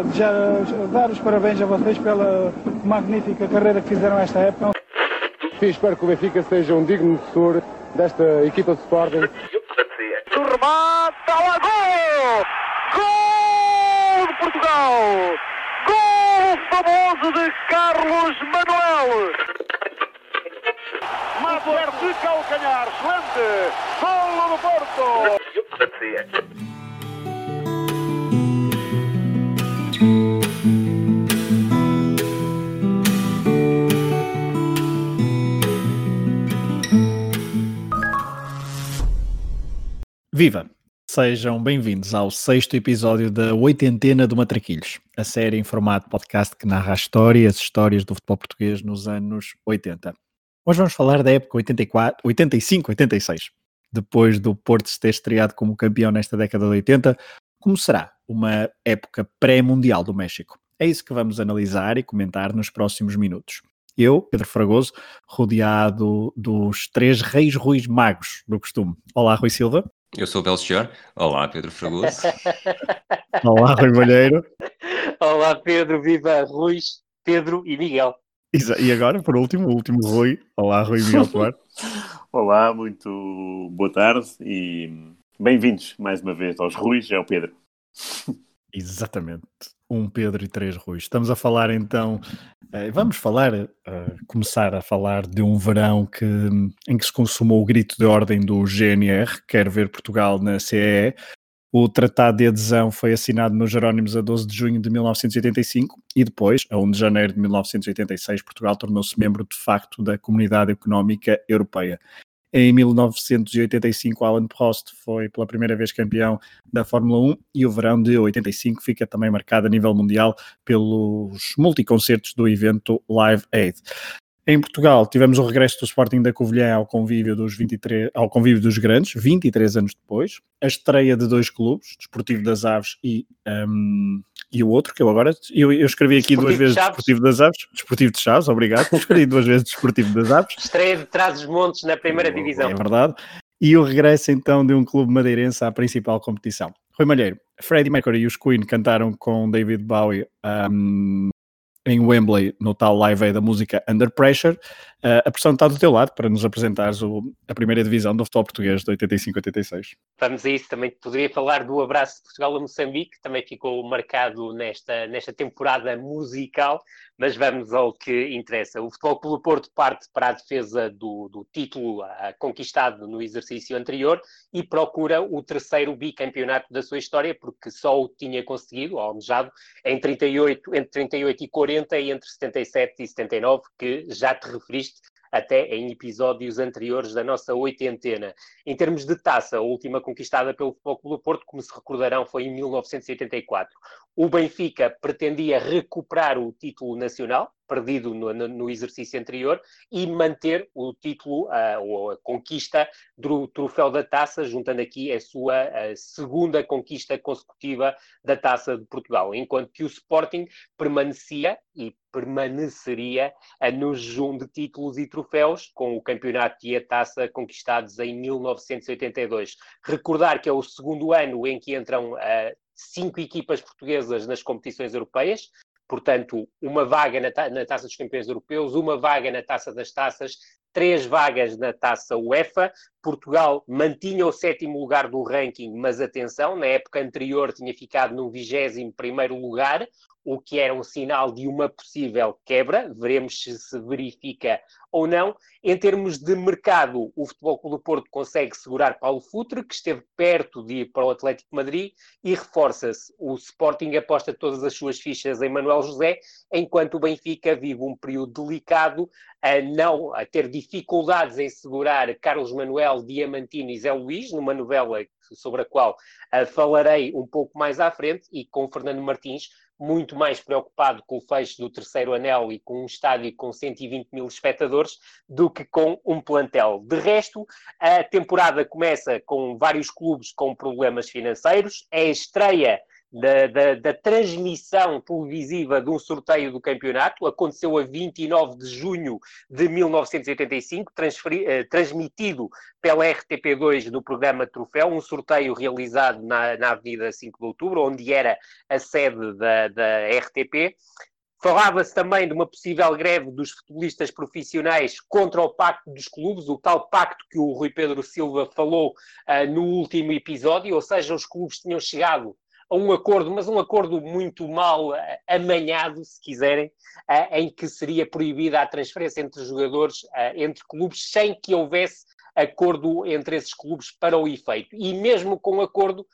uh, desejar, dar os parabéns a vocês pela magnífica carreira que fizeram esta época. Sim, espero que o Benfica seja um digno defensor desta equipa de Sporting. O remate, lá, gol! Gol de Portugal! Gol famoso de Carlos Manuel! Mater de calcanhar, excelente! Golo do Porto! Viva! Sejam bem-vindos ao sexto episódio da Oitentena do Matraquilhos, a série em formato podcast que narra a história e as histórias do futebol português nos anos 80. Hoje vamos falar da época 85-86. Depois do Porto se ter estreado como campeão nesta década de 80, como será uma época pré-mundial do México? É isso que vamos analisar e comentar nos próximos minutos. Eu, Pedro Fragoso, rodeado dos três reis ruis magos do costume. Olá, Rui Silva. Eu sou o Belchior. Olá, Pedro Fragoso. Olá, Rui Malheiro. Olá, Pedro, viva Rui, Pedro e Miguel. E agora, por último, o último Rui. Olá, Rui Miguel Duarte. Olá, muito boa tarde e bem-vindos mais uma vez aos Ruis, é o Pedro. Exatamente, um Pedro e três Ruis. Estamos a falar então, eh, vamos falar, uh, começar a falar de um verão que, em que se consumou o grito de ordem do GNR, quer ver Portugal na CEE, o Tratado de Adesão foi assinado nos Jerónimos a 12 de junho de 1985 e depois, a 1 de janeiro de 1986, Portugal tornou-se membro de facto da Comunidade Económica Europeia. Em 1985, Alan Prost foi pela primeira vez campeão da Fórmula 1 e o verão de 85 fica também marcado a nível mundial pelos multiconcertos do evento Live Aid. Em Portugal, tivemos o regresso do Sporting da Covilhã ao convívio dos 23, ao convívio dos grandes, 23 anos depois, a estreia de dois clubes, Desportivo das Aves e, um, e o outro, que eu agora, eu, eu escrevi aqui Desportivo duas vezes de Desportivo das Aves, Desportivo de Chaves, obrigado, escrevi duas vezes Desportivo das Aves. Estreia de Trás-os-Montes na primeira divisão. É verdade. E o regresso então de um clube madeirense à principal competição. Rui Malheiro, Freddie Mercury e os Queen cantaram com David Bowie um, em Wembley, no tal live aí da música Under Pressure. Uh, a pressão está do teu lado para nos apresentares o, a primeira divisão do futebol português de 85-86. Vamos a isso. Também poderia falar do abraço de Portugal a Moçambique, que também ficou marcado nesta, nesta temporada musical, mas vamos ao que interessa. O Futebol Clube Porto parte para a defesa do, do título conquistado no exercício anterior e procura o terceiro bicampeonato da sua história, porque só o tinha conseguido, almejado, em 38, entre 38 e 40 e entre 77 e 79, que já te referiste até em episódios anteriores da nossa oitentena. Em termos de taça, a última conquistada pelo Futebol Clube do Porto, como se recordarão, foi em 1984. O Benfica pretendia recuperar o título nacional, perdido no, no, exercício anterior, e manter o título, uh, ou a conquista do troféu da taça, juntando aqui a sua a segunda conquista consecutiva da taça de Portugal, enquanto que o Sporting permanecia e permaneceria no jejum de títulos e troféus, com o campeonato e a taça conquistados em 1982. Recordar que é o segundo ano em que entram uh, cinco equipas portuguesas nas competições europeias, portanto, uma vaga na, ta na Taça dos Campeões Europeus, uma vaga na Taça das Taças, três vagas na Taça UEFA. Portugal mantinha o sétimo lugar do ranking, mas atenção, na época anterior tinha ficado no 21 primeiro lugar, o que era um sinal de uma possível quebra. Veremos se se verifica ou não. Em termos de mercado, o Futebol Clube do Porto consegue segurar Paulo Futre, que esteve perto de ir para o Atlético Madrid, e reforça-se. O Sporting aposta todas as suas fichas em Manuel José, enquanto o Benfica vive um período delicado, a não a ter dificuldades em segurar Carlos Manuel, Diamantino e Zé Luís, numa novela sobre a qual uh, falarei um pouco mais à frente, e com Fernando Martins muito mais preocupado com o fecho do terceiro anel e com um estádio com 120 mil espectadores do que com um plantel. De resto, a temporada começa com vários clubes com problemas financeiros. É a estreia da, da, da, transmissão televisiva de um sorteio do campeonato. Aconteceu a 29 de junho de 1985, eh, transmitido pela RTP2 do programa Troféu, um sorteio realizado na, na Avenida 5 de Outubro, onde era a sede da, da RTP. Falava-se também de uma possível greve dos futebolistas profissionais contra o pacto dos clubes, o tal pacto que o Rui Pedro Silva falou uh, no último episódio, ou seja, os clubes tinham chegado a um acordo, mas um acordo muito mal uh, amanhado, se quiserem, uh, em que seria proibida a transferência entre jogadores, entre clubes, sem que houvesse acordo entre esses clubes para o efeito. E mesmo com acordo,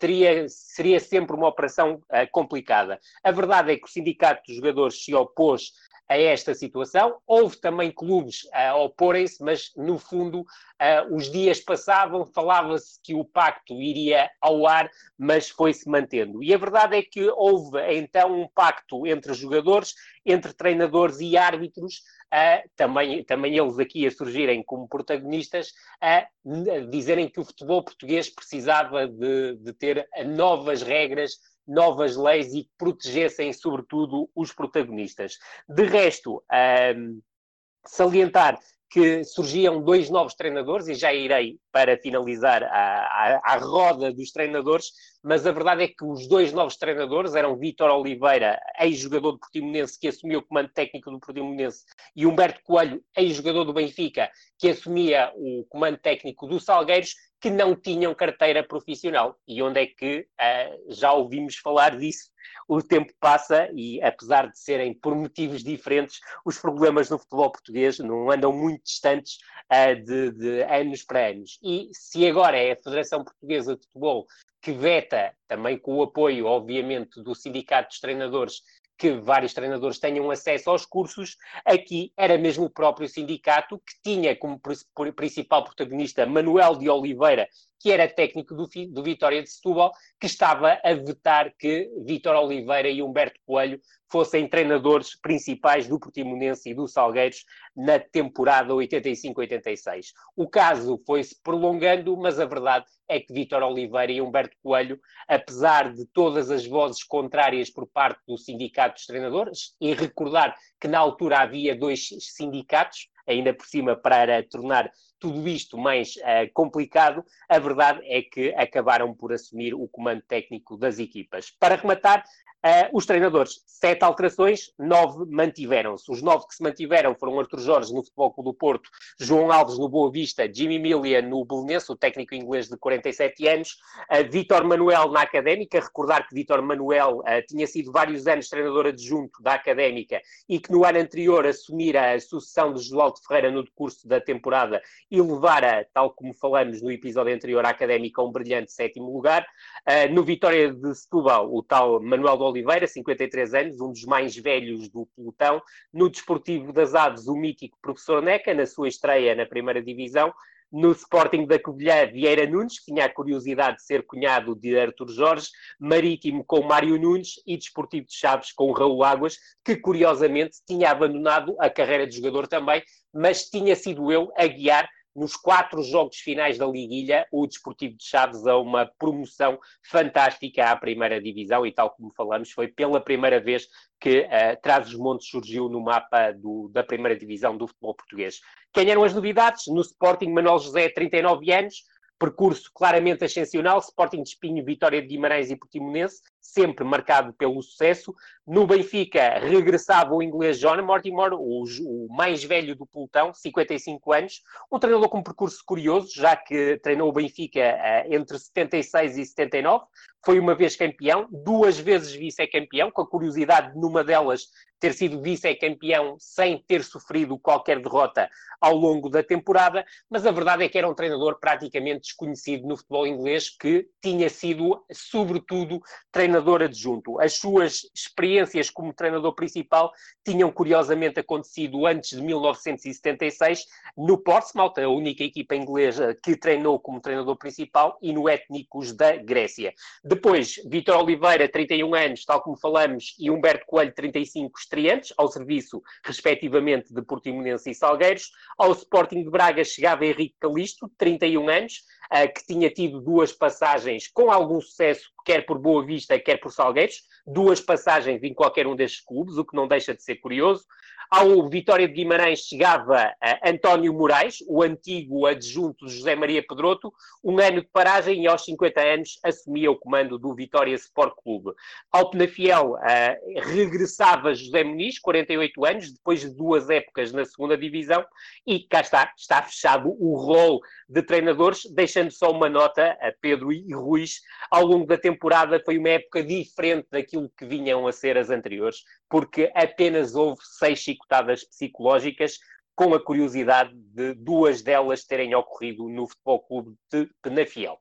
teria, seria sempre uma operação complicada. A verdade é que o Sindicato dos Jogadores se opôs a esta situação. Houve também clubes a oporem-se, mas no fundo uh, os dias passavam, falava-se que o pacto iria ao ar, mas foi-se mantendo. E a verdade é que houve então um pacto entre jogadores, entre treinadores e árbitros, uh, também, também eles aqui a surgirem como protagonistas, a dizerem que o futebol português precisava de, de ter novas regras novas leis e que protegessem, sobretudo, os protagonistas. De resto, um, salientar que surgiam dois novos treinadores, e já irei para finalizar a, a, a, roda dos treinadores, mas a verdade é que os dois novos treinadores eram Vítor Oliveira, ex-jogador do Portimonense, que assumiu o comando técnico do Portimonense, e Humberto Coelho, ex-jogador do Benfica, que assumia o comando técnico do Salgueiros, que não tinham carteira profissional. E onde é que uh, já ouvimos falar disso? O tempo passa e, apesar de serem por motivos diferentes, os problemas no futebol português não andam muito distantes uh, de, de anos para anos. E se agora é a Federação Portuguesa de Futebol que veta, também com o apoio, obviamente, do Sindicato dos Treinadores, que vários treinadores tenham acesso aos cursos, aqui era mesmo o próprio sindicato que tinha como principal protagonista Manuel de Oliveira, que era técnico do, do Vitória de Setúbal, que estava a vetar que Vítor Oliveira e Humberto Coelho fossem treinadores principais do Portimonense e do Salgueiros na temporada 85-86. O caso foi-se prolongando, mas a verdade é que Vítor Oliveira e Humberto Coelho, apesar de todas as vozes contrárias por parte do Sindicato dos Treinadores, e recordar que na altura havia dois sindicatos, ainda por cima para tornar tudo isto mais uh, complicado, a verdade é que acabaram por assumir o comando técnico das equipas. Para rematar, Uh, os treinadores, sete alterações, nove mantiveram-se. Os nove que se mantiveram foram Artur Jorge no Futebol Clube do Porto, João Alves no Boa Vista, Jimmy Millia no Belenense, o técnico inglês de 47 anos, uh, Vítor Manuel na Académica. Recordar que Vítor Manuel tinha sido vários anos treinador adjunto da Académica e que no ano anterior assumira a sucessão de Josualdo Ferreira no decurso da temporada e levara, tal como falamos no episódio anterior, a Académica a um brilhante sétimo lugar. no Vitória de Setúbal, o tal Manuel do Oliveira, 53 anos, um dos mais velhos do pelotão. No Desportivo das Aves, o mítico professor Neca, na sua estreia na primeira divisão. No Sporting da Covilhã, Vieira Nunes, que tinha a curiosidade de ser cunhado de Artur Jorge, Marítimo com Mário Nunes e Desportivo de Chaves com Raul Águas, que curiosamente tinha abandonado a carreira de jogador também, mas tinha sido eu a guiar nos quatro jogos finais da Liguilha, o Desportivo de Chaves a uma promoção fantástica à primeira divisão e tal como falamos, foi pela primeira vez que uh, Trás-os-Montes surgiu no mapa do, da primeira divisão do futebol português. Quem eram as novidades? No Sporting, Manuel José, 39 anos, percurso claramente ascensional, Sporting de Espinho, Vitória de Guimarães e Portimonense, sempre marcado pelo sucesso. No Benfica, regressava o inglês John Mortimer, o, o, mais velho do pelotão, 55 anos, um treinador com um percurso curioso, já que treinou o Benfica uh, entre 76 e 79, foi uma vez campeão, duas vezes vice-campeão, com a curiosidade de numa delas ter sido vice-campeão sem ter sofrido qualquer derrota ao longo da temporada, mas a verdade é que era um treinador praticamente desconhecido no futebol inglês, que tinha sido, sobretudo, treinador adjunto. As suas experiências como treinador principal tinham curiosamente acontecido antes de 1976 no Portsmouth, a única equipa inglesa que treinou como treinador principal, e no Étnicos da Grécia. Depois, Vitor Oliveira, 31 anos, tal como falamos, e Humberto Coelho, 35, estreantes, ao serviço, respectivamente, de Portimonense e Salgueiros. Ao Sporting de Braga chegava Henrique Calisto, 31 anos, uh, que tinha tido duas passagens com algum sucesso, quer por Boa Vista, quer por Salgueiros, duas passagens em qualquer um destes clubes, o que não deixa de ser curioso. Ao Vitória de Guimarães chegava uh, António Moraes, o antigo adjunto José Maria Pedroto, um ano de paragem e aos 50 anos assumia o comando do Vitória Sport Clube. Ao Penafiel uh, regressava José Muniz, 48 anos, depois de duas épocas na segunda divisão, e cá está, está fechado o rol de treinadores, deixando só uma nota a Pedro e Ruiz. Ao longo da temporada foi uma época diferente daquilo que vinham a ser as anteriores, porque apenas houve seis chicotadas psicológicas, com a curiosidade de duas delas terem ocorrido no Futebol Clube de Penafiel.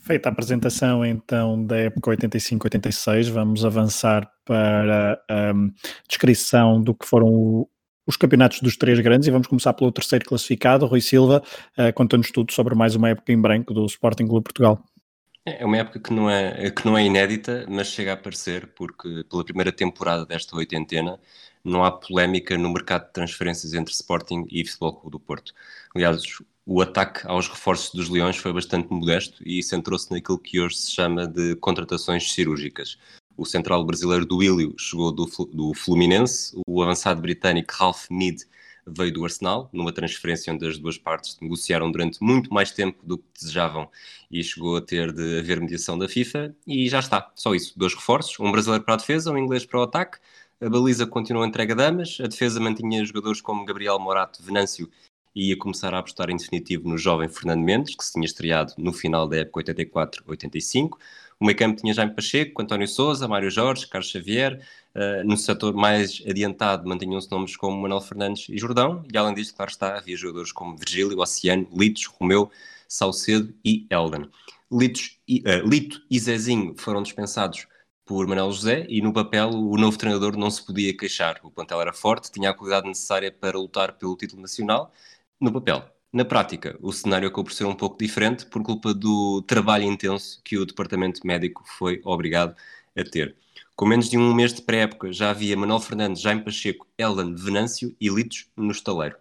Feita a apresentação então da época 85-86, vamos avançar para a um, descrição do que foram os campeonatos dos três grandes e vamos começar pelo terceiro classificado, Rui Silva, uh, conta-nos tudo sobre mais uma época em branco do Sporting Clube Portugal. É uma época que não é, que não é inédita, mas chega a aparecer porque pela primeira temporada desta oitentena não há polémica no mercado de transferências entre Sporting e Futebol Clube do Porto. Aliás, o ataque aos reforços dos Leões foi bastante modesto e centrou-se naquilo que hoje se chama de contratações cirúrgicas. O central brasileiro do Willio chegou do, do Fluminense, o avançado britânico Ralph Mead veio do Arsenal, numa transferência onde as duas partes negociaram durante muito mais tempo do que desejavam e chegou a ter de haver mediação da FIFA e já está, só isso, dois reforços, um brasileiro para a defesa, um inglês para o ataque, a baliza continuou entregue a damas, a defesa mantinha jogadores como Gabriel Morato, Venâncio e ia começar a apostar em definitivo no jovem Fernando Mendes, que se tinha estreado no final da época 84-85. O meio campo tinha Jaime Pacheco, António Souza, Mário Jorge, Carlos Xavier. Uh, no setor mais adiantado mantinham-se nomes como Manuel Fernandes e Jordão. E além disto, claro está, havia jogadores como Virgílio, Oceano, Litos, Romeu, Salcedo e Elden. Litos, uh, Lito e Zezinho foram dispensados por Manuel José e no papel o novo treinador não se podia queixar. O plantel era forte, tinha a qualidade necessária para lutar pelo título nacional. No papel, na prática, o cenário acabou por ser um pouco diferente por culpa do trabalho intenso que o departamento médico foi obrigado a ter. Com menos de um mês de pré-época, já havia Manuel Fernandes, Jaime Pacheco, Elan, Venâncio e Litos no estaleiro.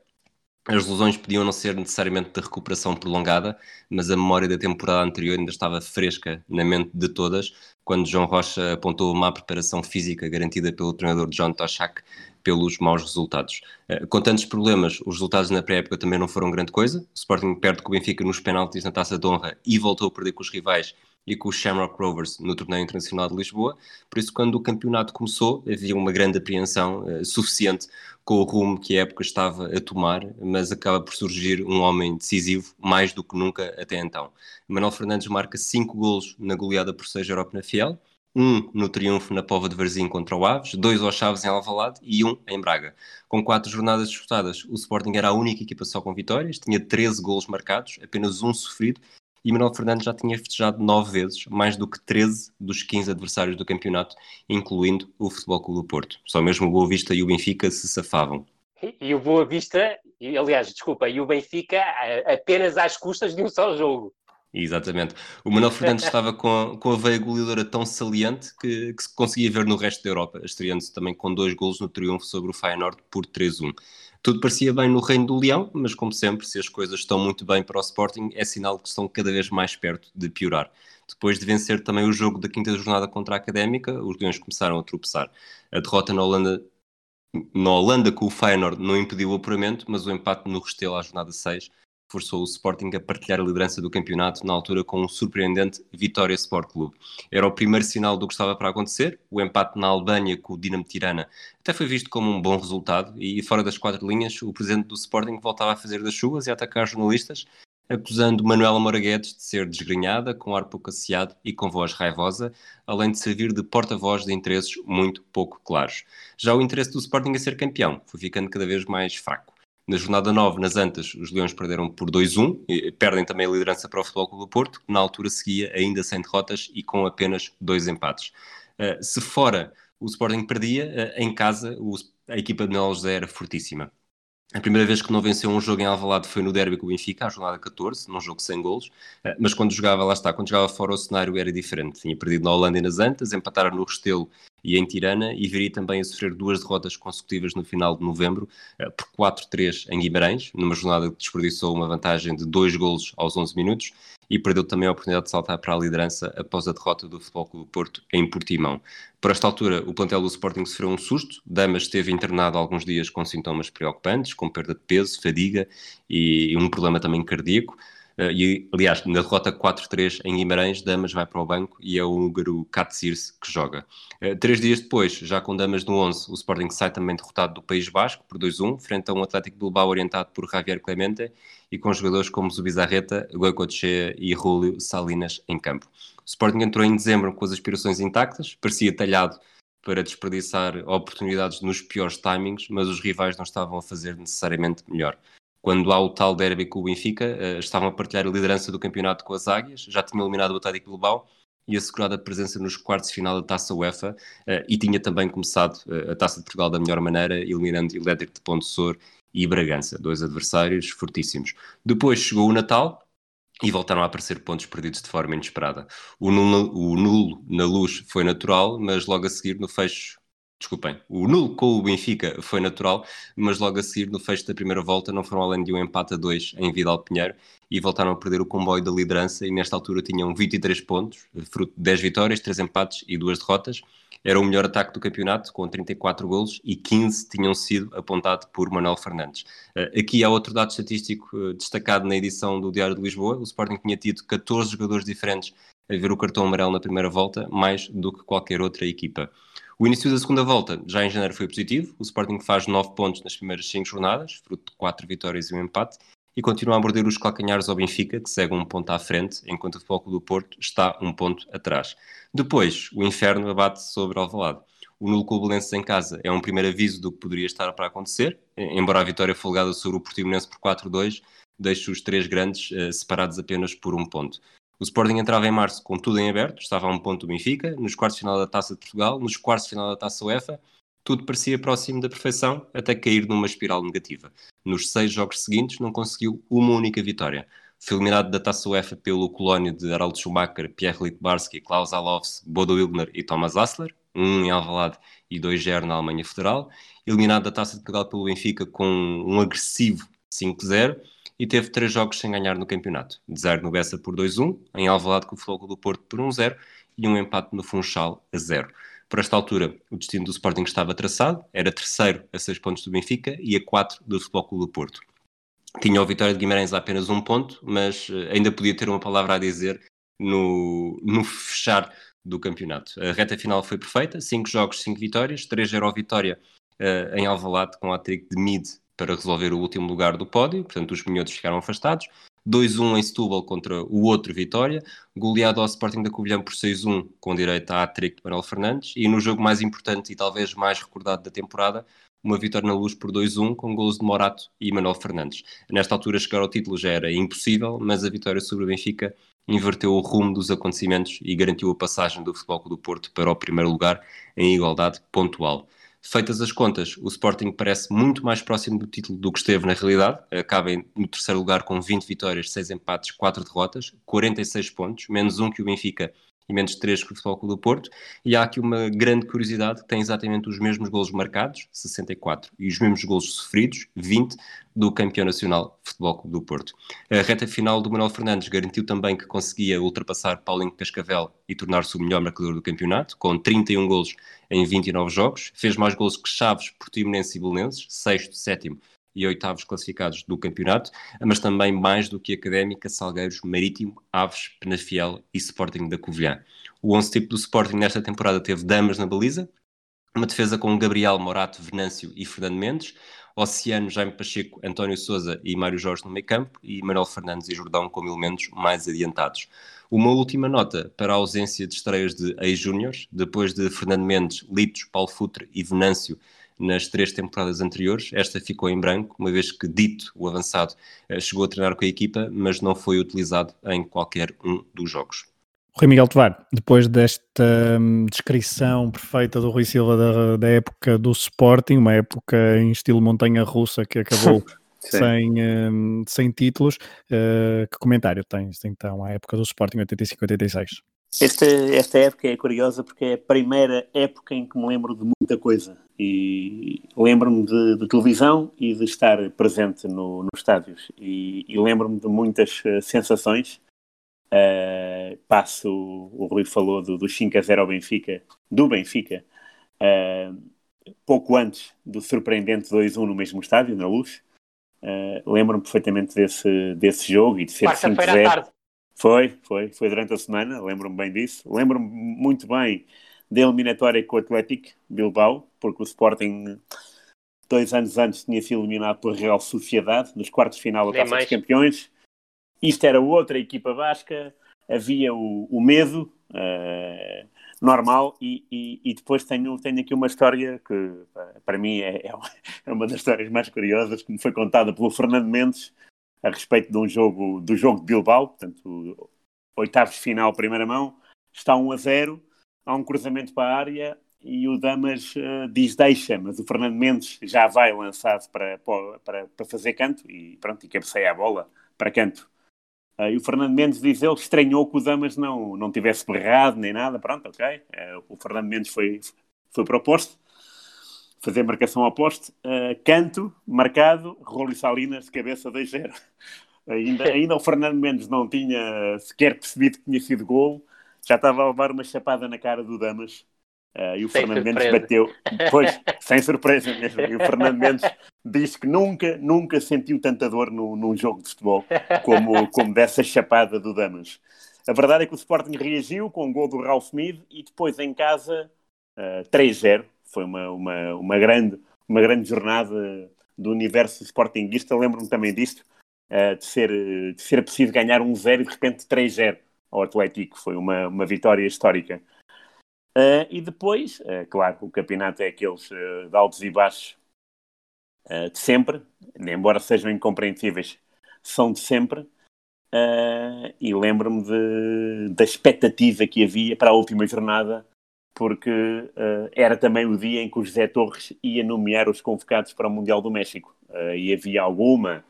As lesões podiam não ser necessariamente de recuperação prolongada, mas a memória da temporada anterior ainda estava fresca na mente de todas, quando João Rocha apontou uma preparação física garantida pelo treinador John Toshak pelos maus resultados. Eh, com tantos problemas, os resultados na pré-época também não foram grande coisa. O Sporting perde com o Benfica nos penaltis na Taça de Honra e voltou a perder com os rivais e com os Shamrock Rovers no Torneio Internacional de Lisboa. Por isso, quando o campeonato começou, havia uma grande apreensão uh, suficiente com o rumo que a época estava a tomar, mas acaba por surgir um homem decisivo mais do que nunca até então. Manuel Fernandes marca 5 golos na goleada por 6 Europa na Fiel, um no triunfo na Pova de Varzim contra o Aves, dois aos Chaves em Alvalade e um em Braga. Com quatro jornadas disputadas, o Sporting era a única equipa só com vitórias, tinha 13 golos marcados, apenas um sofrido, e Manuel Fernandes já tinha festejado nove vezes, mais do que 13 dos 15 adversários do campeonato, incluindo o Futebol Clube do Porto. Só mesmo o Boa Vista e o Benfica se safavam. E, o Boa Vista, aliás, desculpa, e o Benfica apenas às custas de um só jogo. Exatamente. O Manuel Fernandes estava com, com a veia goleadora tão saliente que, que se conseguia ver no resto da Europa, estreando-se também com dois golos no triunfo sobre o Feyenoord por 3-1. Tudo parecia bem no reino do Leão, mas como sempre, se as coisas estão muito bem para o Sporting, é sinal que estão cada vez mais perto de piorar. Depois de vencer também o jogo da quinta jornada contra a Académica, os Leões começaram a tropeçar. A derrota na Holanda, na Holanda com o Feyenoord não impediu o apuramento, mas o empate no Restelo à jornada 6 forçou o Sporting a partilhar a liderança do campeonato, na altura com um surpreendente Vitória Sport Clube. Era o primeiro sinal do que estava para acontecer, o empate na Albânia com o Dinamo Tirana até foi visto como um bom resultado e fora das quatro linhas o presidente do Sporting voltava a fazer das chuvas e a atacar jornalistas, acusando Manuela Moraguetes de ser desgrenhada, com ar pouco asseado e com voz raivosa, além de servir de porta-voz de interesses muito pouco claros. Já o interesse do Sporting a ser campeão foi ficando cada vez mais fraco. Na jornada 9, nas Antas, os Leões perderam por 2-1, e perdem também a liderança para o Futebol Clube do Porto, que na altura seguia ainda sem derrotas e com apenas dois empates. Uh, se fora o Sporting perdia, uh, em casa o, a equipa de Melo José era fortíssima. A primeira vez que não venceu um jogo em Alvalade foi no derby com o Benfica, a jornada 14, num jogo sem golos, uh, mas quando jogava, lá está, quando jogava fora o cenário era diferente. Tinha perdido na Holanda e nas Antas, empataram no Restelo e em Tirana, e viria também a sofrer duas derrotas consecutivas no final de novembro, uh, por 4-3 em Guimarães, numa jornada que desperdiçou uma vantagem de dois golos aos 11 minutos, e perdeu também a oportunidade de saltar para a liderança após a derrota do Futebol Clube Porto em Portimão. Por esta altura, o plantel do Sporting sofreu um susto. Damas esteve internado alguns dias com sintomas preocupantes, com perda de peso, fadiga e um problema também cardíaco. Uh, e, aliás, na derrota 4-3 em Guimarães, Damas vai para o banco e é o húngaro Katsirse que joga. Uh, três dias depois, já com Damas no 11, o Sporting sai também derrotado do País Basco por 2-1, frente a um Atlético Bilbao orientado por Javier Clemente e com jogadores como Zubizarreta, Goicoechea e Julio Salinas em campo. O Sporting entrou em dezembro com as aspirações intactas, parecia talhado para desperdiçar oportunidades nos piores timings, mas os rivais não estavam a fazer necessariamente melhor quando há o tal derby com o Benfica, uh, estavam a partilhar a liderança do campeonato com as Águias, já tinham eliminado o Atlético Bilbao e assegurado a presença nos quartos de final da Taça UEFA uh, e tinha também começado uh, a Taça de Portugal da melhor maneira, eliminando Elétrico de Ponte Sor e Bragança, dois adversários fortíssimos. Depois chegou o Natal, e voltaram a aparecer pontos perdidos de forma inesperada. O nulo, o nulo, na luz foi natural, mas logo a seguir, no fecho, Desculpem, o nulo com o Benfica foi natural, mas logo a seguir, no fecho da primeira volta, não foram além de um empate a dois em Vidal Pinheiro e voltaram a perder o comboio da liderança e nesta altura tinham 23 pontos, fruto de 10 vitórias, 3 empates e 2 derrotas. Era o melhor ataque do campeonato, com 34 golos e 15 tinham sido apontados por Manuel Fernandes. Eh, aqui há outro dado estatístico eh, destacado na edição do Diário de Lisboa. O Sporting tinha tido 14 jogadores diferentes a ver o cartão amarelo na primeira volta, mais do que qualquer outra equipa. O início da segunda volta, já em janeiro, foi positivo. O Sporting faz 9 pontos nas primeiras 5 jornadas, fruto de 4 vitórias e um empate, e continua a morder os calcanhares ao Benfica, que segue um ponto à frente, enquanto o Futebol do Porto está um ponto atrás. Depois, o inferno abate sobre Alvalade. O nulo Cobelense em casa é um primeiro aviso do que poderia estar para acontecer, embora a vitória folgada sobre o Portimonense por 4-2 deixe os três grandes uh, separados apenas por um ponto. O Sporting entrava em março com tudo em aberto, estava a um ponto do Benfica, nos quartos de final da Taça de Portugal, nos quartos de final da Taça UEFA, tudo parecia próximo da perfeição, até cair numa espiral negativa. Nos seis jogos seguintes não conseguiu uma única vitória. Foi eliminado da Taça UEFA pelo Colónio de Harald Schumacher, Pierre Litbarski, Klaus Alofs, Bodo Wilgner e Thomas Assler, um em Alvalade e 2-0 na Alemanha Federal. Eliminado da Taça de Portugal pelo Benfica com um agressivo 5-0 e teve três jogos sem ganhar no campeonato. De 0 no Bessa por 2-1, em Alvalade com o Floco do Porto por 1-0 e um empate no Funchal a 0. Por esta altura, o destino do Sporting estava traçado, era terceiro a 6 pontos do Benfica e a 4 do Futebol Clube do Porto. Tinha o Vitória de Guimarães a apenas um ponto, mas eh, ainda podia ter uma palavra a dizer no, no fechar do campeonato. A reta final foi perfeita, 5 jogos, 5 vitórias, 3-0 vitória uh, em Alvalade com a trick de Mid para resolver o último lugar do pódio, portanto os minhotos ficaram afastados. 2-1 em Setúbal contra o outro Vitória, goleado ao Sporting da Covilhã por 6-1, com direito à hat-trick de Manuel Fernandes, e no jogo mais importante e talvez mais recordado da temporada, uma vitória na luz por 2-1, com gols de Morato e Manuel Fernandes. Nesta altura chegar ao título já era impossível, mas a vitória sobre o Benfica inverteu o rumo dos acontecimentos e garantiu a passagem do Futebol do Porto para o primeiro lugar em igualdade pontual. Feitas as contas, o Sporting parece muito mais próximo do título do que esteve na realidade. Acaba no terceiro lugar com 20 vitórias, 6 empates, 4 derrotas, 46 pontos, menos um que o Benfica e menos 3 que o Futebol Clube do Porto. E há aqui uma grande curiosidade, que tem exatamente os mesmos golos marcados, 64, e os mesmos golos sofridos, 20, do campeão nacional Futebol Clube do Porto. A reta final do Manuel Fernandes garantiu também que conseguia ultrapassar Paulinho Cascavel e tornar-se o melhor marcador do campeonato, com 31 golos em 29 jogos. Fez mais golos que Chaves, Portimonense e Belenenses, sexto, sétimo e oitavos classificados do campeonato, mas também mais do que Académica, Salgueiros, Marítimo, Aves, Penafiel e Sporting da Covilhã. O 11 tipo do Sporting nesta temporada teve Damas na baliza, uma defesa com Gabriel, Morato, Venâncio e Fernando Mendes, Oceano, Jaime Pacheco, António Souza e Mário Jorge no meio campo e Manuel Fernandes e Jordão como elementos mais adiantados. Uma última nota para a ausência de estreias de ex-júniores, depois de Fernando Mendes, Litos, Paulo Futre e Venâncio nas três temporadas anteriores. Esta ficou em branco, uma vez que Dito, o avançado, eh, chegou a treinar com a equipa, mas não foi utilizado em qualquer um dos jogos. Rui Miguel Tovar, depois desta hum, descrição perfeita do Rui Silva da, da, época do Sporting, uma época em estilo montanha-russa que acabou sem, um, sem títulos, uh, que comentário tens então à época do Sporting 85-86? Esta, esta época é curiosa porque é a primeira época em que me lembro de muita coisa. E lembro-me de, de, televisão e de estar presente no, nos estádios. E, e lembro-me de muitas uh, sensações. Uh, passo, o Rui falou do, do 5 a 0 ao Benfica, do Benfica, uh, pouco antes do surpreendente 2-1 no mesmo estádio, na Luz. lembro-me perfeitamente desse, desse jogo e de ser 5 a 0. Foi, foi, foi durante a semana, lembro-me bem disso. Lembro-me muito bem da eliminatória com o Atlético Bilbao, porque o Sporting, dois anos antes, tinha sido eliminado pela Real Sociedade, nos quartos de final da Taça dos Campeões. Isto era outra equipa basca, havia o, o medo uh, normal, e, e, e, depois tenho, tenho aqui uma história que, para mim, é, é uma das histórias mais curiosas, que me foi contada pelo Fernando Mendes, a respeito de um jogo, do jogo de Bilbao, portanto, oitavos de final, primeira mão, está 1 a 0, há um cruzamento para a área e o Damas uh, diz deixa, mas o Fernando Mendes já vai lançado para, para, para fazer canto e pronto, e cabeceia a bola para canto. Uh, e o Fernando Mendes diz ele estranhou que o Damas não, não tivesse berrado nem nada, pronto, ok. Uh, o Fernando Mendes foi, foi proposto fazer marcação ao poste, canto, marcado, Rolo Salinas de cabeça 2-0. Ainda, ainda o Fernando Mendes não tinha sequer percebido que tinha sido gol, já estava a levar uma chapada na cara do Damas. Uh, e o sem Fernando surpresa. Mendes bateu, pois, sem surpresa mesmo. E o Fernando Mendes disse que nunca, nunca sentiu tanta dor no, num jogo de futebol como, como dessa chapada do Damas. A verdade é que o Sporting reagiu com o gol do Ralph Mead e depois em casa uh, 3-0 foi uma, uma, uma, grande, uma grande jornada do universo sportinguista. Lembro-me também disto, uh, de, ser, de ser preciso ganhar um 0 e de repente 3-0 ao Atlético. Foi uma, uma vitória histórica. Uh, e depois, uh, claro, o campeonato é aqueles de altos e baixos de sempre, embora sejam incompreensíveis, são de sempre. e lembro-me da expectativa que havia para a última jornada porque uh, era também o dia em que o José Torres ia nomear os convocados para o Mundial do México. Uh, e havia alguma,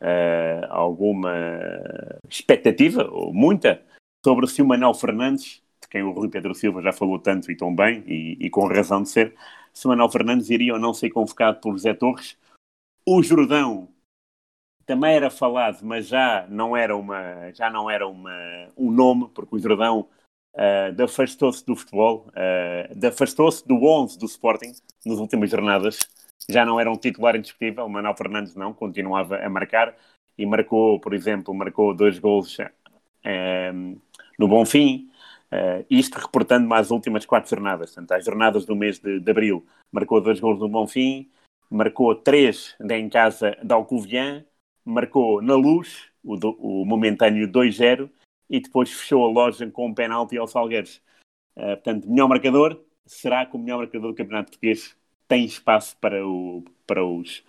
uh, alguma expectativa, ou muita, sobre se o Manuel Fernandes, de quem o Rui Pedro Silva já falou tanto e tão bem, e, e com razão de ser, se o Manuel Fernandes iria ou não ser convocado por José Torres. O Jordão também era falado, mas já não era, uma, já não era uma, um nome, porque o Jordão uh, afastou-se do futebol, uh, afastou-se do 11 do Sporting nas últimas jornadas. Já não era um titular indiscutível, o Manuel Fernandes não, continuava a marcar e marcou, por exemplo, marcou dois gols uh, no Bonfim, uh, isto reportando mais as últimas quatro jornadas, portanto, as jornadas do mês de, de abril, marcou dois gols no Bonfim, marcou três em casa da Alcovian, marcou na Luz, o, do, o momentâneo 2-0, e depois fechou a loja com um penalti ao Salgueiros. Uh, portanto, melhor marcador, será que o melhor marcador do Campeonato Português tem espaço para, o, para, os,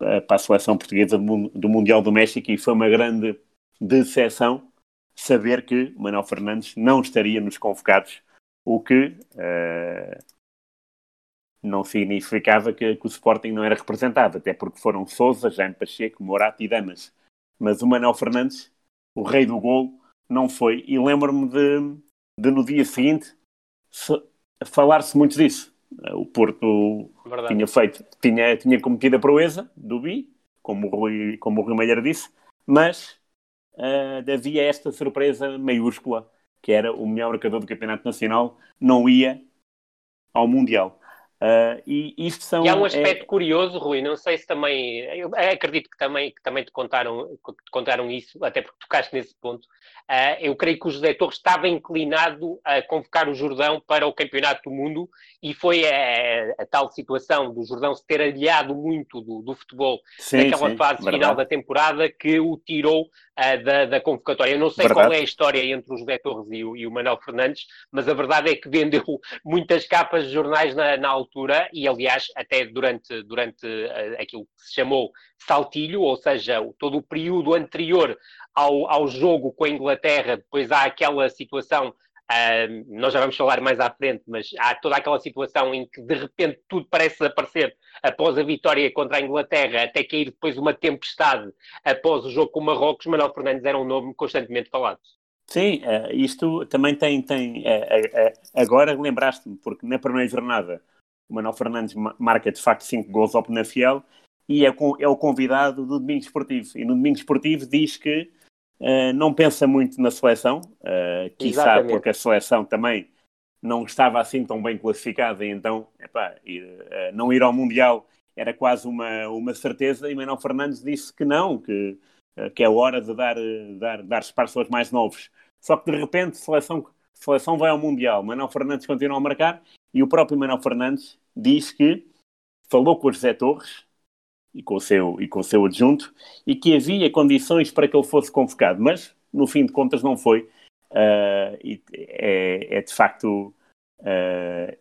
uh, para a seleção portuguesa do, Mundial do México e foi uma grande decepção saber que Manuel Fernandes não estaria nos convocados, o que uh, não significava que, que, o Sporting não era representado, até porque foram Souza, Jaime Pacheco, Morato e Damas. Mas o Manuel Fernandes, o rei do gol, não foi. E lembro-me de, de, no dia seguinte falar-se muito disso. O Porto Verdade. tinha feito, tinha, tinha cometido a proeza do Bi, como o Rui, como o Rui Malheiro disse, mas uh, havia esta surpresa maiúscula, que era o melhor marcador do Campeonato Nacional, não ia ao Mundial. Uh, e isto são. E há um aspecto é... curioso, Rui, não sei se também. Eu acredito que também, que também te, contaram, te contaram isso, até porque tocaste nesse ponto. Uh, eu creio que o José Torres estava inclinado a convocar o Jordão para o Campeonato do Mundo e foi a, a tal situação do Jordão se ter aliado muito do, do futebol sim, naquela sim, fase verdade. final da temporada que o tirou uh, da, da, convocatória. Eu não sei verdade. qual é a história entre o José Torres e o, e o Manuel Fernandes, mas a verdade é que vendeu muitas capas de jornais na, na altura e, aliás, até durante, durante uh, aquilo que se chamou saltilho, ou seja, todo o período anterior ao, ao jogo com a Inglaterra, depois há aquela situação, uh, nós já vamos falar mais à frente, mas há toda aquela situação em que de repente tudo parece desaparecer após a vitória contra a Inglaterra, até cair depois uma tempestade após o jogo com o Marrocos, Manuel Fernandes era um nome constantemente falado. Sim, uh, isto também tem. tem agora lembraste-me, porque na primeira jornada o Manuel Fernandes marca de facto 5 gols ao Penafiel e é, é, o convidado do Domingo Esportivo. E no Domingo Esportivo diz que uh, não pensa muito na seleção, uh, quiçá porque a seleção também não estava assim tão bem classificada, e então epá, ir, uh, não ir ao Mundial era quase uma, uma certeza. E Manuel Fernandes disse que não, que, uh, que é hora de dar, dar, dar espaço aos mais novos. Só que de repente, a seleção, seleção vai ao Mundial, Manuel Fernandes continua a marcar e o próprio Manuel Fernandes diz que falou com o José Torres e com o seu, e com o seu adjunto e que havia condições para que ele fosse convocado, mas no fim de contas não foi. Uh, e é, é, de facto. Uh,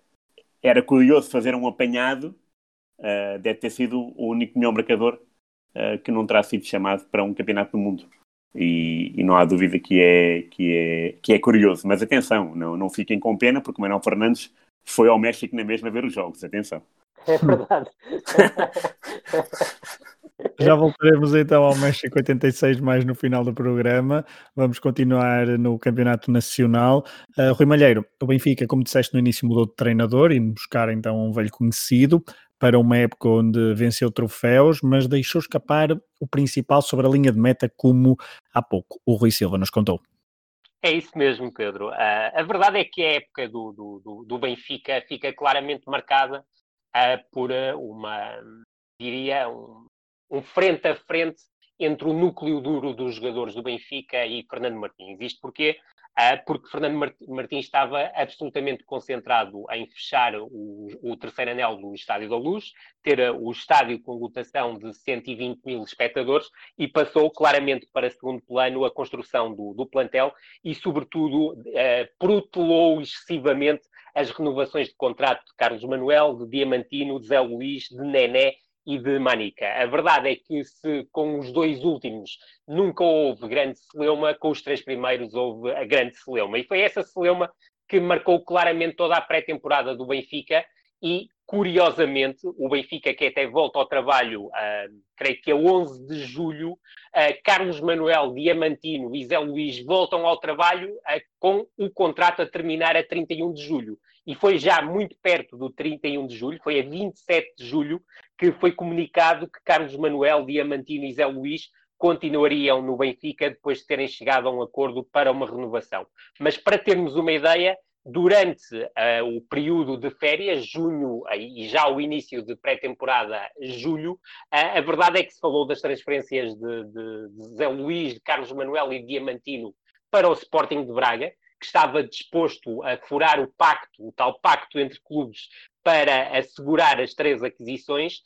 era curioso fazer um apanhado, uh, deve ter sido o único melhor marcador que não terá sido chamado para um campeonato do mundo. E, e, não há dúvida que é, que é, que é curioso. Mas atenção, não, não fiquem com pena, porque o Manuel Fernandes foi ao México na mesma ver os jogos, atenção. É verdade. Já voltaremos então ao México 86 mais no final do programa. Vamos continuar no Campeonato Nacional. Uh, Rui Malheiro, o Benfica, como disseste no início, mudou de treinador e buscar então um velho conhecido para uma época onde venceu troféus, mas deixou escapar o principal sobre a linha de meta, como há pouco o Rui Silva nos contou. É isso mesmo, Pedro. Uh, a verdade é que a época do, do, do Benfica fica claramente marcada uh, por uh, uma, diria, um, um, frente a frente entre o núcleo duro dos jogadores do Benfica e Fernando Martins. Isto porque ah, porque Fernando Martins estava absolutamente concentrado em fechar o, o, terceiro anel do Estádio da Luz, ter ah, o estádio com lotação de 120 mil espectadores e passou claramente para segundo plano a construção do, do plantel e, sobretudo, uh, protelou excessivamente as renovações de contrato de Carlos Manuel, de Diamantino, de Zé Luís, de Nené e de Manica. A verdade é que se com os dois últimos nunca houve grande celeuma, com os três primeiros houve a grande celeuma. E foi essa celeuma que marcou claramente toda a pré-temporada do Benfica e, curiosamente, o Benfica, que até volta ao trabalho, uh, creio que é 11 de julho, uh, Carlos Manuel, Diamantino e Zé Luís voltam ao trabalho uh, com o contrato a terminar a 31 de julho. E foi já muito perto do 31 de julho, foi a 27 de julho, que foi comunicado que Carlos Manuel, Diamantino e Zé Luís continuariam no Benfica depois de terem chegado a um acordo para uma renovação. Mas para termos uma ideia, durante uh, o período de férias, junho uh, e já o início de pré-temporada, julho, uh, a verdade é que se falou das transferências de, de, de Zé Luís, de Carlos Manuel e Diamantino para o Sporting de Braga, que estava disposto a furar o pacto, o tal pacto entre clubes, para assegurar as três aquisições,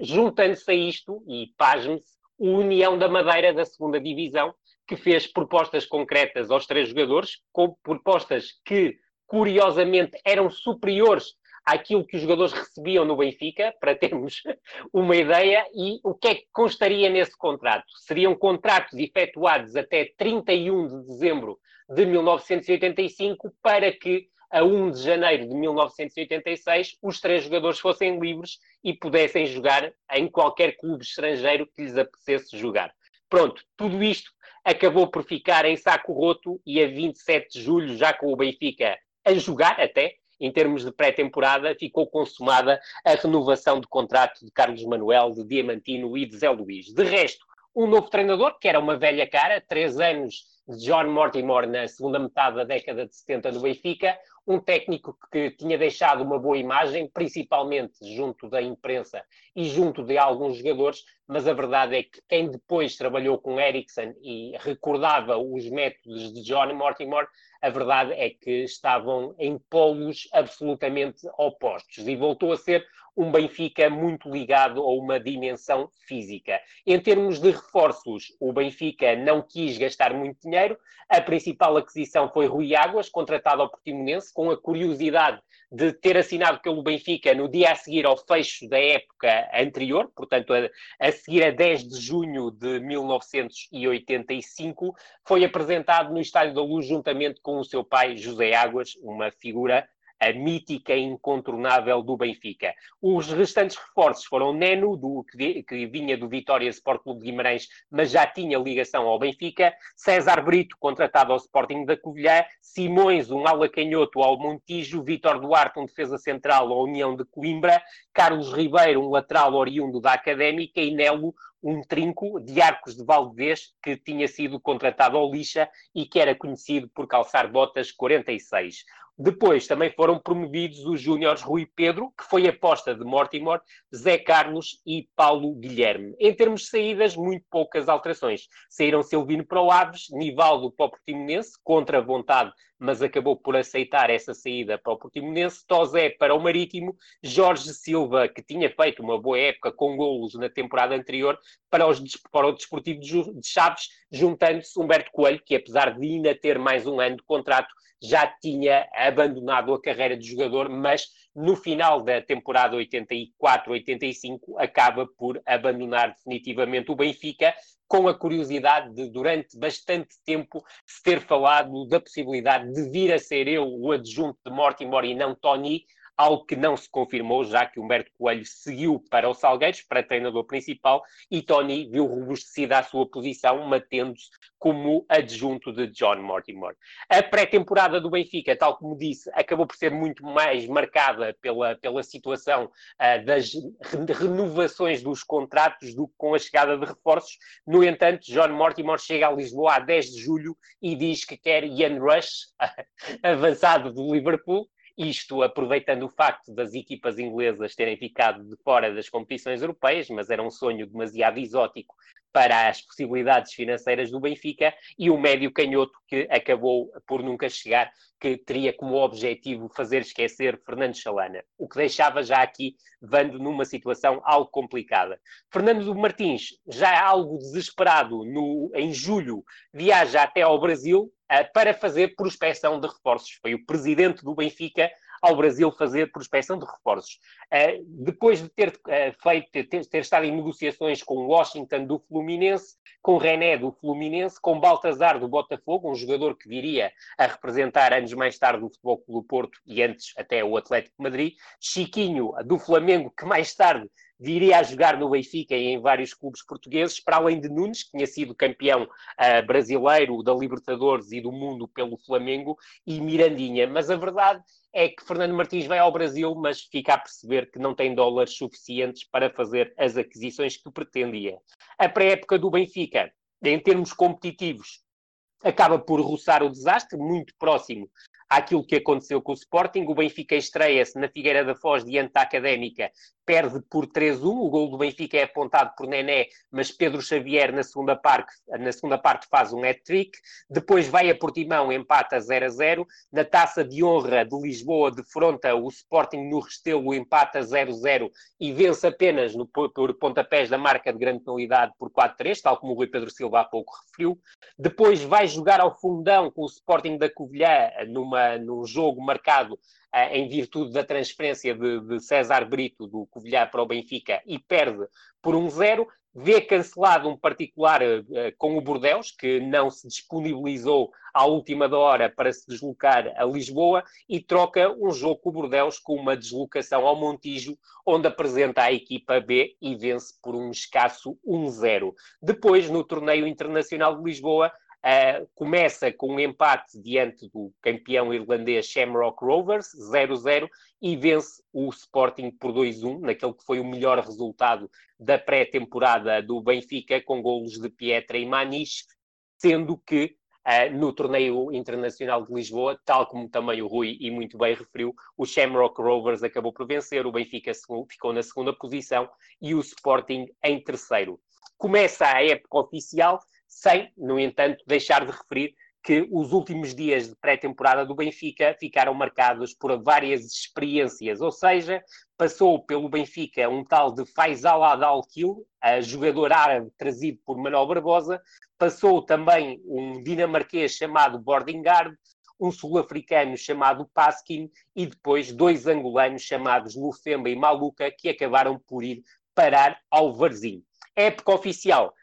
juntando-se a isto, e pasme-se, o União da Madeira da segunda Divisão, que fez propostas concretas aos três jogadores, com propostas que, curiosamente, eram superiores àquilo que os jogadores recebiam no Benfica, para termos uma ideia, e o que é que constaria nesse contrato? Seriam contratos efetuados até 31 de dezembro de 1985 para que a 1 de janeiro de 1986 os três jogadores fossem livres e pudessem jogar em qualquer clube estrangeiro que lhes apetecesse jogar. Pronto, tudo isto acabou por ficar em saco roto e a 27 de julho, já com o Benfica a jogar até, em termos de pré-temporada, ficou consumada a renovação de contrato de Carlos Manuel, de Diamantino e de Zé Luís. De resto, um novo treinador, que era uma velha cara, três anos de John Mortimer na segunda metade da década de 70 do Benfica, um técnico que tinha deixado uma boa imagem, principalmente junto da imprensa e junto de alguns jogadores, mas a verdade é que quem depois trabalhou com Ericsson e recordava os métodos de John Mortimer, a verdade é que estavam em polos absolutamente opostos e voltou a ser um Benfica muito ligado a uma dimensão física. Em termos de reforços, o Benfica não quis gastar muito dinheiro. A principal aquisição foi Rui Águas, contratado ao Portimonense, com a curiosidade de ter assinado pelo Benfica no dia a seguir ao fecho da época anterior, portanto, a, a seguir a 10 de junho de 1985, foi apresentado no Estádio da Luz juntamente com o seu pai José Águas, uma figura a mítica e incontornável do Benfica. Os restantes reforços foram Neno, do, que, que vinha do Vitória Sport Clube de Guimarães, mas já tinha ligação ao Benfica, César Brito, contratado ao Sporting da Covilhã, Simões, um ala canhoto ao Montijo, Vítor Duarte, um defesa central à União de Coimbra, Carlos Ribeiro, um lateral oriundo da Académica. E Nelo, um trinco de Arcos de Valdevez que tinha sido contratado ao Lixa e que era conhecido por calçar botas 46. Depois também foram promovidos os júniores Rui Pedro, que foi aposta de Mortimer, Zé Carlos e Paulo Guilherme. Em termos de saídas, muito poucas alterações. Saíram Silvino para o Aves, Nivaldo para o Portimonense, contra a vontade, mas acabou por aceitar essa saída para o Portimonense, Tozé para o Marítimo, Jorge Silva, que tinha feito uma boa época com golos na temporada anterior, para, os, para o Desportivo de Chaves, juntando-se Humberto Coelho, que apesar de ainda ter mais um ano de contrato, já tinha abandonado a carreira de jogador, mas no final da temporada 84-85 acaba por abandonar definitivamente o Benfica, com a curiosidade de, durante bastante tempo, se ter falado da possibilidade de vir a ser eu o adjunto de Mortimer e não Tony, algo que não se confirmou, já que Humberto Coelho seguiu para o Salgueiros, para treinador principal, e Tony viu robustecida a sua posição, mantendo-se como adjunto de John Mortimer. A pré-temporada do Benfica, tal como disse, acabou por ser muito mais marcada pela, pela situação uh, das renovações dos contratos do que com a chegada de reforços. No entanto, John Mortimer chega a Lisboa a 10 de julho e diz que quer Ian Rush, avançado do Liverpool, isto aproveitando o facto das equipas inglesas terem ficado de fora das competições europeias, mas era um sonho demasiado exótico para as possibilidades financeiras do Benfica, e o médio canhoto que acabou por nunca chegar, que teria como objetivo fazer esquecer Fernando Chalana, o que deixava já aqui Vando numa situação algo complicada. Fernando Martins, já algo desesperado, no, em julho, viaja até ao Brasil para fazer prospecção de reforços. Foi o presidente do Benfica ao Brasil fazer prospecção de reforços. Uh, depois de ter uh, feito, ter, ter, estado em negociações com Washington do Fluminense, com René do Fluminense, com Baltazar do Botafogo, um jogador que viria a representar anos mais tarde o Futebol Clube Porto e antes até o Atlético de Madrid, Chiquinho do Flamengo, que mais tarde viria a jogar no Benfica e em vários clubes portugueses, para além de Nunes, que tinha sido campeão uh, brasileiro da Libertadores e do mundo pelo Flamengo, e Mirandinha. Mas a verdade é que Fernando Martins vai ao Brasil, mas fica a perceber que não tem dólares suficientes para fazer as aquisições que pretendia. A pré-época do Benfica, em termos competitivos, acaba por roçar o desastre, muito próximo àquilo que aconteceu com o Sporting. O Benfica estreia-se na Figueira da Foz diante da Académica, perde por 3-1. O gol do Benfica é apontado por Nené, mas Pedro Xavier na segunda parte, na segunda parte faz um hat-trick. Depois vai a Portimão, empata 0-0. Na Taça de Honra de Lisboa, defronta o Sporting no Restelo, empata 0-0 e vence apenas no, por pontapés da marca de grande penalidade por 4-3, tal como o Rui Pedro Silva há pouco referiu. Depois vai jogar ao fundão com o Sporting da Covilhã numa, num jogo marcado em virtude da transferência de, de César Brito do Covilhã para o Benfica e perde por um zero vê cancelado um particular uh, com o Bordeus, que não se disponibilizou à última da hora para se deslocar a Lisboa, e troca um jogo com o Bordeus com uma deslocação ao Montijo, onde apresenta a equipa B e vence por um escasso 1-0. Depois, no torneio internacional de Lisboa, Uh, começa com um empate diante do campeão irlandês Shamrock Rovers, 0-0, e vence o Sporting por 2-1, naquele que foi o melhor resultado da pré-temporada do Benfica, com golos de Pietra e Maniche, sendo que Uh, no torneio internacional de Lisboa, tal como também o Rui e muito bem referiu, o Shamrock Rovers acabou por vencer, o Benfica ficou na segunda posição e o Sporting em terceiro. Começa a época oficial sem, no entanto, deixar de referir que os últimos dias de pré-temporada do Benfica ficaram marcados por várias experiências, ou seja, passou pelo Benfica um tal de Faisal Adalkil, jogador árabe trazido por Manuel Barbosa, passou também um dinamarquês chamado Bordingard, um sul-africano chamado Paskin e depois dois angolanos chamados Lufemba e Maluca que acabaram por ir parar ao Varzim. Época oficial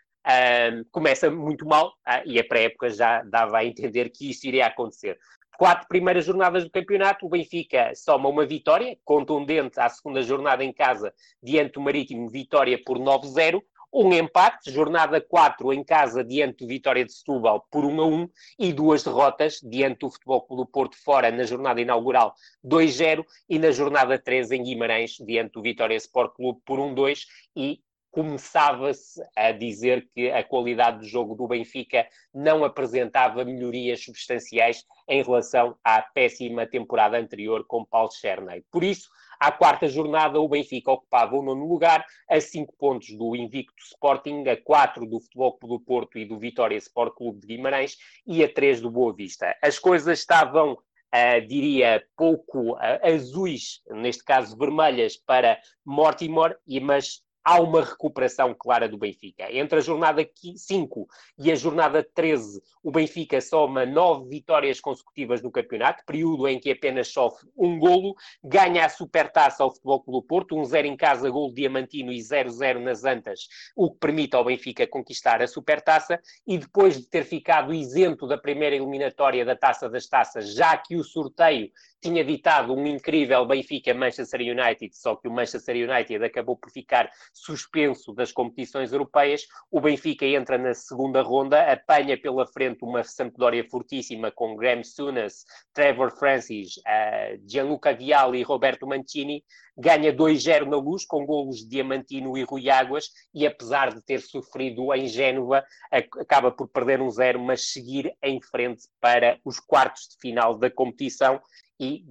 começa muito mal uh, e a pré-época já dava a entender que isso iria acontecer. quatro primeiras jornadas do campeonato, o Benfica soma uma vitória contundente à segunda jornada em casa diante do Marítimo, vitória por 9-0. Um empate, jornada 4 em casa diante do Vitória de Setúbal por 1 a 1 e duas derrotas diante do Futebol Clube do Porto fora na jornada inaugural 2-0 e na jornada 3 em Guimarães diante do Vitória Sport Clube por 1-2 e começava-se a dizer que a qualidade do jogo do Benfica não apresentava melhorias substanciais em relação à péssima temporada anterior com Paulo Cherney. Por isso, à quarta jornada, o Benfica ocupava o nono lugar, a cinco pontos do invicto Sporting, a quatro do Futebol Clube do Porto e do Vitória Sport Clube de Guimarães e a três do Boa Vista. As coisas estavam Uh, diria, pouco uh, azuis, neste caso vermelhas, para Mortimer, mas há uma recuperação clara do Benfica. Entre a jornada 5 e a jornada 13, o Benfica soma nove vitórias consecutivas no campeonato, período em que apenas sofre um golo, ganha a supertaça ao Futebol Clube Porto, 1-0 um em casa, gol Diamantino e 0-0 nas Antas, o que permite ao Benfica conquistar a supertaça, e depois de ter ficado isento da primeira eliminatória da Taça das Taças, já que o sorteio tinha ditado um incrível Benfica-Manchester United, só que o Manchester United acabou por ficar suspenso das competições europeias. O Benfica entra na segunda ronda, apanha pela frente uma Sampdoria fortíssima com Graham Souness, Trevor Francis, uh, Gianluca Vialli e Roberto Mancini, ganha 2-0 na luz, com golos de Diamantino e Rui Águas, e apesar de ter sofrido em Génova, acaba por perder um zero, mas seguir em frente para os quartos de final da competição e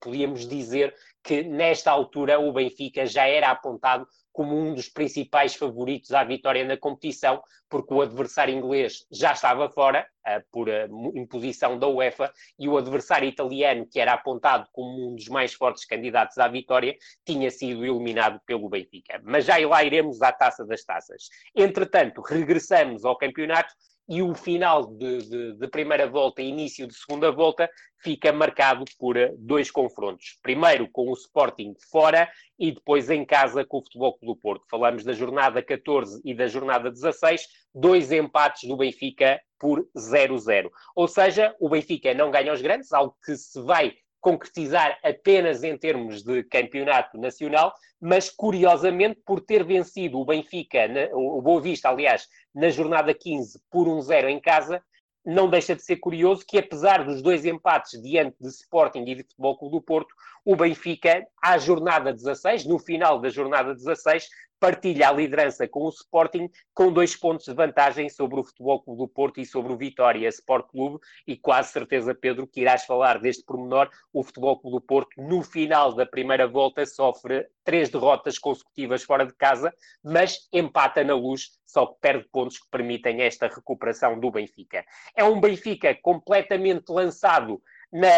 podíamos dizer que nesta altura o Benfica já era apontado como um dos principais favoritos à vitória na competição, porque o adversário inglês já estava fora, uh, por uh, imposição da UEFA, e o adversário italiano, que era apontado como um dos mais fortes candidatos à vitória, tinha sido eliminado pelo Benfica. Mas já lá iremos à taça das taças. Entretanto, regressamos ao campeonato e o final de, de, de, primeira volta e início de segunda volta fica marcado por eh, dois confrontos. Primeiro com o Sporting fora e depois em casa com o Futebol Clube do Porto. Falamos da jornada 14 e da jornada 16, dois empates do Benfica por 0-0. Ou seja, o Benfica não ganha os grandes, algo que se vai concretizar apenas em termos de campeonato nacional, mas curiosamente por ter vencido o Benfica, o Boa Vista, aliás, na jornada 15 por 1-0 em casa, não deixa de ser curioso que, apesar dos dois empates diante de Sporting e de Futebol Clube do Porto, o Benfica, à jornada 16, no final da jornada 16, partilha a liderança com o Sporting com dois pontos de vantagem sobre o Futebol Clube do Porto e sobre o Vitória Sport Clube e quase certeza, Pedro, que irás falar deste pormenor. O Futebol Clube do Porto, no final da primeira volta, sofre três derrotas consecutivas fora de casa, mas empata na luz, só que perde pontos que permitem esta recuperação do Benfica. É um Benfica completamente lançado na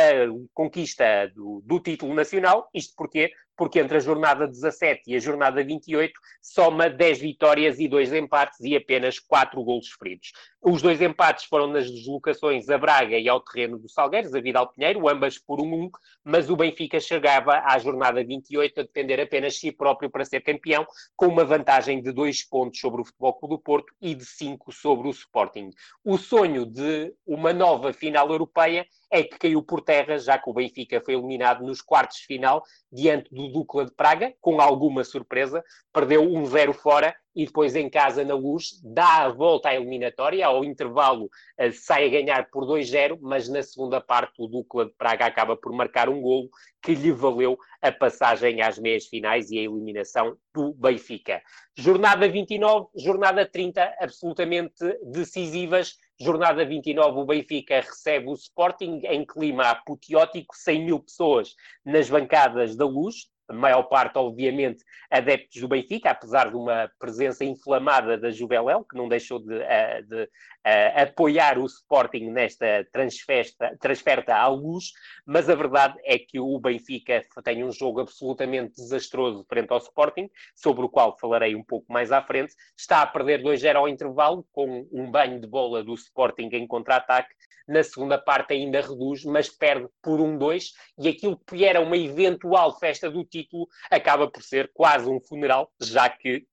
conquista do, do, título nacional. Isto porquê? Porque entre a jornada 17 e a jornada 28 soma 10 vitórias e 2 empates e apenas 4 golos feridos. Os dois empates foram nas deslocações a Braga e ao terreno do Salgueiros, a Vidal Pinheiro, ambas por 1-1, mas o Benfica chegava à jornada 28 a depender apenas de si próprio para ser campeão, com uma vantagem de 2 pontos sobre o Futebol Clube do Porto e de 5 sobre o Sporting. O sonho de uma nova final europeia é que caiu por terra, já que o Benfica foi eliminado nos quartos de final, diante do Dukla de Praga, com alguma surpresa, perdeu 1-0 fora e depois em casa na luz dá a volta à eliminatória, ao intervalo uh, sai a ganhar por 2-0, mas na segunda parte o Dukla de Praga acaba por marcar um golo que lhe valeu a passagem às meias finais e a eliminação do Benfica. Jornada 29, jornada 30, absolutamente decisivas. Jornada 29, o Benfica recebe o Sporting em clima apoteótico, 100 mil pessoas nas bancadas da luz, a maior parte, obviamente, adeptos do Benfica, apesar de uma presença inflamada da Juveléu, que não deixou de, eh, de, de uh, apoiar o Sporting nesta transferta à luz, mas a verdade é que o Benfica tem um jogo absolutamente desastroso frente ao Sporting, sobre o qual falarei um pouco mais à frente. Está a perder 2-0 ao intervalo, com um banho de bola do Sporting em contra-ataque. Na segunda parte ainda reduz, mas perde por 1-2, e aquilo que era uma eventual festa do título acaba por ser quase um funeral, já que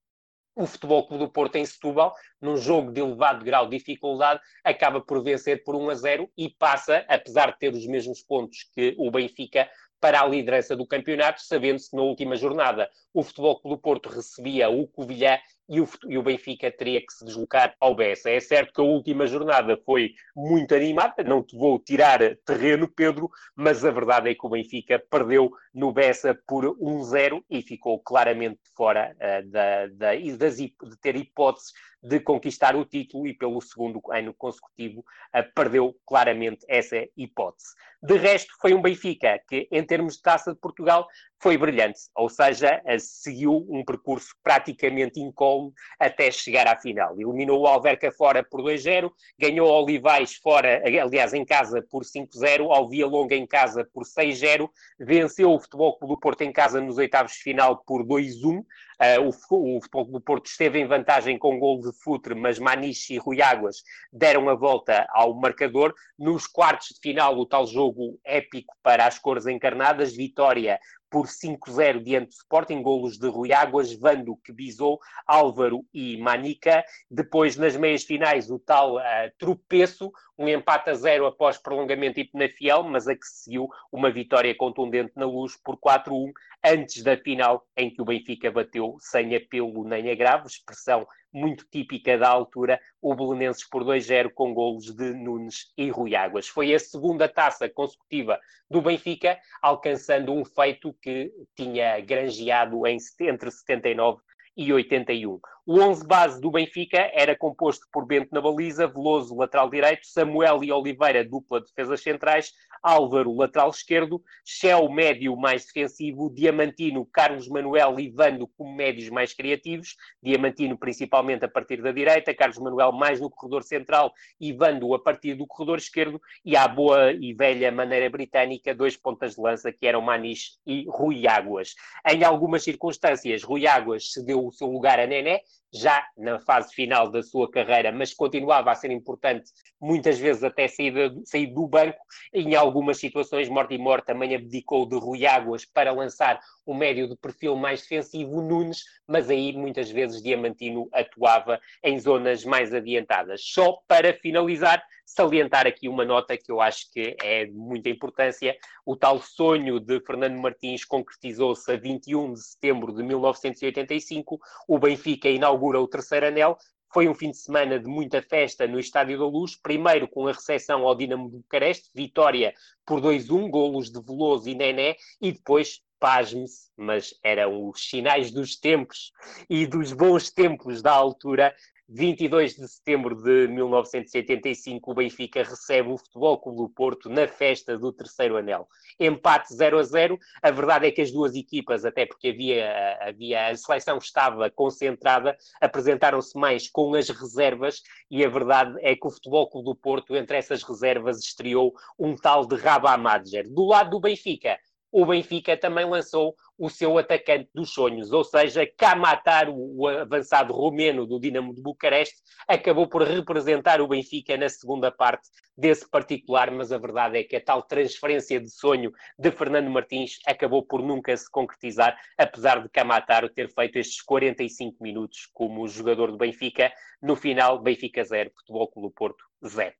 o Futebol Clube do Porto em Setúbal, num jogo de elevado grau de dificuldade, acaba por vencer por 1 a 0 e passa, apesar de ter os mesmos pontos que o Benfica, para a liderança do campeonato, sabendo-se que na última jornada. O Futebol Clube do Porto recebia o Covilhã e o, e o, Benfica teria que se deslocar ao Bessa. É certo que a última jornada foi muito animada, não te vou tirar terreno, Pedro, mas a verdade é que o Benfica perdeu no Bessa por 1-0 e ficou claramente fora uh, da, da, de ter hipóteses de conquistar o título e pelo segundo ano consecutivo uh, perdeu claramente essa hipótese. De resto, foi um Benfica que, em termos de taça de Portugal, foi brilhante, ou seja, uh, seguiu um percurso praticamente incólume até chegar à final. Eliminou o Alverca fora por 2-0, ganhou o Olivais fora, aliás, em casa por 5-0, Alvia Longa em casa por 6-0, venceu o Futebol Clube do Porto em casa nos oitavos de final por 2-1, Uh, o, o Porto esteve em vantagem com gol de Futre, mas Maniche e Rui Águas deram a volta ao marcador. Nos quartos de final, o tal jogo épico para as cores encarnadas, vitória por 5-0 diante do Sporting, golos de Rui Águas, Vando, que bisou, Álvaro e Manica. Depois, nas meias finais, o tal uh, tropeço, um empate a zero após prolongamento e penafiel, mas a que seguiu uma vitória contundente na luz por 4-1, antes da final, em que o Benfica bateu sem apelo nem agravo, expressão muito típica da altura, o Belenenses por 2-0 com golos de Nunes e Rui Águas. Foi a segunda taça consecutiva do Benfica, alcançando um feito que tinha granjeado em, entre 79 e 81. O 11 base do Benfica era composto por Bento na baliza, Veloso, lateral direito, Samuel e Oliveira, dupla defesas centrais, Álvaro, lateral esquerdo, Shell, médio mais defensivo, Diamantino, Carlos Manuel e Vando como médios mais criativos, Diamantino principalmente a partir da direita, Carlos Manuel mais no corredor central e Vando a partir do corredor esquerdo, e à boa e velha maneira britânica, dois pontas de lança que eram Maniche e Rui Águas. Em algumas circunstâncias, Rui Águas cedeu o seu lugar a Nené, já na fase final da sua carreira, mas continuava a ser importante, muitas vezes até sair, sair do banco. Em algumas situações, Mortimer também abdicou de Rui Águas para lançar o médio de perfil mais defensivo, Nunes, mas aí muitas vezes Diamantino atuava em zonas mais adiantadas. Só para finalizar, salientar aqui uma nota que eu acho que é de muita importância. O tal sonho de Fernando Martins concretizou-se a 21 de setembro de 1985. O Benfica inaugura o terceiro anel, foi um fim de semana de muita festa no Estádio da Luz, primeiro com a recepção ao Dinamo de Bucareste, vitória por 2-1, golos de Veloso e Nené, e depois, pasme-se, mas eram os sinais dos tempos e dos bons tempos da altura, 22 de setembro de 1985, o Benfica recebe o Futebol Clube do Porto na festa do terceiro anel. Empate 0 a 0. A verdade é que as duas equipas, até porque havia, havia a seleção estava concentrada, apresentaram-se mais com as reservas e a verdade é que o Futebol Clube do Porto, entre essas reservas, estreou um tal de Rabah Madjer. Do lado do Benfica, o Benfica também lançou o seu atacante dos sonhos, ou seja, Kamatar, o avançado romeno do Dinamo de Bucareste, acabou por representar o Benfica na segunda parte desse particular, mas a verdade é que a tal transferência de sonho de Fernando Martins acabou por nunca se concretizar, apesar de Kamatar ter feito estes 45 minutos como jogador do Benfica. No final, Benfica 0, Futebol Clube Porto 0.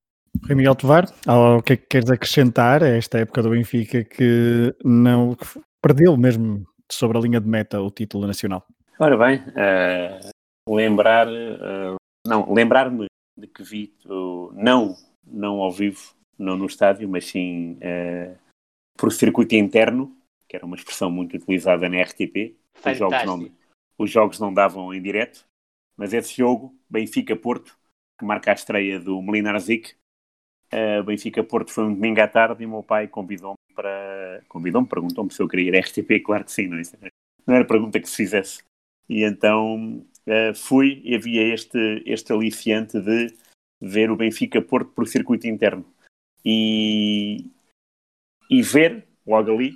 Rui Miguel Tovar, o que é que queres acrescentar a esta época do Benfica que não que perdeu mesmo sobre a linha de meta o título nacional? Ora bem, uh, lembrar, uh, não, lembrar-me de que vi, uh, não, não ao vivo, não no estádio, mas sim por circuito interno, que era uma expressão muito utilizada na RTP. Os jogos, não, os jogos não davam em direto, mas esse jogo, Benfica-Porto, que marca a estreia do Melinar Zic, Uh, Benfica Porto foi um domingo à tarde e o meu pai convidou-me para. Convidou-me, perguntou-me se eu queria ir RTP, claro que sim, não, é? não era pergunta que se fizesse. E então uh, fui e havia este, este aliciante de ver o Benfica Porto por circuito interno e, e ver logo ali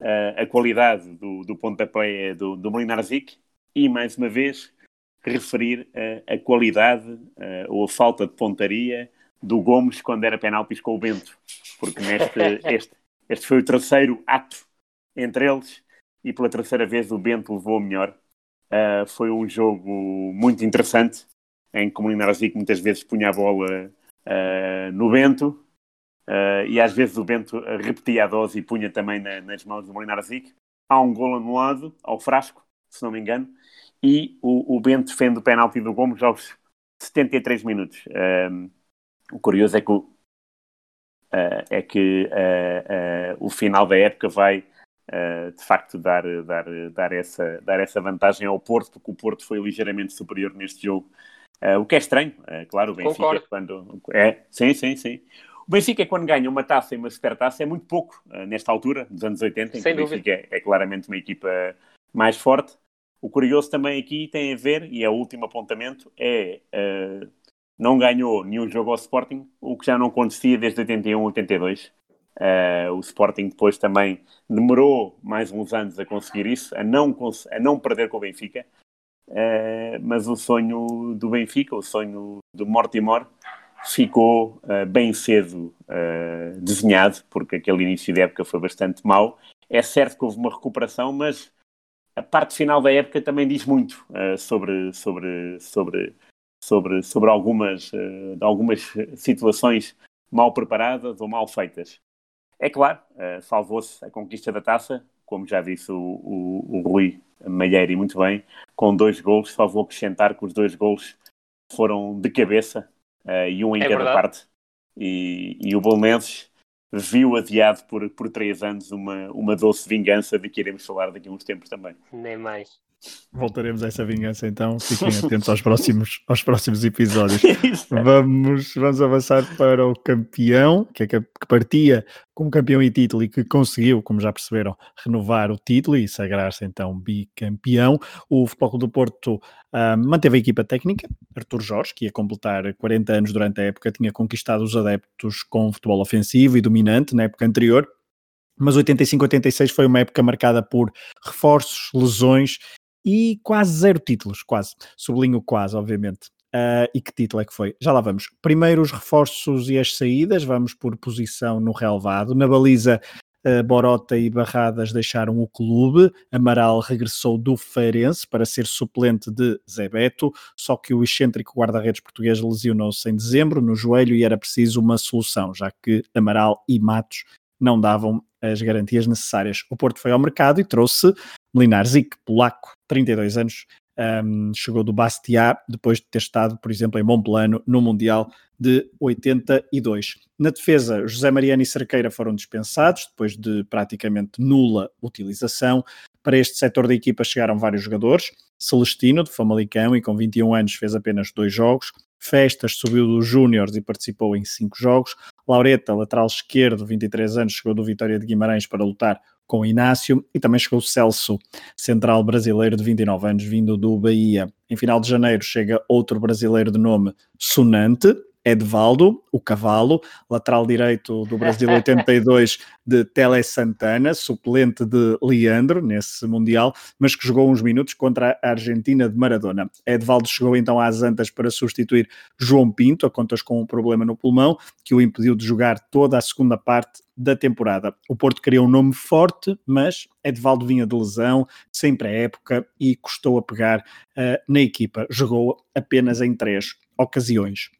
uh, a qualidade do, do pontapé do, do Molinar Zic e mais uma vez referir a qualidade ou a falta de pontaria do Gomes quando era penaltis com o Bento, porque neste, este, este foi o terceiro ato entre eles e pela terceira vez o Bento levou melhor. Uh, foi um jogo muito interessante, em que o Molinarzic muitas vezes punha a bola uh, no Bento, uh, e às vezes o Bento repetia a dose e punha também na, nas mãos do Molinarzic. Há um gol anulado ao frasco, se não me engano, e o, o Bento defende o penalti do Gomes aos 73 minutos. O curioso é que o, é que o final da época vai Uh, de facto dar, dar, dar, essa, dar essa vantagem ao Porto, porque o Porto foi ligeiramente superior neste jogo. Uh, o que é estranho, uh, claro, o Benfica Concordo. quando. É, sim, sim, sim. O Benfica, quando ganha uma taça e uma supertaça, é muito pouco nesta altura, dos anos 80, em Sem que o Benfica é, é, claramente uma equipa mais forte. O curioso também aqui tem a ver, e é o último apontamento, é não ganhou nenhum jogo ao Sporting, o que já não acontecia desde 81, 82. Uh, o Sporting depois também demorou mais uns anos a conseguir isso, a não, a não perder com o Benfica. Uh, mas o sonho do Benfica, o sonho do Mortimor, ficou uh, bem cedo desenhado, porque aquele início da época foi bastante mau. É certo que houve uma recuperação, mas a parte final da época também diz muito sobre, sobre, sobre, sobre, sobre algumas, algumas situações mal preparadas ou mal feitas. É claro, uh, salvou-se a conquista da taça, como já disse o, o, o Rui Malheiro muito bem, com dois gols, só vou acrescentar que os dois gols foram de cabeça uh, e um em é cada verdade. parte. E, e o Bolonenses viu adiado por, por três anos uma, uma doce vingança de que iremos falar daqui a uns tempos também. Nem mais. Voltaremos a essa vingança então, fiquem atentos aos próximos, aos próximos episódios. vamos, vamos avançar para o campeão, que, é, que partia como campeão e título e que conseguiu, como já perceberam, renovar o título e sagrar-se então bicampeão. O Futebol do Porto uh, manteve a equipa técnica, Artur Jorge, que ia completar 40 anos durante a época, tinha conquistado os adeptos com futebol ofensivo e dominante na época anterior, mas 85-86 foi uma época marcada por reforços, lesões e quase zero títulos, quase. Sublinho quase, obviamente. Uh, e que título é que foi? Já lá vamos. Primeiro os reforços e as saídas, vamos por posição no relevado. Na baliza, uh, Borota e Barradas deixaram o clube. Amaral regressou do Feirense para ser suplente de Zé Beto, só que o excêntrico guarda-redes português lesionou-se em dezembro no joelho e era preciso uma solução, já que Amaral e Matos não davam as garantias necessárias. O Porto foi ao mercado e trouxe Mlinar Zik, polaco, 32 anos, um, chegou do Bastia depois de ter estado, por exemplo, em bom plano no Mundial de 82. Na defesa, José Mariano e Cerqueira foram dispensados depois de praticamente nula utilização. Para este setor da equipa chegaram vários jogadores. Celestino, de Famalicão, e com 21 anos fez apenas dois jogos. Festas subiu dos Júniores e participou em cinco jogos. Laureta, lateral esquerdo, 23 anos, chegou do Vitória de Guimarães para lutar com Inácio e também chegou o Celso, central brasileiro de 29 anos, vindo do Bahia. Em final de janeiro chega outro brasileiro de nome Sonante, Edvaldo, o cavalo, lateral direito do Brasil 82 de Tele Santana, suplente de Leandro nesse Mundial, mas que jogou uns minutos contra a Argentina de Maradona. Edvaldo chegou então às Antas para substituir João Pinto, a contas com um problema no pulmão, que o impediu de jogar toda a segunda parte da temporada. O Porto queria um nome forte, mas Edvaldo vinha de lesão, sempre à época, e custou a pegar uh, na equipa. Jogou apenas em três ocasiões.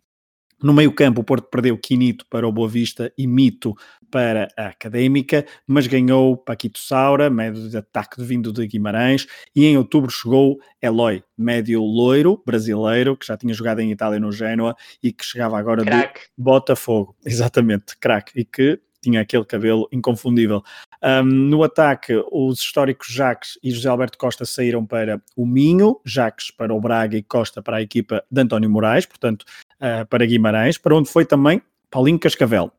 No meio-campo, o Porto perdeu Quinito para o Boa Vista e Mito para a Académica, mas ganhou Paquito Saura, médio de ataque vindo de Guimarães, e em outubro chegou Eloy, médio loiro brasileiro, que já tinha jogado em Itália no Genoa e que chegava agora crack. de Botafogo. Exatamente, craque. E que tinha aquele cabelo inconfundível. Um, no ataque, os históricos Jacques e José Alberto Costa saíram para o Minho, Jacques para o Braga e Costa para a equipa de António Moraes, portanto, uh, para Guimarães, para onde foi também Paulinho Cascavel.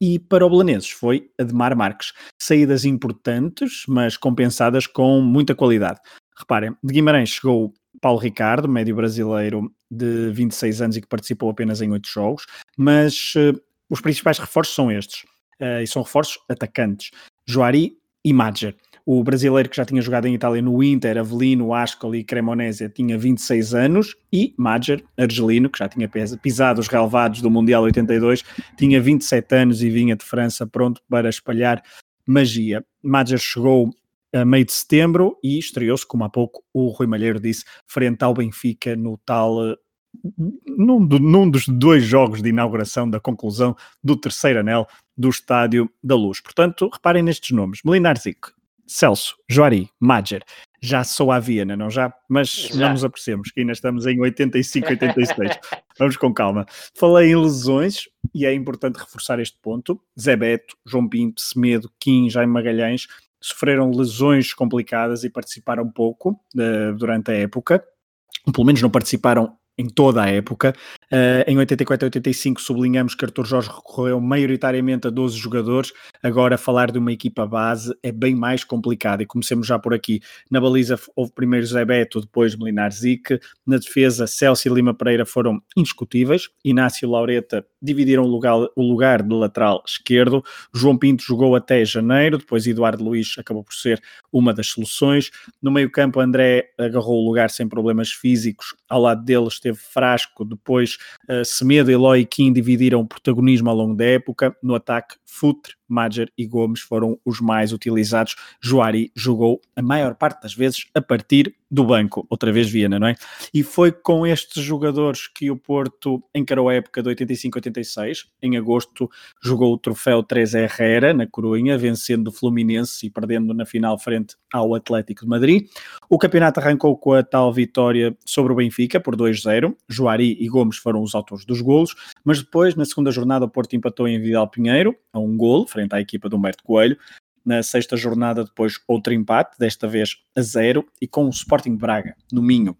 E para o Belenenses foi Ademar Marques. Saídas importantes, mas compensadas com muita qualidade. Reparem, de Guimarães chegou Paulo Ricardo, médio brasileiro de 26 anos e que participou apenas em 8 jogos, mas uh, os principais reforços são estes, uh, e são reforços atacantes. Joari e Madger. O brasileiro que já tinha jogado em Itália no Inter, Avelino, Ascoli e Cremonese tinha 26 anos e Madger, argelino, que já tinha pisado os relevados do Mundial 82, tinha 27 anos e vinha de França pronto para espalhar magia. Madger chegou a meio de setembro e estreou-se, como há pouco o Rui Malheiro disse, frente ao Benfica no tal num, num, dos dois jogos de inauguração da conclusão do terceiro anel do Estádio da Luz. Portanto, reparem nestes nomes: Melinar Zico, Celso, Joari, Madger. Já sou a Viena, não já? Mas já. não nos apreciemos, que ainda estamos em 85, 86. Vamos com calma. Falei em lesões e é importante reforçar este ponto. Zé Beto, João Pinto, Semedo, Kim, Jaime Magalhães sofreram lesões complicadas e participaram pouco uh, durante a época. Pelo menos não participaram em toda a época. Uh, em 84 e 85 sublinhamos que Artur Jorge recorreu maioritariamente a 12 jogadores. Agora falar de uma equipa base é bem mais complicado e comecemos já por aqui. Na baliza houve primeiro Zé Beto, depois Melinar Zic. Na defesa, Celso e Lima Pereira foram indiscutíveis. Inácio e Laureta dividiram o lugar, o lugar de lateral esquerdo. João Pinto jogou até janeiro, depois Eduardo Luiz acabou por ser uma das soluções. No meio campo, André agarrou o lugar sem problemas físicos. Ao lado dele esteve Frasco, depois uh, Semedo, e Kim dividiram o protagonismo ao longo da época. No ataque, Futre, Madger e Gomes foram os mais utilizados. Joari jogou a maior parte das vezes a partir do banco, outra vez Viena, não é? E foi com estes jogadores que o Porto encarou a época de 85-86. Em agosto jogou o troféu 3 Herrera na Corunha, vencendo o Fluminense e perdendo na final frente ao Atlético de Madrid. O campeonato arrancou com a tal vitória sobre o Benfica por 2-0. Joari e Gomes foram os autores dos golos, mas depois, na segunda jornada, o Porto empatou em Vidal Pinheiro, a um golo, frente à equipa do Humberto Coelho. Na sexta jornada, depois, outro empate, desta vez a zero, e com o Sporting Braga, no Minho.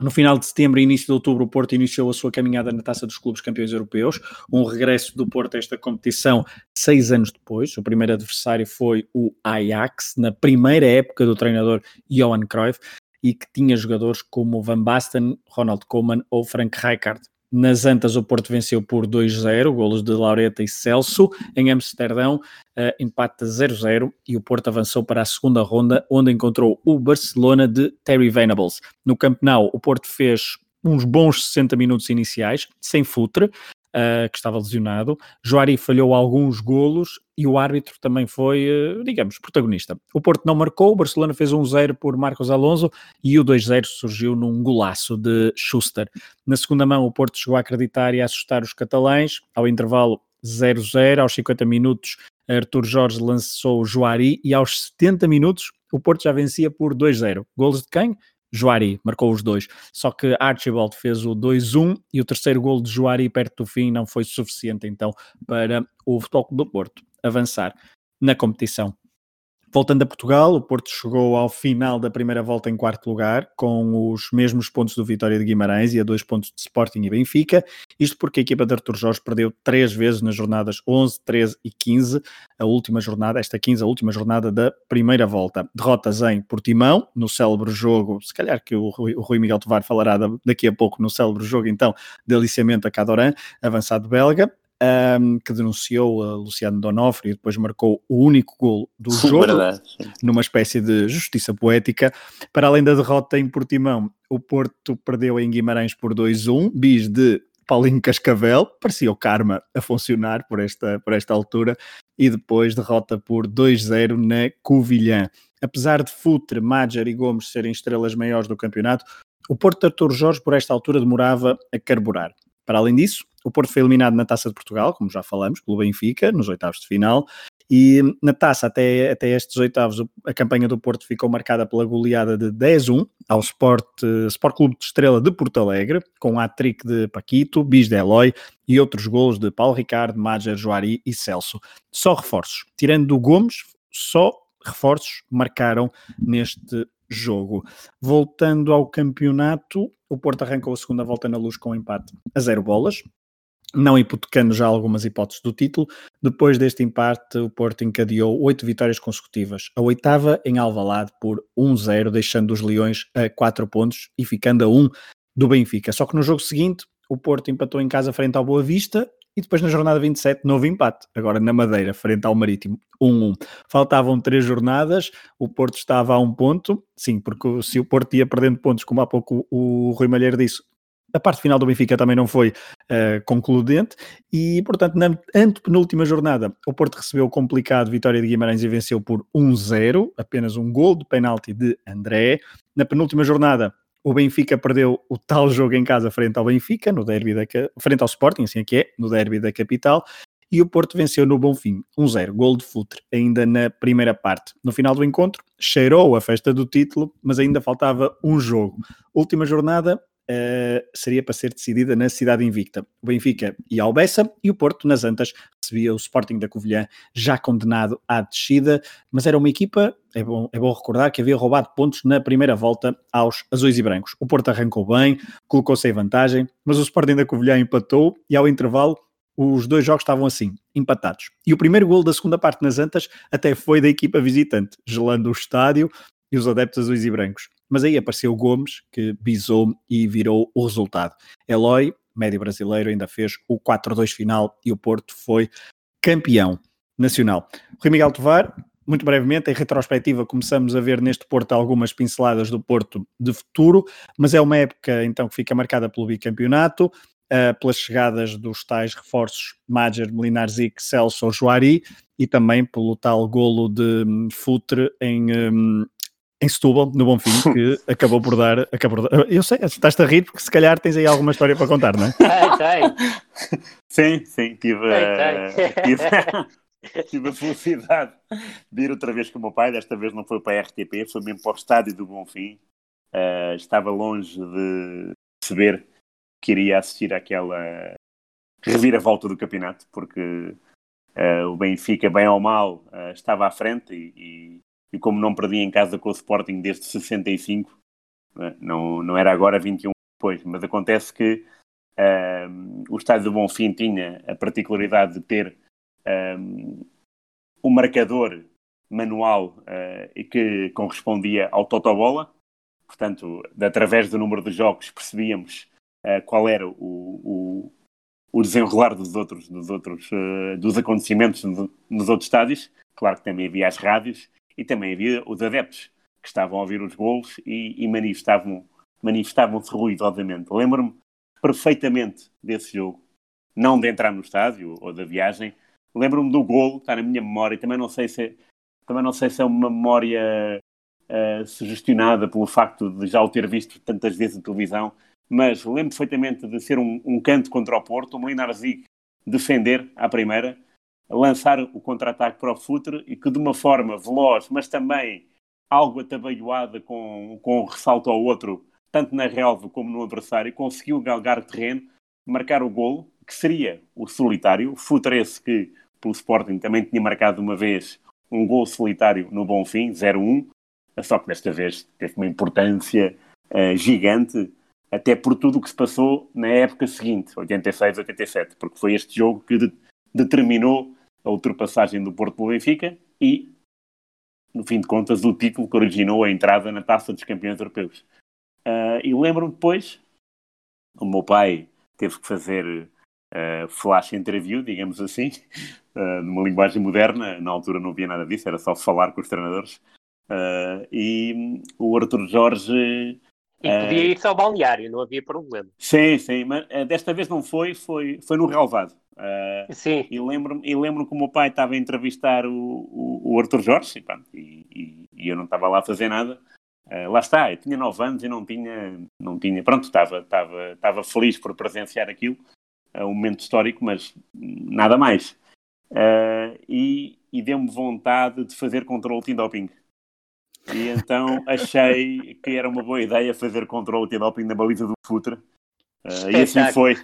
No final de setembro e início de outubro, o Porto iniciou a sua caminhada na Taça dos Clubes Campeões Europeus, um regresso do Porto a esta competição seis anos depois. O primeiro adversário foi o Ajax, na primeira época do treinador Johan Cruyff, e que tinha jogadores como Van Basten, Ronald Koeman ou Frank Rijkaard. Nas Antas, o Porto venceu por 2-0, golos de Laureta e Celso. Em Amsterdão, uh, empate 0-0 e o Porto avançou para a segunda ronda, onde encontrou o Barcelona de Terry Venables. No Camp Nou, o Porto fez uns bons 60 minutos iniciais, sem futre, uh, que estava lesionado. Joari falhou alguns golos e o árbitro também foi, uh, digamos, protagonista. O Porto não marcou, o Barcelona fez 1-0 por Marcos Alonso e o 2-0 surgiu num golaço de Schuster. Na segunda mão, o Porto chegou a acreditar e a assustar os catalães. Ao intervalo 0-0, aos 50 minutos, Artur Jorge lançou o Joari e aos 70 minutos o Porto já vencia por 2-0. Golos de quem? Joari marcou os dois. Só que Archibald fez o 2-1 e o terceiro gol de Joari perto do fim não foi suficiente então para o Futebol do Porto avançar na competição. Voltando a Portugal, o Porto chegou ao final da primeira volta em quarto lugar, com os mesmos pontos do Vitória de Guimarães e a dois pontos de Sporting e Benfica. Isto porque a equipa de Artur Jorge perdeu três vezes nas jornadas 11, 13 e 15, a última jornada, esta 15, a última jornada da primeira volta. Derrotas em Portimão, no célebre jogo, se calhar que o Rui, o Rui Miguel Tovar falará daqui a pouco no célebre jogo, então, de aliciamento a Cadoran, avançado belga um, que denunciou a Luciano Donofrio e depois marcou o único gol do jogo, Verdade. numa espécie de justiça poética. Para além da derrota em Portimão, o Porto perdeu em Guimarães por 2-1, bis de Paulinho Cascavel, parecia o karma a funcionar por esta, por esta altura, e depois derrota por 2-0 na Covilhã. Apesar de Futre, Madger e Gomes serem estrelas maiores do campeonato, o Porto de Artur Jorge por esta altura demorava a carburar. Para além disso, o Porto foi eliminado na Taça de Portugal, como já falamos, pelo Benfica, nos oitavos de final, e na taça, até, até estes oitavos, a campanha do Porto ficou marcada pela goleada de 10-1 ao Sport, Sport Clube de Estrela de Porto Alegre, com hat-trick de Paquito, Bis de Eloy e outros golos de Paulo Ricardo, Mager, Joari e Celso. Só reforços. Tirando do Gomes, só reforços marcaram neste jogo. Voltando ao campeonato, o Porto arrancou a segunda volta na luz com um empate a zero bolas, não hipotecando já algumas hipóteses do título. Depois deste empate, o Porto encadeou oito vitórias consecutivas. A oitava em Alvalade por 1-0, deixando os Leões a 4 pontos e ficando a 1 do Benfica. Só que no jogo seguinte, o Porto empatou em casa frente ao Boa Vista e depois na jornada 27, novo empate. Agora na Madeira, frente ao Marítimo, 1-1. Faltavam três jornadas, o Porto estava a um ponto. Sim, porque se o Porto ia perdendo pontos, como há pouco o Rui Malheiro disse, a parte final do Benfica também não foi uh, concludente e, portanto, na antepenúltima jornada, o Porto recebeu o complicado Vitória de Guimarães e venceu por 1-0, apenas um gol de penalti de André. Na penúltima jornada, o Benfica perdeu o tal jogo em casa frente ao Benfica, no derby da, frente ao Sporting, assim é que é, no derby da capital, e o Porto venceu no Bonfim, 1-0, gol de Futre, ainda na primeira parte. No final do encontro, cheirou a festa do título, mas ainda faltava um jogo. Última jornada, Uh, seria para ser decidida na cidade invicta. O Benfica ia ao Bessa e o Porto, nas Antas, recebia o Sporting da Covilhã, já condenado à descida, mas era uma equipa, é bom, é bom recordar, que havia roubado pontos na primeira volta aos azuis e brancos. O Porto arrancou bem, colocou-se em vantagem, mas o Sporting da Covilhã empatou e ao intervalo os dois jogos estavam assim, empatados. E o primeiro gol da segunda parte nas Antas até foi da equipa visitante, gelando o estádio e os adeptos azuis e brancos. Mas aí apareceu Gomes, que bisou e virou o resultado. Eloy, médio brasileiro, ainda fez o 4-2 final e o Porto foi campeão nacional. Rui Miguel Tovar, muito brevemente, em retrospectiva, começamos a ver neste Porto algumas pinceladas do Porto de futuro, mas é uma época então que fica marcada pelo bicampeonato, uh, pelas chegadas dos tais reforços Mager, Melinarzik, Celso, Joari e também pelo tal golo de um, Futre em, um, em Setúbal, no Bonfim, que acabou por dar, acabou. Eu sei, estás-a rir porque se calhar tens aí alguma história para contar, não é? Tem, tem. Sim, sim, tive, tem, tem. tive, tive a felicidade de ir outra vez com o meu pai, desta vez não foi para a RTP, foi mesmo para o estádio do Bonfim. Uh, estava longe de perceber que iria assistir àquela reviravolta do campeonato, porque uh, o Benfica, bem ou mal, uh, estava à frente e, e como não perdia em casa com o Sporting desde 65, é? não, não era agora 21 depois, mas acontece que o estádio do Bonfim tinha a particularidade de ter um, marcador manual uh, e que correspondia ao Totobola, portanto, através do número de jogos percebíamos uh, qual era o, o, o, desenrolar dos outros, dos, outros uh, dos acontecimentos nos outros estádios. Claro que também havia as rádios e também havia os adeptos que estavam a ouvir os golos e, e manifestavam, manifestavam-se ruidosamente. Lembro-me perfeitamente desse jogo, não de entrar no estádio ou da viagem. Lembro-me do golo, está na minha memória, também não sei se, também não sei se é uma memória uh, sugestionada pelo facto de já o ter visto tantas vezes na televisão, mas lembro perfeitamente de ser um, um canto contra o Porto, o Molinar Zig defender à primeira, lançar o contra-ataque para o Futre e que de uma forma veloz, mas também algo atabalhoada com, com um ressalto ao outro, tanto na relva como no adversário, conseguiu galgar terreno, marcar o golo, que seria o solitário. Futre esse que, pelo Sporting, também tinha marcado uma vez um gol solitário no Bonfim, 0-1, só que desta vez teve uma importância uh, gigante, até por tudo o que se passou na época seguinte, 86-87, porque foi este jogo que de, determinou a ultrapassagem do Porto pelo Benfica e, no fim de contas, o título que originou a entrada na Taça dos Campeões Europeus. Uh, e lembro-me depois, o meu pai teve que fazer uh, flash interview, digamos assim, uh, numa linguagem moderna, na altura não havia nada disso, era só falar com os treinadores. Uh, e o Arthur Jorge e podia ir ao balneário, não havia problema. Sim, sim, mas desta vez não foi, foi, foi no relevado. Uh, Sim. E lembro-me e lembro que o meu pai estava a entrevistar o, o, o Arthur Jorge e, e, e, eu não estava lá a fazer nada. Uh, lá está, eu tinha 9 anos e não tinha, não tinha pronto, estava, estava, estava feliz por presenciar aquilo, uh, um momento histórico, mas nada mais. Uh, e, e deu-me vontade de fazer controle antidoping. E então achei que era uma boa ideia fazer controle antidoping na baliza do Futre Uh, e assim foi.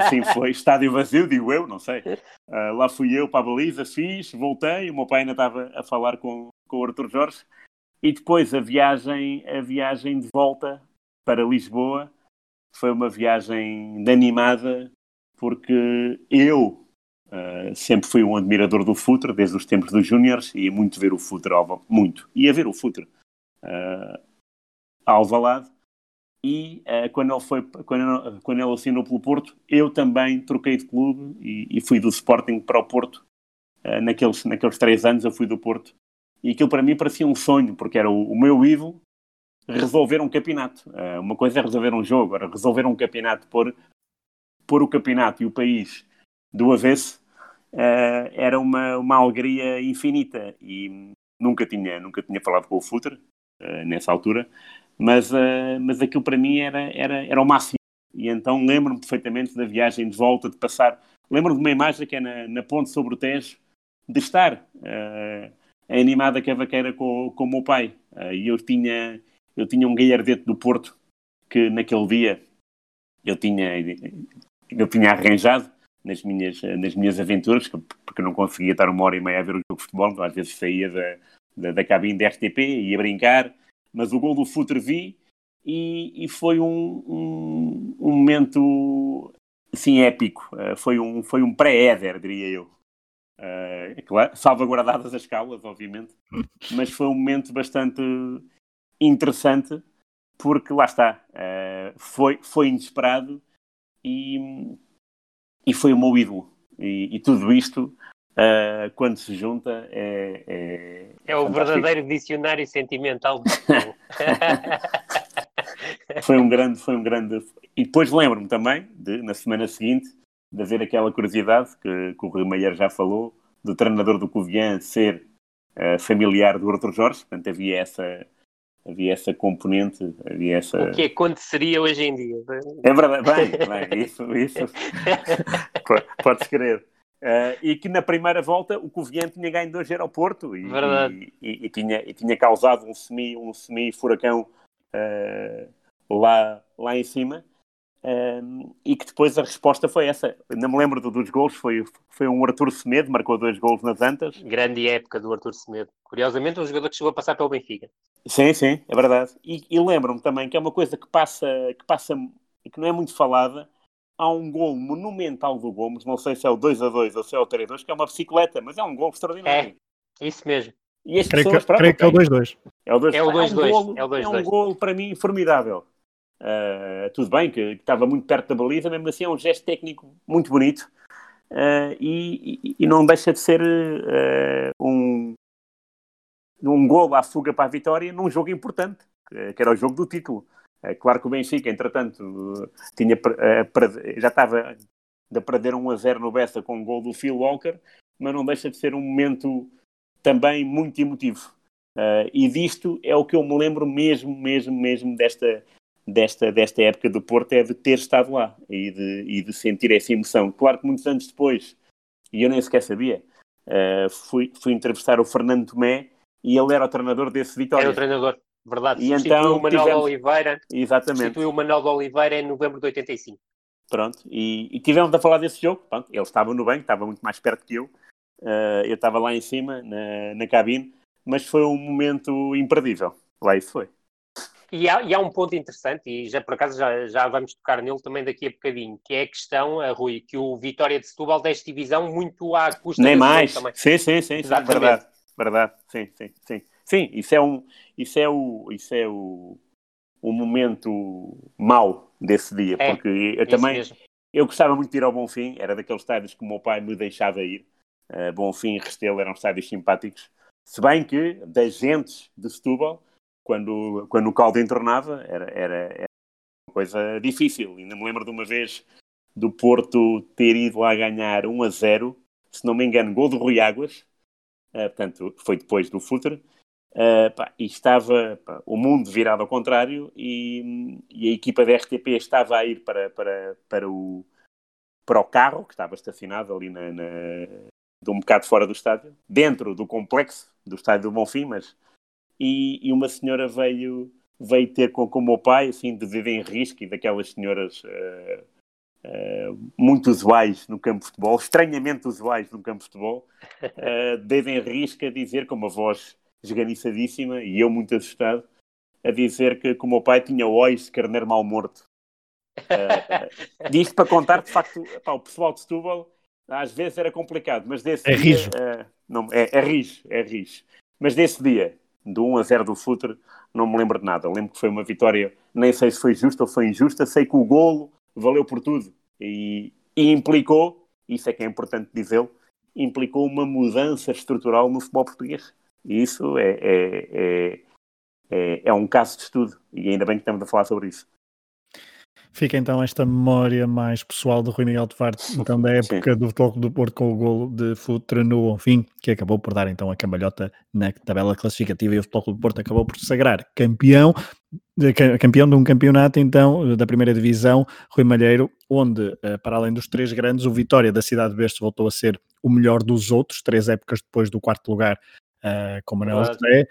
Assim foi. Estádio vazio, digo eu, não sei. Uh, lá fui eu para a baliza, fiz, voltei. O meu pai ainda estava a falar com, com o Arthur Jorge. E depois a viagem, a viagem de volta para Lisboa foi uma viagem de animada, porque eu uh, sempre fui um admirador do Futre, desde os tempos dos Júniores, ia muito ver o Futre, muito. Ia ver o Futre uh, ao Alvalade e uh, quando, ele foi, quando, quando ele assinou pelo Porto, eu também troquei de clube e, e fui do Sporting para o Porto. Uh, naqueles, naqueles três anos eu fui do Porto. E aquilo para mim parecia um sonho, porque era o, o meu ídolo resolver um campeonato. Uh, uma coisa é resolver um jogo, agora resolver um campeonato, pôr, pôr o campeonato e o país do avesso, era uma, uma alegria infinita. E nunca tinha, nunca tinha falado com o Futre nessa altura, mas, mas aquilo para mim era, era, era o máximo. E então lembro-me perfeitamente da viagem de volta, de passar. Lembro-me de uma imagem que é na, na ponte sobre o Tejo, de estar a animada cavaqueira com, com o meu pai. E eu tinha eu tinha um galhardete do Porto que naquele dia eu tinha, eu tinha arranjado nas minhas, nas minhas aventuras, porque não conseguia estar uma hora e meia a ver o jogo de futebol, então às vezes saía da, da, da cabine da RTP, ia brincar, mas o gol do Futre vi e, e foi um, um, um, momento assim épico, uh, foi um, foi um pré-éder, diria eu. Uh, claro, salvaguardadas as calas, obviamente, mas foi um momento bastante interessante, porque lá está, uh, foi, foi inesperado e, e foi o meu ídolo. E, e tudo isto, uh, quando se junta, é. É, é o verdadeiro dicionário sentimental do Foi um grande, foi um grande. E depois lembro-me também, de, na semana seguinte, de haver aquela curiosidade que, que o Rui Meier já falou, do treinador do Covian ser uh, familiar do Arthur Jorge, portanto havia essa, havia essa componente, havia essa... O que aconteceria hoje em dia? É verdade, bem, bem isso, isso pode-se crer. Uh, e que na primeira volta o Covilhã tinha ganho 2-0 ao Porto e, e, e, e, tinha, e tinha causado um semi, um semi furacão uh, lá, lá em cima um, e que depois a resposta foi essa. Não me lembro dos gols, foi, foi um Arthur Semedo, marcou dois gols nas Antas. Grande época do Arthur Semedo. Curiosamente, um jogador que chegou a passar pelo Benfica. Sim, sim, é verdade. E, e lembro-me também que é uma coisa que passa, que passa e que não é muito falada. Há um gol monumental do Gomes, não sei se é o 2 a 2 ou se é o 3 a 2, que é uma bicicleta, mas é um gol extraordinário. É, isso mesmo. E as creio pessoas, que, pronto, creio que é o 2-2. É o 2-2. É o 2-2. É, um é, um gol para mim formidável. Uh, tudo bem que, que, estava muito perto da baliza, mesmo assim é um gesto técnico muito bonito uh, e, e, e, não deixa de ser uh, um, um gol à fuga para a vitória num jogo importante, que era o jogo do título. Claro que o Benfica, entretanto, tinha, já estava a perder 1 a 0 no Bessa com o gol do Phil Walker, mas não deixa de ser um momento também muito emotivo. e disto é o que eu me lembro mesmo, mesmo, mesmo desta, desta, desta época do Porto é de ter estado lá e de, e de sentir essa emoção. Claro que muitos anos depois, e eu nem sequer sabia, uh, fui, fui entrevistar o Fernando Tomé e ele era o treinador desse Vitória. Era o treinador, verdade. E então, o Manuel tivemos... Oliveira. Exatamente. Substituiu o Manuel Oliveira em novembro de 85. Pronto, e, e tivemos a falar desse jogo. Pronto, ele estava no banco, estava muito mais perto que eu. Uh, eu estava lá em cima, na, na cabine, mas foi um momento imperdível. Lá isso foi. E há, e há, um ponto interessante, e já por acaso já, já vamos tocar nele também daqui a bocadinho, que é a questão, a Rui, que o Vitória de Setúbal desta divisão muito à custa Nem mais. Também. Sim, sim, sim, sim, verdade. Verdade, sim, sim, sim. Sim, isso é um, isso é o, isso é o, o momento mau desse dia, é, porque eu também, mesmo. eu gostava muito de ir ao Bonfim, era daqueles estádios que o meu pai me deixava ir. Uh, Bonfim e Restelo eram estádios simpáticos. Se bem que, das gentes de Setúbal, quando, quando o caldo entornava, era, era, era uma coisa difícil. Ainda me lembro de uma vez do Porto ter ido lá ganhar 1 a 0, se não me engano, gol do Rui Águas, uh, portanto, foi depois do Futre, uh, pá, e estava pá, o mundo virado ao contrário e, e, a equipa da RTP estava a ir para, para, para, o, para o carro, que estava estacionado ali na, na, de um bocado fora do estádio, dentro do complexo do estádio do Bonfim, mas e, e uma senhora veio, veio ter com, com o meu pai, assim, de viver em risco, e daquelas senhoras uh, uh, muito usuais no campo de futebol, estranhamente usuais no campo de futebol, uh, devem risco a dizer, com uma voz esganiçadíssima, e eu muito assustado, a dizer que, que o meu pai tinha ois de carneiro mal morto. Uh, disto para contar, de facto, pá, o pessoal de Setúbal às vezes era complicado, mas desse é dia... Rijo. Uh, não, é, é rijo. É rijo. Mas desse dia, do 1 a 0 do Futre, não me lembro de nada. lembro que foi uma vitória, nem sei se foi justa ou foi injusta, sei que o golo valeu por tudo e, e implicou, isso é que é importante dizê-lo, implicou uma mudança estrutural no futebol português. E isso é, é, é, é, é um caso de estudo e ainda bem que estamos a falar sobre isso. Fica então esta memória mais pessoal do Rui Miguel Tavares, então da época Sim. do Futebol do Porto com o golo de Futre no fim, que acabou por dar então a cambalhota na tabela classificativa e o Futebol do Porto acabou por sagrar campeão, campeão de um campeonato então da primeira divisão, Rui Malheiro, onde eh, para além dos três grandes, o Vitória da Cidade de Bestes voltou a ser o melhor dos outros, três épocas depois do quarto lugar uh, com Manuel José,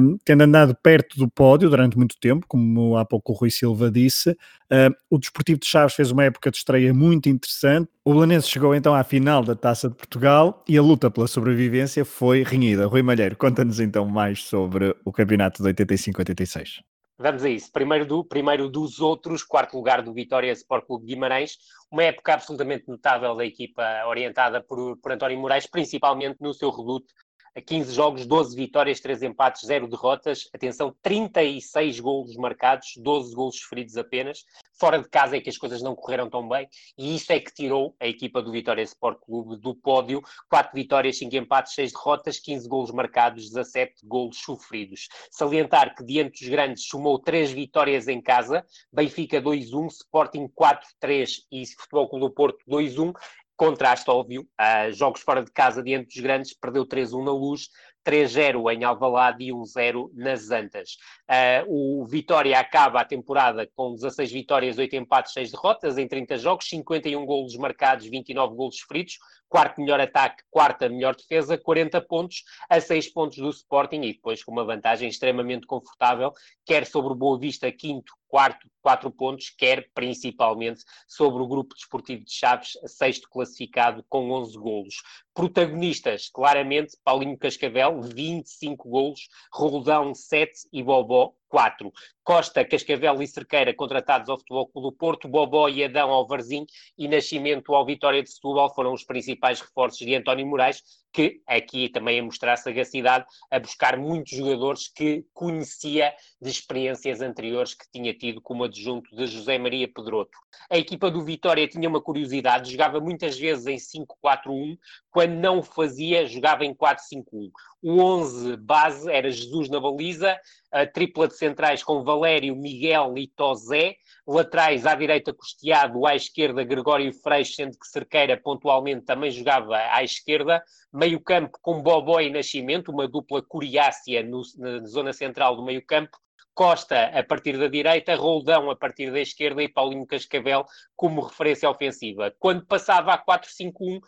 um, tendo andado perto do pódio durante muito tempo, como há pouco o Rui Silva disse. Uh, o Desportivo de Chaves fez uma época de estreia muito interessante. O Belenense chegou então à final da Taça de Portugal e a luta pela sobrevivência foi renhida. Rui Malheiro, conta-nos então mais sobre o campeonato de 85-86. Vamos a isso. Primeiro, do, primeiro dos outros, quarto lugar do Vitória Sport Clube Guimarães, uma época absolutamente notável da equipa orientada por, por António Moraes, principalmente no seu reduto a 15 jogos, 12 vitórias, 3 empates, 0 derrotas. Atenção, 36 golos marcados, 12 golos sofridos apenas. Fora de casa é que as coisas não correram tão bem e isso é que tirou a equipa do Vitória Sport Clube do pódio. 4 vitórias, 5 empates, 6 derrotas, 15 golos marcados, 17 golos sofridos. Salientar que diante dos grandes somou 3 vitórias em casa, Benfica 2-1, Sporting 4-3 e Futebol Clube do Porto 2-1 Contraste óbvio, uh, jogos fora de casa diante dos grandes, perdeu 3-1 na luz, 3-0 em Alvalade e 1-0 nas Antas. Uh, o Vitória acaba a temporada com 16 vitórias, 8 empates, 6 derrotas em 30 jogos, 51 golos marcados, 29 golos feridos, quarto melhor ataque, quarta melhor defesa, 40 pontos a 6 pontos do Sporting e depois com uma vantagem extremamente confortável, quer sobre o Boa Vista, quinto, quarto, quatro pontos, quer principalmente sobre o grupo desportivo de Chaves, sexto classificado com 11 golos. Protagonistas, claramente, Paulinho Cascavel, 25 golos, Roldão, 7 e Bobó, 4. Costa, Cascavel e Cerqueira contratados ao Futebol Clube do Porto, Bobó e Adão ao Varzim e Nascimento ao Vitória de Setúbal foram os principais reforços de António Moraes, que aqui também a mostrar sagacidade, a buscar muitos jogadores que conhecia de experiências anteriores que tinha tido como adjunto de José Maria Pedroto. A equipa do Vitória tinha uma curiosidade, jogava muitas vezes em 5-4-1, quando não o fazia, jogava em 4-5-1. O 11 base era Jesus na baliza, a tripla de centrais com Valério, Miguel e Tozé, laterais à direita Costeado, à esquerda Gregório Freixo, sendo que Cerqueira pontualmente também jogava à esquerda, meio campo com Bobó e Nascimento, uma dupla coriácea no, na zona central do meio campo, Costa a partir da direita, Roldão a partir da esquerda e Paulinho Cascavel como referência ofensiva. Quando passava a 4-5-1, eh,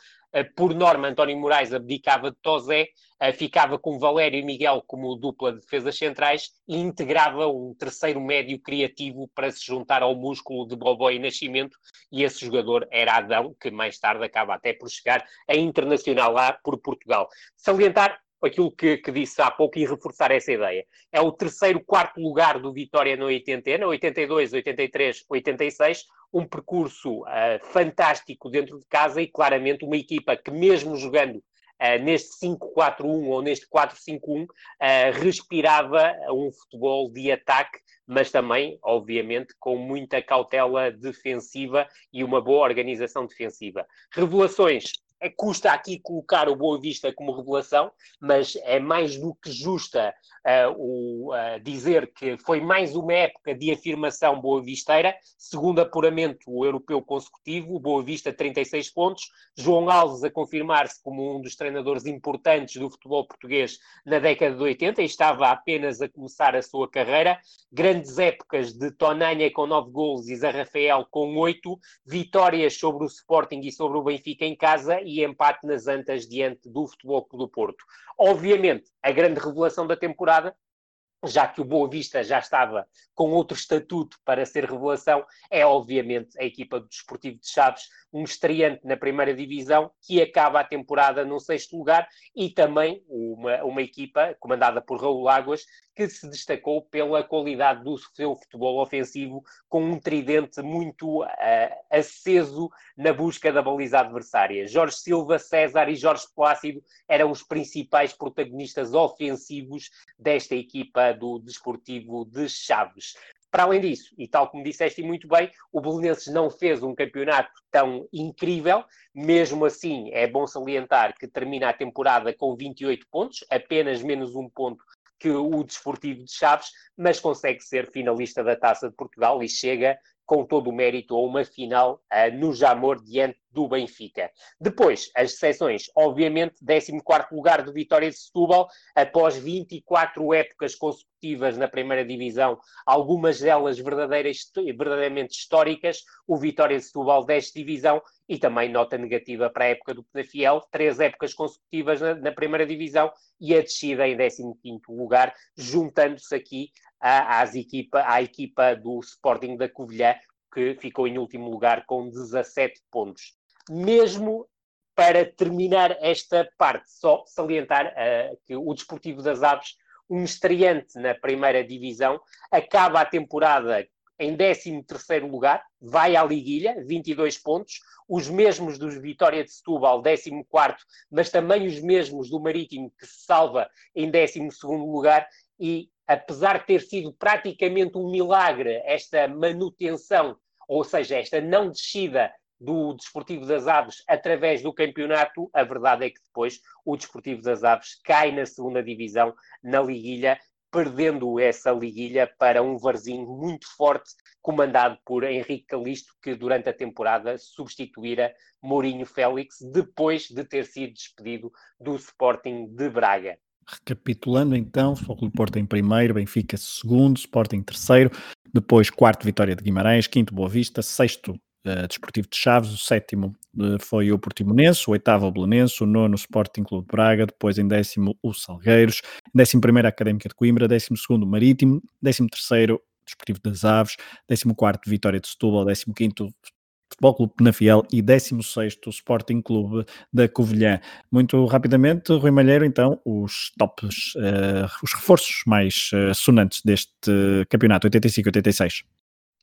por norma, António Moraes abdicava de Tozé, eh, ficava com Valério e Miguel como dupla de defesas centrais e integrava um terceiro médio criativo para se juntar ao músculo de Bobó e Nascimento, e esse jogador era Adão, que mais tarde acaba até por chegar a internacional lá por Portugal. Salientar aquilo que, que, disse há pouco e reforçar essa ideia. É o terceiro, quarto lugar do Vitória no 80, 82, 83, 86, um percurso uh, fantástico dentro de casa e claramente uma equipa que mesmo jogando uh, neste 5-4-1 ou neste 4-5-1 uh, respirava um futebol de ataque, mas também, obviamente, com muita cautela defensiva e uma boa organização defensiva. Revelações custa aqui colocar o Boa Vista como revelação, mas é mais do que justa uh, o, uh, dizer que foi mais uma época de afirmação boa visteira, segundo apuramento europeu consecutivo, Boa Vista 36 pontos, João Alves a confirmar-se como um dos treinadores importantes do futebol português na década de 80 e estava apenas a começar a sua carreira, grandes épocas de Tonanha com 9 gols e Zé Rafael com 8, vitórias sobre o Sporting e sobre o Benfica em casa e empate nas Antas diante do Futebol Clube do Porto. Obviamente, a grande revelação da temporada já que o Boa Vista já estava com outro estatuto para ser revelação, é obviamente a equipa do Desportivo de Chaves, um estreante na primeira divisão, que acaba a temporada no sexto lugar, e também uma, uma equipa comandada por Raul Águas, que se destacou pela qualidade do seu futebol ofensivo, com um tridente muito uh, aceso na busca da baliza adversária. Jorge Silva, César e Jorge Plácido eram os principais protagonistas ofensivos desta equipa do Desportivo de Chaves. Para além disso, e tal como disseste muito bem, o Belenenses não fez um campeonato tão incrível, mesmo assim é bom salientar que termina a temporada com 28 pontos, apenas menos um ponto que o Desportivo de Chaves, mas consegue ser finalista da Taça de Portugal e chega com todo o mérito a uma final uh, no Jamor diante do Benfica. Depois, as seleções, obviamente, 14 lugar do Vitória de Setúbal, após 24 épocas consecutivas na primeira divisão, algumas delas verdadeiramente históricas, o Vitória de Setúbal 10 divisão e também nota negativa para a época do Penafiel, três épocas consecutivas na, na primeira divisão e a descida em 15º lugar, juntando-se aqui à, equipa, à equipa do Sporting da Covilhã, que ficou em último lugar com 17 pontos. Mesmo para terminar esta parte, só salientar uh, que o Desportivo das Aves, um estreante na primeira divisão, acaba a temporada em 13º lugar, vai à liguilha, 22 pontos, os mesmos dos Vitória de Setúbal, 14º, mas também os mesmos do Marítimo, que se salva em 12º lugar, e apesar de ter sido praticamente um milagre esta manutenção, ou seja, esta não descida do Desportivo das Aves através do campeonato, a verdade é que depois o Desportivo das Aves cai na segunda divisão, na liguilha, perdendo essa liguilha para um Varzinho muito forte, comandado por Henrique Calisto, que durante a temporada substituíra Mourinho Félix, depois de ter sido despedido do Sporting de Braga. Recapitulando então, Futebol Porto em primeiro, Benfica segundo, Sporting terceiro, depois quarto Vitória de Guimarães, quinto Boa Vista, sexto uh, Desportivo de Chaves, o sétimo uh, foi o Portimonense, o oitavo o Belenense, o nono Sporting Clube de Braga, depois em décimo o Salgueiros, em décimo primeiro a Académica de Coimbra, décimo segundo o Marítimo, décimo terceiro Desportivo das Aves, décimo quarto Vitória de Setúbal, décimo quinto Futebol Clube Penafiel e 16 o Sporting Clube da Covilhã. Muito rapidamente, Rui Malheiro, então, os tops, uh, os reforços mais uh, sonantes deste campeonato 85-86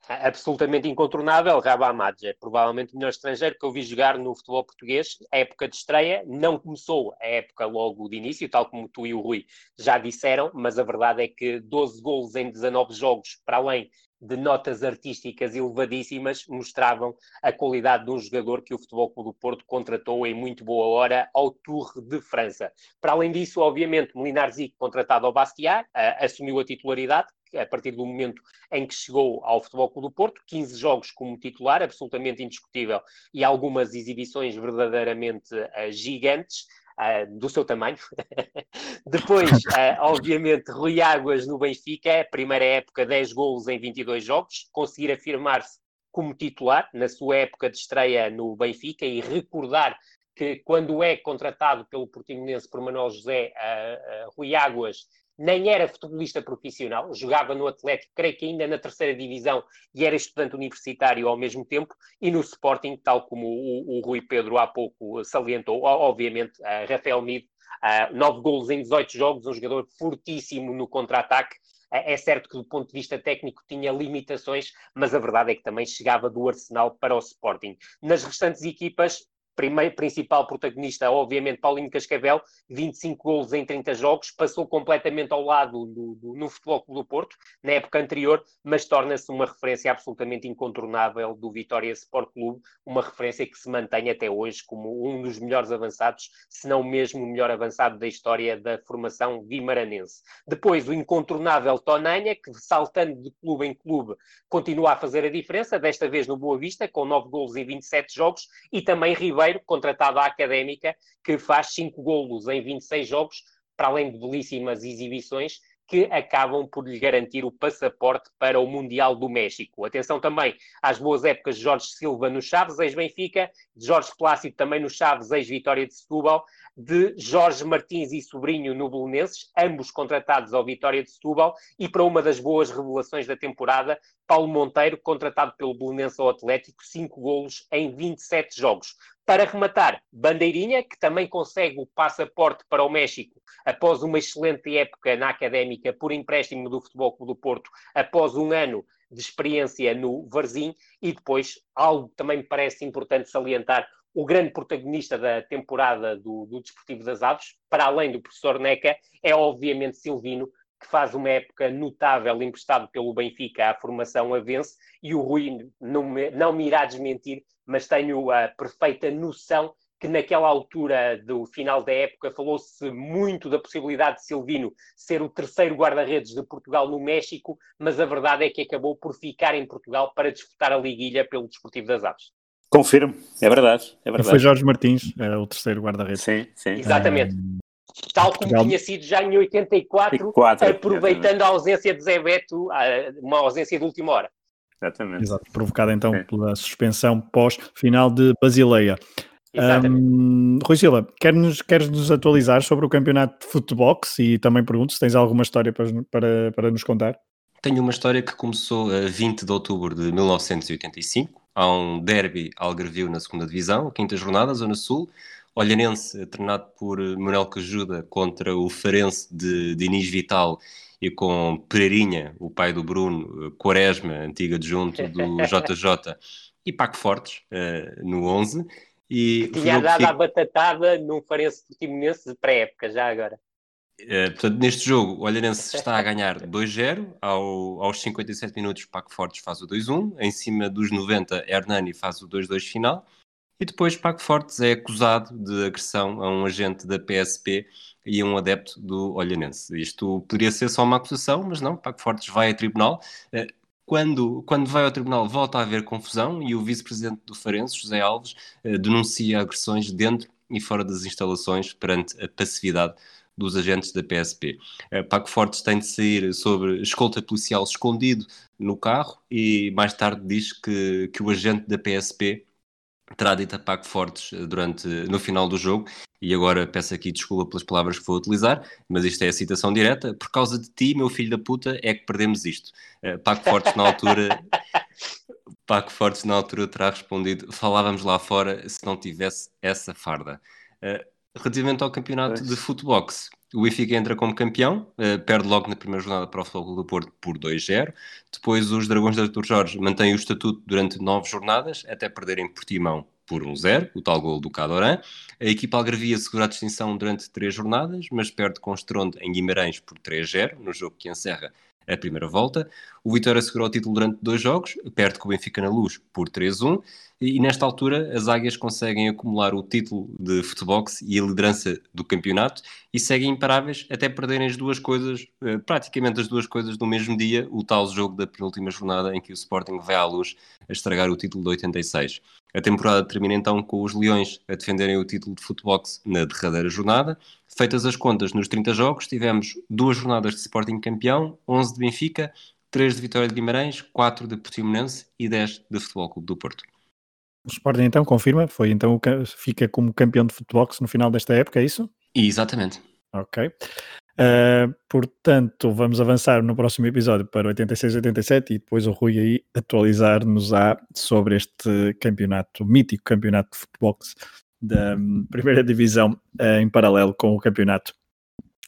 absolutamente incontornável, Raba Amadja, é provavelmente o melhor estrangeiro que eu vi jogar no futebol português. Época de estreia não começou a época logo de início, tal como tu e o Rui já disseram, mas a verdade é que 12 golos em 19 jogos, para além de notas artísticas elevadíssimas, mostravam a qualidade de um jogador que o Futebol Clube do Porto contratou em muito boa hora ao Tour de França. Para além disso, obviamente, Molinar Zic, contratado ao Bastia, assumiu a titularidade, a partir do momento em que chegou ao Futebol Clube do Porto, 15 jogos como titular, absolutamente indiscutível, e algumas exibições verdadeiramente uh, gigantes. Uh, do seu tamanho. Depois, uh, obviamente, Rui Águas no Benfica, primeira época, 10 golos em 22 jogos, conseguir afirmar-se como titular na sua época de estreia no Benfica e recordar que quando é contratado pelo Portimonense por Manuel José, uh, Rui Águas nem era futebolista profissional, jogava no Atlético, creio que ainda na terceira divisão, e era estudante universitário ao mesmo tempo, e no Sporting, tal como o, o Rui Pedro há pouco salientou, obviamente, uh, Rafael Mid, uh, nove golos em 18 jogos, um jogador fortíssimo no contra-ataque, uh, é certo que do ponto de vista técnico tinha limitações, mas a verdade é que também chegava do Arsenal para o Sporting. Nas restantes equipas, primeiro principal protagonista, obviamente, Paulinho Cascavel, 25 golos em 30 jogos, passou completamente ao lado do, do, no Futebol Clube do Porto, na época anterior, mas torna-se uma referência absolutamente incontornável do Vitória Sport Clube, uma referência que se mantém até hoje como um dos melhores avançados, se não mesmo o melhor avançado da história da formação guimaranense. Depois, o incontornável Tonanha, que saltando de clube em clube, continua a fazer a diferença, desta vez no Boa Vista, com 9 golos em 27 jogos, e também Ribeiro, contratado à Académica, que faz 5 golos em 26 jogos, para além de belíssimas exibições, que acabam por lhe garantir o passaporte para o Mundial do México. Atenção também às boas épocas de Jorge Silva no Chaves, ex-Benfica, de Jorge Plácido também no Chaves, ex-Vitória de Setúbal, de Jorge Martins e Sobrinho no Belenenses, ambos contratados ao Vitória de Setúbal, e para uma das boas revelações da temporada, Paulo Monteiro, contratado pelo Belenense ao Atlético, 5 golos em 27 jogos. Para rematar, Bandeirinha, que também consegue o passaporte para o México após uma excelente época na Académica por empréstimo do Futebol Clube do Porto, após um ano de experiência no Varzim, e depois, algo também me parece importante salientar, o grande protagonista da temporada do, do Desportivo das Aves, para além do professor Neca, é obviamente Silvino, que faz uma época notável emprestado pelo Benfica à formação Avense, e o Rui não me, não me irá desmentir, mas tenho a perfeita noção que naquela altura do final da época falou-se muito da possibilidade de Silvino ser o terceiro guarda-redes de Portugal no México, mas a verdade é que acabou por ficar em Portugal para disputar a liguilha pelo Desportivo das Aves. Confirmo, é verdade. É verdade. Foi Jorge Martins, é o terceiro guarda-redes. Sim, sim. Exatamente. Tal como Portugal- tinha sido já em 84, Quatro, aproveitando a ausência de Zé Beto, uma ausência de última hora. Exatamente. Exato, provocada então É. pela suspensão pós-final de Basileia. Exatamente. Hum, Rui Silva, queres-nos queres -nos atualizar sobre o campeonato de Footbox e também pergunto se tens alguma história para, para, para nos contar? Tenho uma história que começou a 20 de outubro de 1985. Há um derby algarvio na segunda divisão, quinta jornada, Zona Sul. Olhanense, treinado por Manuel Cajuda, contra o Farense de Diniz Vital e com Pereirinha, o pai do Bruno, Quaresma, antigo adjunto do JJ, e Paco Fortes, eh, no 11. E Tinha dado fica- a batatada num Farense Portimonense de pré-época, já agora. Eh, portanto, neste jogo, o Olhanense está a ganhar 2-0. Ao, aos 57 minutos, Paco Fortes faz o 2-1. Em cima dos 90, Hernani faz o 2-2 final. E depois, Paco Fortes é acusado de agressão a um agente da PSP e um adepto do Olhanense. Isto poderia ser só uma acusação, mas não. Paco Fortes vai a tribunal. Eh, Quando, quando vai ao tribunal, volta a haver confusão e o vice-presidente do Farense, José Alves, eh, denuncia agressões dentro e fora das instalações perante a passividade dos agentes da PSP. Uh, Paco Fortes tem de sair sobre escolta policial escondido no carro e mais tarde diz que, que o agente da PSP terá dito a Paco Fortes eh, durante, no final do jogo, e agora peço aqui desculpa pelas palavras que vou utilizar, mas isto é a citação direta, por causa de ti, meu filho da puta, é que perdemos isto. Uh, Paco Fortes na altura... Paco Fortes na altura terá respondido falávamos lá fora se não tivesse essa farda. Uh, relativamente ao campeonato de futebox, o Benfica entra como campeão, uh, perde logo na primeira jornada para o Futebol do Porto por 2-0. Depois os Dragões de Artur Jorge mantêm o estatuto durante nove jornadas, até perderem Portimão por 1-0, o tal gol do Cadoran. A equipa algarvia segura a distinção durante três jornadas, mas perde com estrondo em Guimarães por 3-0, no jogo que encerra a primeira volta. O Vitória segurou o título durante dois jogos, perde com o Benfica na luz por 3-1, e nesta altura as águias conseguem acumular o título de futebox e a liderança do campeonato e seguem imparáveis até perderem as duas coisas, eh, praticamente as duas coisas no mesmo dia, o tal jogo da penúltima jornada em que o Sporting vai à luz a estragar o título de 86. A temporada termina então com os Leões a defenderem o título de futebox na derradeira jornada. Feitas as contas, nos 30 jogos tivemos duas jornadas de Sporting campeão, 11 de Benfica, 3 de Vitória de Guimarães, 4 de Portimonense e 10 de Futebol Clube do Porto. O Sporting então confirma, foi então fica como campeão de futebol no final desta época, é isso? Exatamente. Ok. Uh, portanto, vamos avançar no próximo episódio para 86-87 e depois o Rui aí atualizar-nos-á sobre este campeonato, mítico campeonato de futebol da hum, primeira divisão uh, em paralelo com o campeonato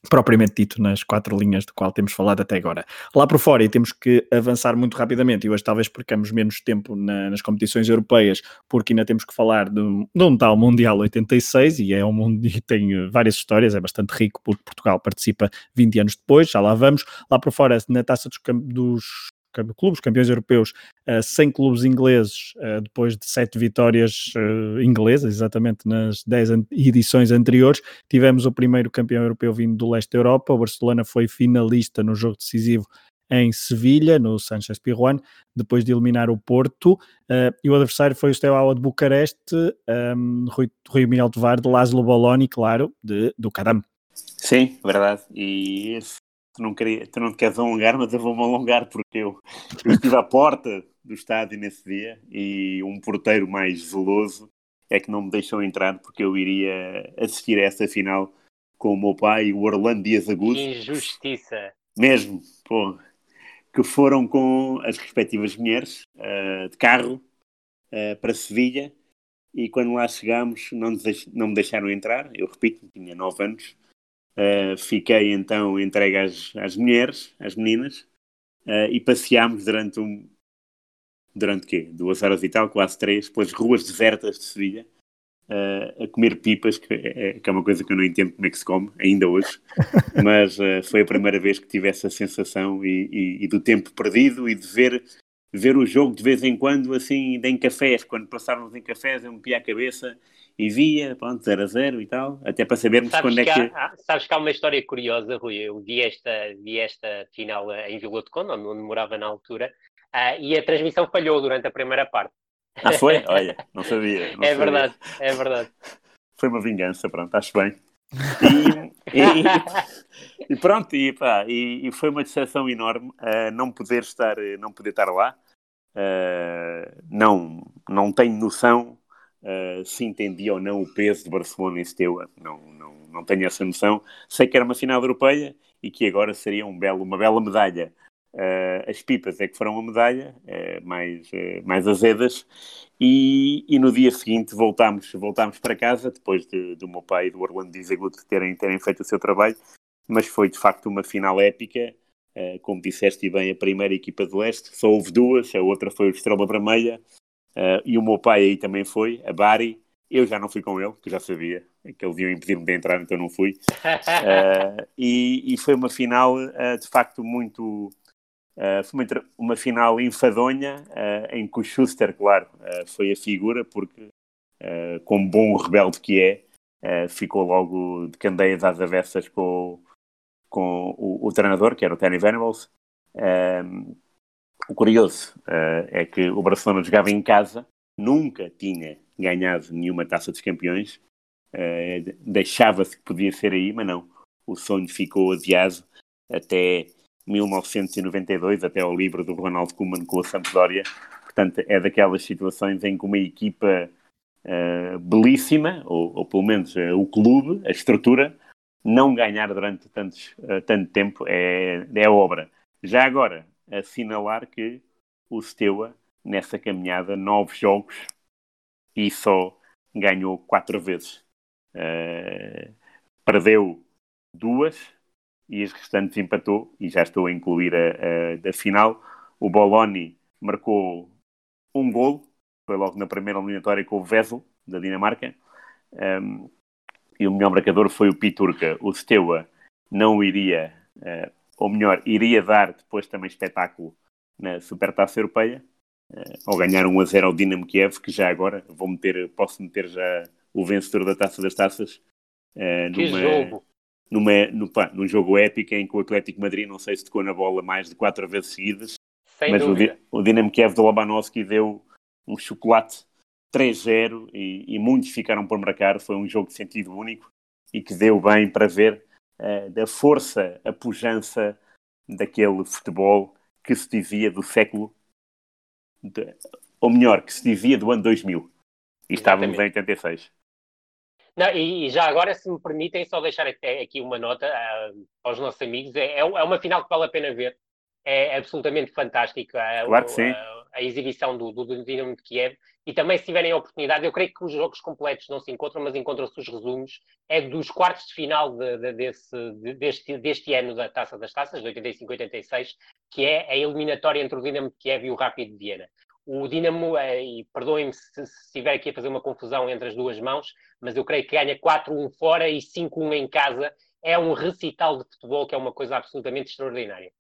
propriamente dito nas quatro linhas do qual temos falado até agora. Lá por fora, e temos que avançar muito rapidamente, e hoje talvez percamos menos tempo na- nas competições europeias, porque ainda temos que falar de, de um tal Mundial 86, e é um mundo e tem eh, várias histórias, é bastante rico, porque Portugal participa 20 anos depois, já lá vamos. Lá por fora, na taça dos, dos clubes, campeões europeus, uh, 100 clubes ingleses, uh, depois de sete vitórias uh, inglesas, exatamente nas 10 an- edições anteriores, tivemos o primeiro campeão europeu vindo do leste da Europa, o Barcelona foi finalista no jogo decisivo em Sevilha, no Sanchez Pirjuan, depois de eliminar o Porto, uh, e o adversário foi o Steaua de Bucareste, um, Rui, Rui Miguel Tovar, de Laszlo Boloni, claro, de, do Cadam. Sim, verdade. E tu, não queria, tu não te queres alongar, mas eu vou-me alongar porque eu, eu estive à porta do estádio nesse dia e um porteiro mais zeloso é que não me deixou entrar porque eu iria assistir a essa final com o meu pai, o Orlando Dias Agudo. Que injustiça. Mesmo, pô, que foram com as respectivas mulheres uh, de carro uh, para Sevilha e quando lá chegámos não, não me deixaram entrar, eu repito, tinha 9 anos, Uh, fiquei então entregue às, às mulheres, às meninas, uh, e passeámos durante um durante quê? Duas horas e tal, quase três, pelas ruas desertas de Sevilha, uh, a comer pipas, que é, que é uma coisa que eu não entendo como é que se come, ainda hoje, mas foi a primeira vez que tive essa sensação e, e- e do tempo perdido e de ver ver o jogo de vez em quando, assim, em cafés. Quando passávamos em cafés, eu metia a cabeça e via, pronto, 0 a 0 e tal, até para sabermos Sabes quando é que, que. há, sabes que há uma história curiosa, Rui. Eu vi esta, vi esta final em Vila de Conde, onde, morava na altura, ah, e a transmissão falhou durante a primeira parte. Ah, foi? Olha, não sabia. não é sabia. verdade, é verdade. Foi uma vingança, pronto, acho bem. E, e- e pronto, e, pá, e, e foi uma decepção enorme uh, não poder estar, não poder estar lá. Uh, não, não tenho noção uh, se entendia ou não o peso de Barcelona e Steaua. Não, não, não tenho essa noção. Sei que era uma final europeia e que agora seria um belo, uma bela medalha. Uh, as pipas é que foram a medalha, uh, mais, uh, mais azedas, e, e no dia seguinte voltámos, voltámos para casa, depois de, do meu pai e do Orlando Dizegut terem, terem feito o seu trabalho, mas foi de facto uma final épica, como disseste bem, a primeira equipa do leste, só houve duas, a outra foi o Estrela Vermelha, uh, e o meu pai aí também foi, a Bari, eu já não fui com ele, que já sabia que eles iam impedir-me de entrar, então não fui, Uh, e, e foi uma final uh, de facto muito foi uma, uma final enfadonha em que o Schuster, claro, foi a figura, porque, uh, como bom rebelde que é, ficou logo de candeias às avessas com, com o, o treinador, que era o Danny Venables. Um, o curioso uh, é que o Barcelona jogava em casa, nunca tinha ganhado nenhuma taça dos campeões, uh, deixava-se que podia ser aí, mas não. O sonho ficou adiado até 1992, até ao livro do Ronald Koeman com a Sampdoria. Portanto, é daquelas situações em que uma equipa uh, belíssima, ou, ou pelo menos o clube, a estrutura, não ganhar durante tantos, tanto tempo é, é obra. Já agora, assinalar que o Steaua, nessa caminhada, nove jogos e só ganhou quatro vezes. Uh, perdeu duas e as restantes empatou e já estou a incluir a, a da final. O Boloni marcou um gol, foi logo na primeira eliminatória com o Vesel, da Dinamarca, um, e o melhor marcador foi o Piturca. O Steaua não iria, uh, ou melhor, iria dar depois também espetáculo na Supertaça Europeia, ao ganhar 1 a 0 ao Dinamo Kiev, que já agora vou meter, posso meter já o vencedor da Taça das Taças. Uh, Que jogo! numa, no, pá, num jogo épico em que o Atlético Madrid, não sei se tocou na bola mais de quatro vezes seguidas, Sem mas o, dúvida. O Dinamo Kiev do Lobanovski deu um chocolate 3-0 e, e muitos ficaram por marcar. Foi um jogo de sentido único e que deu bem para ver eh, da força, a pujança daquele futebol que se dizia do século, de- ou melhor, que se dizia do ano 2000. E estávamos em 86. Não, e, e já agora, se me permitem, só deixar aqui, uma nota ah, aos nossos amigos. É, é uma final que vale a pena ver. É absolutamente fantástico a, Claro que sim. a- a exibição do, do, Dinamo de Kiev. E também, se tiverem a oportunidade, eu creio que os jogos completos não se encontram, mas encontram-se os resumos. É dos quartos de final de- de- desse, de- deste, deste ano da Taça das Taças, de 85-86, que é a eliminatória entre o Dinamo de Kiev e o Rápido de Viena. O Dinamo, eh, e perdoem-me se, se estiver aqui a fazer uma confusão entre as duas mãos, mas eu creio que ganha 4-1 fora e 5-1 em casa. É um recital de futebol que é uma coisa absolutamente extraordinária.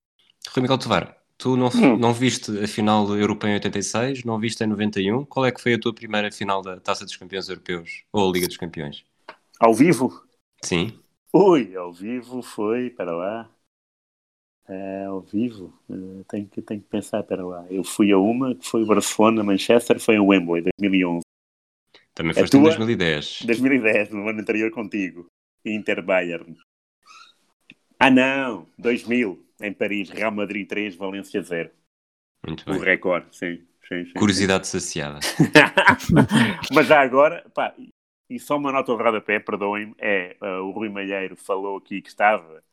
Rui Miguel Tovar, tu não, Hum. não viste a final europeia em 86, não viste em 91. Qual é que foi a tua primeira final da Taça dos Campeões Europeus ou a Liga dos Campeões? Ao vivo? Sim. Ui, ao vivo foi, para lá. É, ao vivo, eh, tenho, que, tenho que pensar, para lá. Eu fui a uma, que foi o Barcelona, Manchester, foi a Wembley, 2011. Também foste em tua? 2010. 2010, no ano anterior contigo. Inter Bayern. Ah, não, 2000, em Paris, Real Madrid 3, Valência 0. Muito O bem. recorde, sim. sim, sim. Curiosidade saciada. Mas já agora, pá, e só uma nota de rodapé, perdoem-me, é uh, o Rui Malheiro falou aqui que estava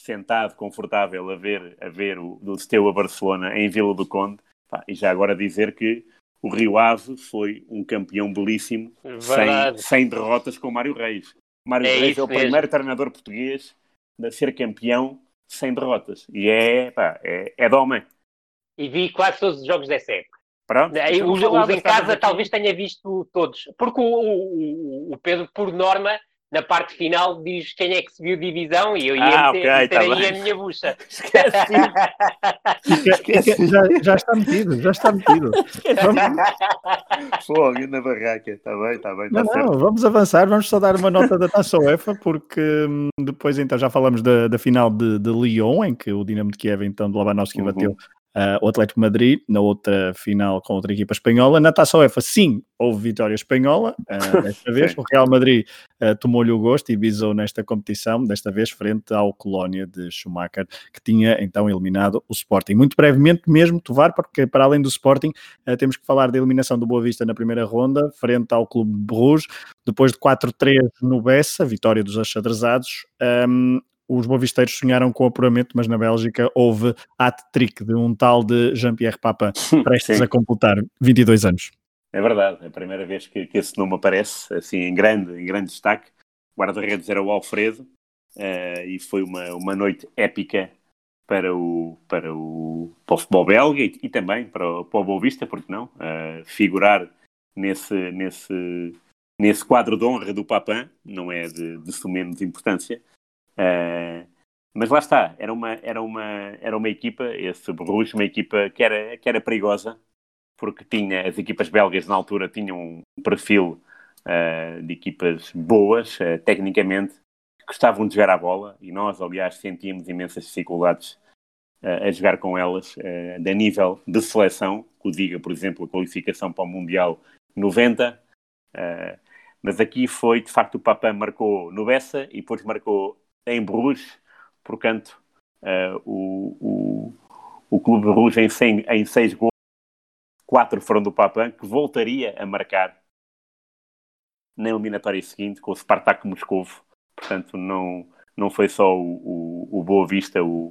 sentado, confortável, a ver, a ver o do Steaua Barcelona em Vila do Conde, pá, e já agora dizer que o Rio Ave foi um campeão belíssimo, sem, sem derrotas com o Mário Reis. Mário É Reis é o mesmo. primeiro treinador português a ser campeão sem derrotas. E é, pá, é, é de homem. E vi quase todos os jogos dessa época. Pronto. Os, os em casa talvez tenha visto todos. Porque o, o- o- o Pedro, por norma, na parte final diz quem é que subiu divisão e eu ia Ah, meter, ok, meter tá aí bem. a minha bucha. Esqueci. já, já está metido, já está metido. Vamos, Fogo, na barraca. Está bem, está bem, não, está certo. não, vamos avançar, vamos só dar uma nota da Taça UEFA, porque hum, depois então já falamos da, da final de, de Lyon, em que o Dinamo de Kiev, então, de Labanovski Uhum. bateu ah, o Atlético Madrid, na outra final com outra equipa espanhola. Na Taça UEFA, sim, houve vitória espanhola, ah, desta vez. O Real Madrid ah, tomou-lhe o gosto e visou nesta competição, desta vez frente ao Colónia de Schumacher, que tinha então eliminado o Sporting. Muito brevemente mesmo, Tovar, porque para além do Sporting, temos que falar da eliminação do Boa Vista na primeira ronda, frente ao Clube de Bruges, depois de 4-3 no Bessa, vitória dos achadrezados. Um, os boavisteiros sonharam com o apuramento, mas na Bélgica houve hat-trick de um tal de Jean-Pierre Papa, prestes Sim. a completar 22 anos. É verdade, é a primeira vez que, que esse nome aparece, assim, em grande, em grande destaque. Guarda-redes era o Alfredo, eh, e foi uma, uma noite épica para o, para o, para o futebol belga e, e também para o, para o porque não? Eh, figurar nesse, nesse, nesse quadro de honra do Papin não é de, de de importância. Eh, mas lá está, era uma, era uma, era uma equipa, esse Bruges, uma equipa que era, que era perigosa, porque tinha, as equipas belgas na altura tinham um perfil eh, de equipas boas, eh, tecnicamente, que gostavam de jogar a bola, e nós, aliás, sentíamos imensas dificuldades a jogar com elas, eh, de nível de seleção, que o diga, por exemplo, a qualificação para o Mundial 90, eh, mas aqui foi, de facto, o Papin marcou no Bessa e depois marcou em Bruges, portanto, eh, o, o, o Clube de Bruges em, 100, em seis gols, quatro foram do Papin, que voltaria a marcar na eliminatória seguinte com o Spartak Moscovo. Portanto, não, não foi só o, o, o Boa Vista, o,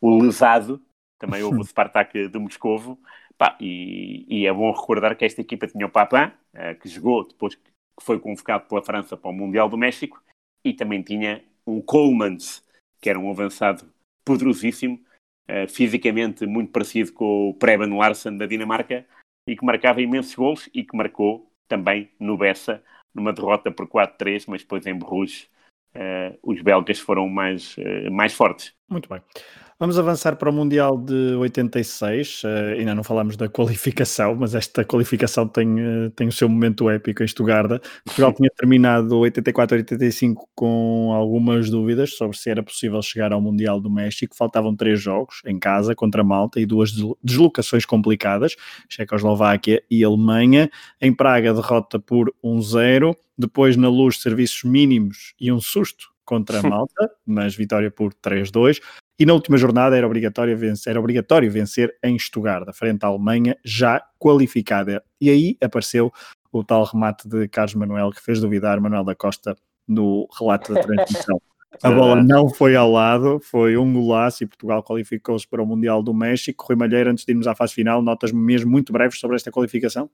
o lesado, também houve o Spartak de Moscovo. Pá, e, e é bom recordar que esta equipa tinha o Papin, eh, que jogou depois que foi convocado pela França para o Mundial do México, e também tinha um Colemans, que era um avançado poderosíssimo, eh, fisicamente muito parecido com o Preben Larsen da Dinamarca, e que marcava imensos gols e que marcou também no Bessa, numa derrota por 4-3, mas depois em Bruges eh, os belgas foram mais, eh, mais fortes. Muito bem. Vamos avançar para o Mundial de 86. eh, ainda não falamos da qualificação, mas esta qualificação tem, eh, tem o seu momento épico em Estugarda. Portugal tinha terminado 84-85 com algumas dúvidas sobre se era possível chegar ao Mundial do México. Faltavam três jogos em casa contra Malta e duas deslo- deslocações complicadas, Checoslováquia e Alemanha. Em Praga, derrota por 1-0. Depois, na luz, serviços mínimos e um susto contra a Malta, mas vitória por 3-2. E na última jornada era obrigatório vencer, era obrigatório vencer em Estugarda, frente à Alemanha, já qualificada. E aí apareceu o tal remate de Carlos Manuel, que fez duvidar Manuel da Costa no relato da transmissão. A bola não foi ao lado, foi um golaço e Portugal qualificou-se para o Mundial do México. Rui Malheiro, antes de irmos à fase final, notas mesmo muito breves sobre esta qualificação?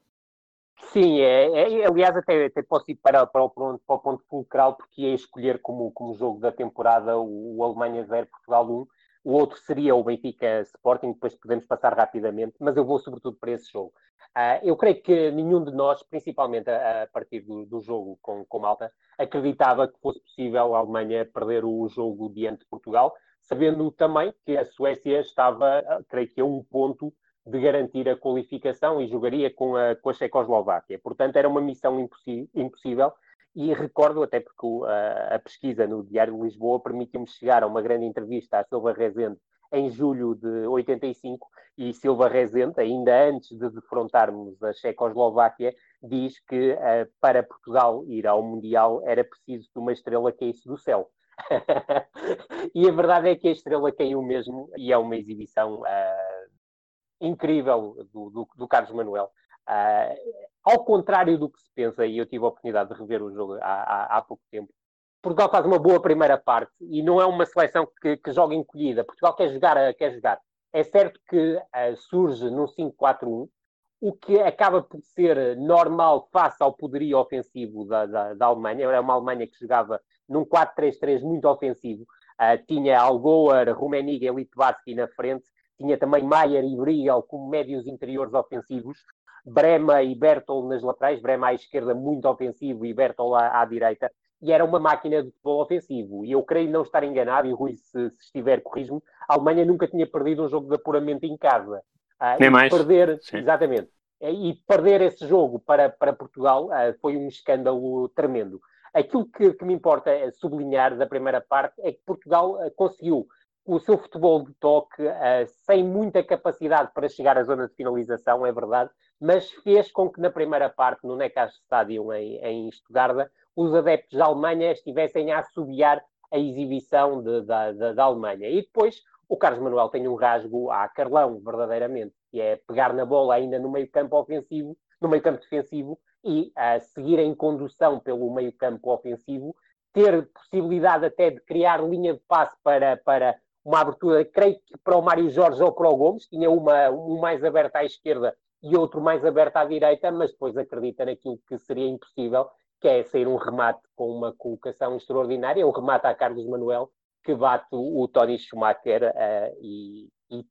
Sim, é, é- aliás, até, até posso ir para, para, o, ponto, para o ponto fulcral, porque ia escolher como, como jogo da temporada o, o Alemanha 0, Portugal 1. O outro seria o Benfica Sporting, depois podemos passar rapidamente, mas eu vou sobretudo para esse jogo. Ah, eu creio que nenhum de nós, principalmente a, a partir do, do jogo com, com Malta, acreditava que fosse possível a Alemanha perder o jogo diante de Portugal, sabendo também que a Suécia estava, ah, creio que a um ponto de garantir a qualificação e jogaria com a, com a Checoslováquia. Portanto, era uma missão impossível e recordo até porque a, a, pesquisa no Diário de Lisboa permitiu-me chegar a uma grande entrevista à Silva Rezende em julho de 85 e Silva Rezende, ainda antes de defrontarmos a Checoslováquia, diz que uh, para Portugal ir ao Mundial era preciso que uma estrela caísse do céu. e a verdade é que a estrela caiu mesmo e é uma exibição uh, incrível do, do, do, Carlos Manuel. Uh, ao contrário do que se pensa, e eu tive a oportunidade de rever o jogo há, há, há pouco tempo, Portugal faz uma boa primeira parte e não é uma seleção que, que joga encolhida. Portugal quer jogar, quer jogar. É certo que uh, surge num 5-4-1, o que acaba por ser normal face ao poderio ofensivo da, da, da Alemanha. Era uma Alemanha que jogava num 4-3-3 muito ofensivo. Uh, tinha Algoar, Rummenigge e Litvarsky na frente. Tinha também Maier e Briel como médios interiores ofensivos. Brema e Bertol nas laterais. Brema à esquerda muito ofensivo e Bertol à, à direita e era uma máquina de futebol ofensivo. E eu creio não estar enganado, e Rui, se, se estiver, corrijo-me, a Alemanha nunca tinha perdido um jogo de apuramento em casa. Uh, Nem mais. Perder, exatamente. E perder esse jogo para, para Portugal uh, foi um escândalo tremendo. Aquilo que, que, me importa sublinhar da primeira parte é que Portugal uh, conseguiu o seu futebol de toque, sem muita capacidade para chegar à zona de finalização, é verdade, mas fez com que na primeira parte, no Neckar Stadium em, em Stuttgart, os adeptos da Alemanha estivessem a assobiar a exibição de, da, da, da, Alemanha. E depois o Carlos Manuel tem um rasgo a Carlão, verdadeiramente, que é pegar na bola ainda no meio campo ofensivo, no meio campo defensivo e uh, seguir em condução pelo meio campo ofensivo, ter possibilidade até de criar linha de passe para, para uma abertura, creio que para o Mário Jorge ou para o Gomes, tinha uma, um mais aberto à esquerda e outro mais aberto à direita, mas depois acredita naquilo que seria impossível que é sair um remate com uma colocação extraordinária, um remate a Carlos Manuel, que bate o, Tony Schumacher uh, e, e,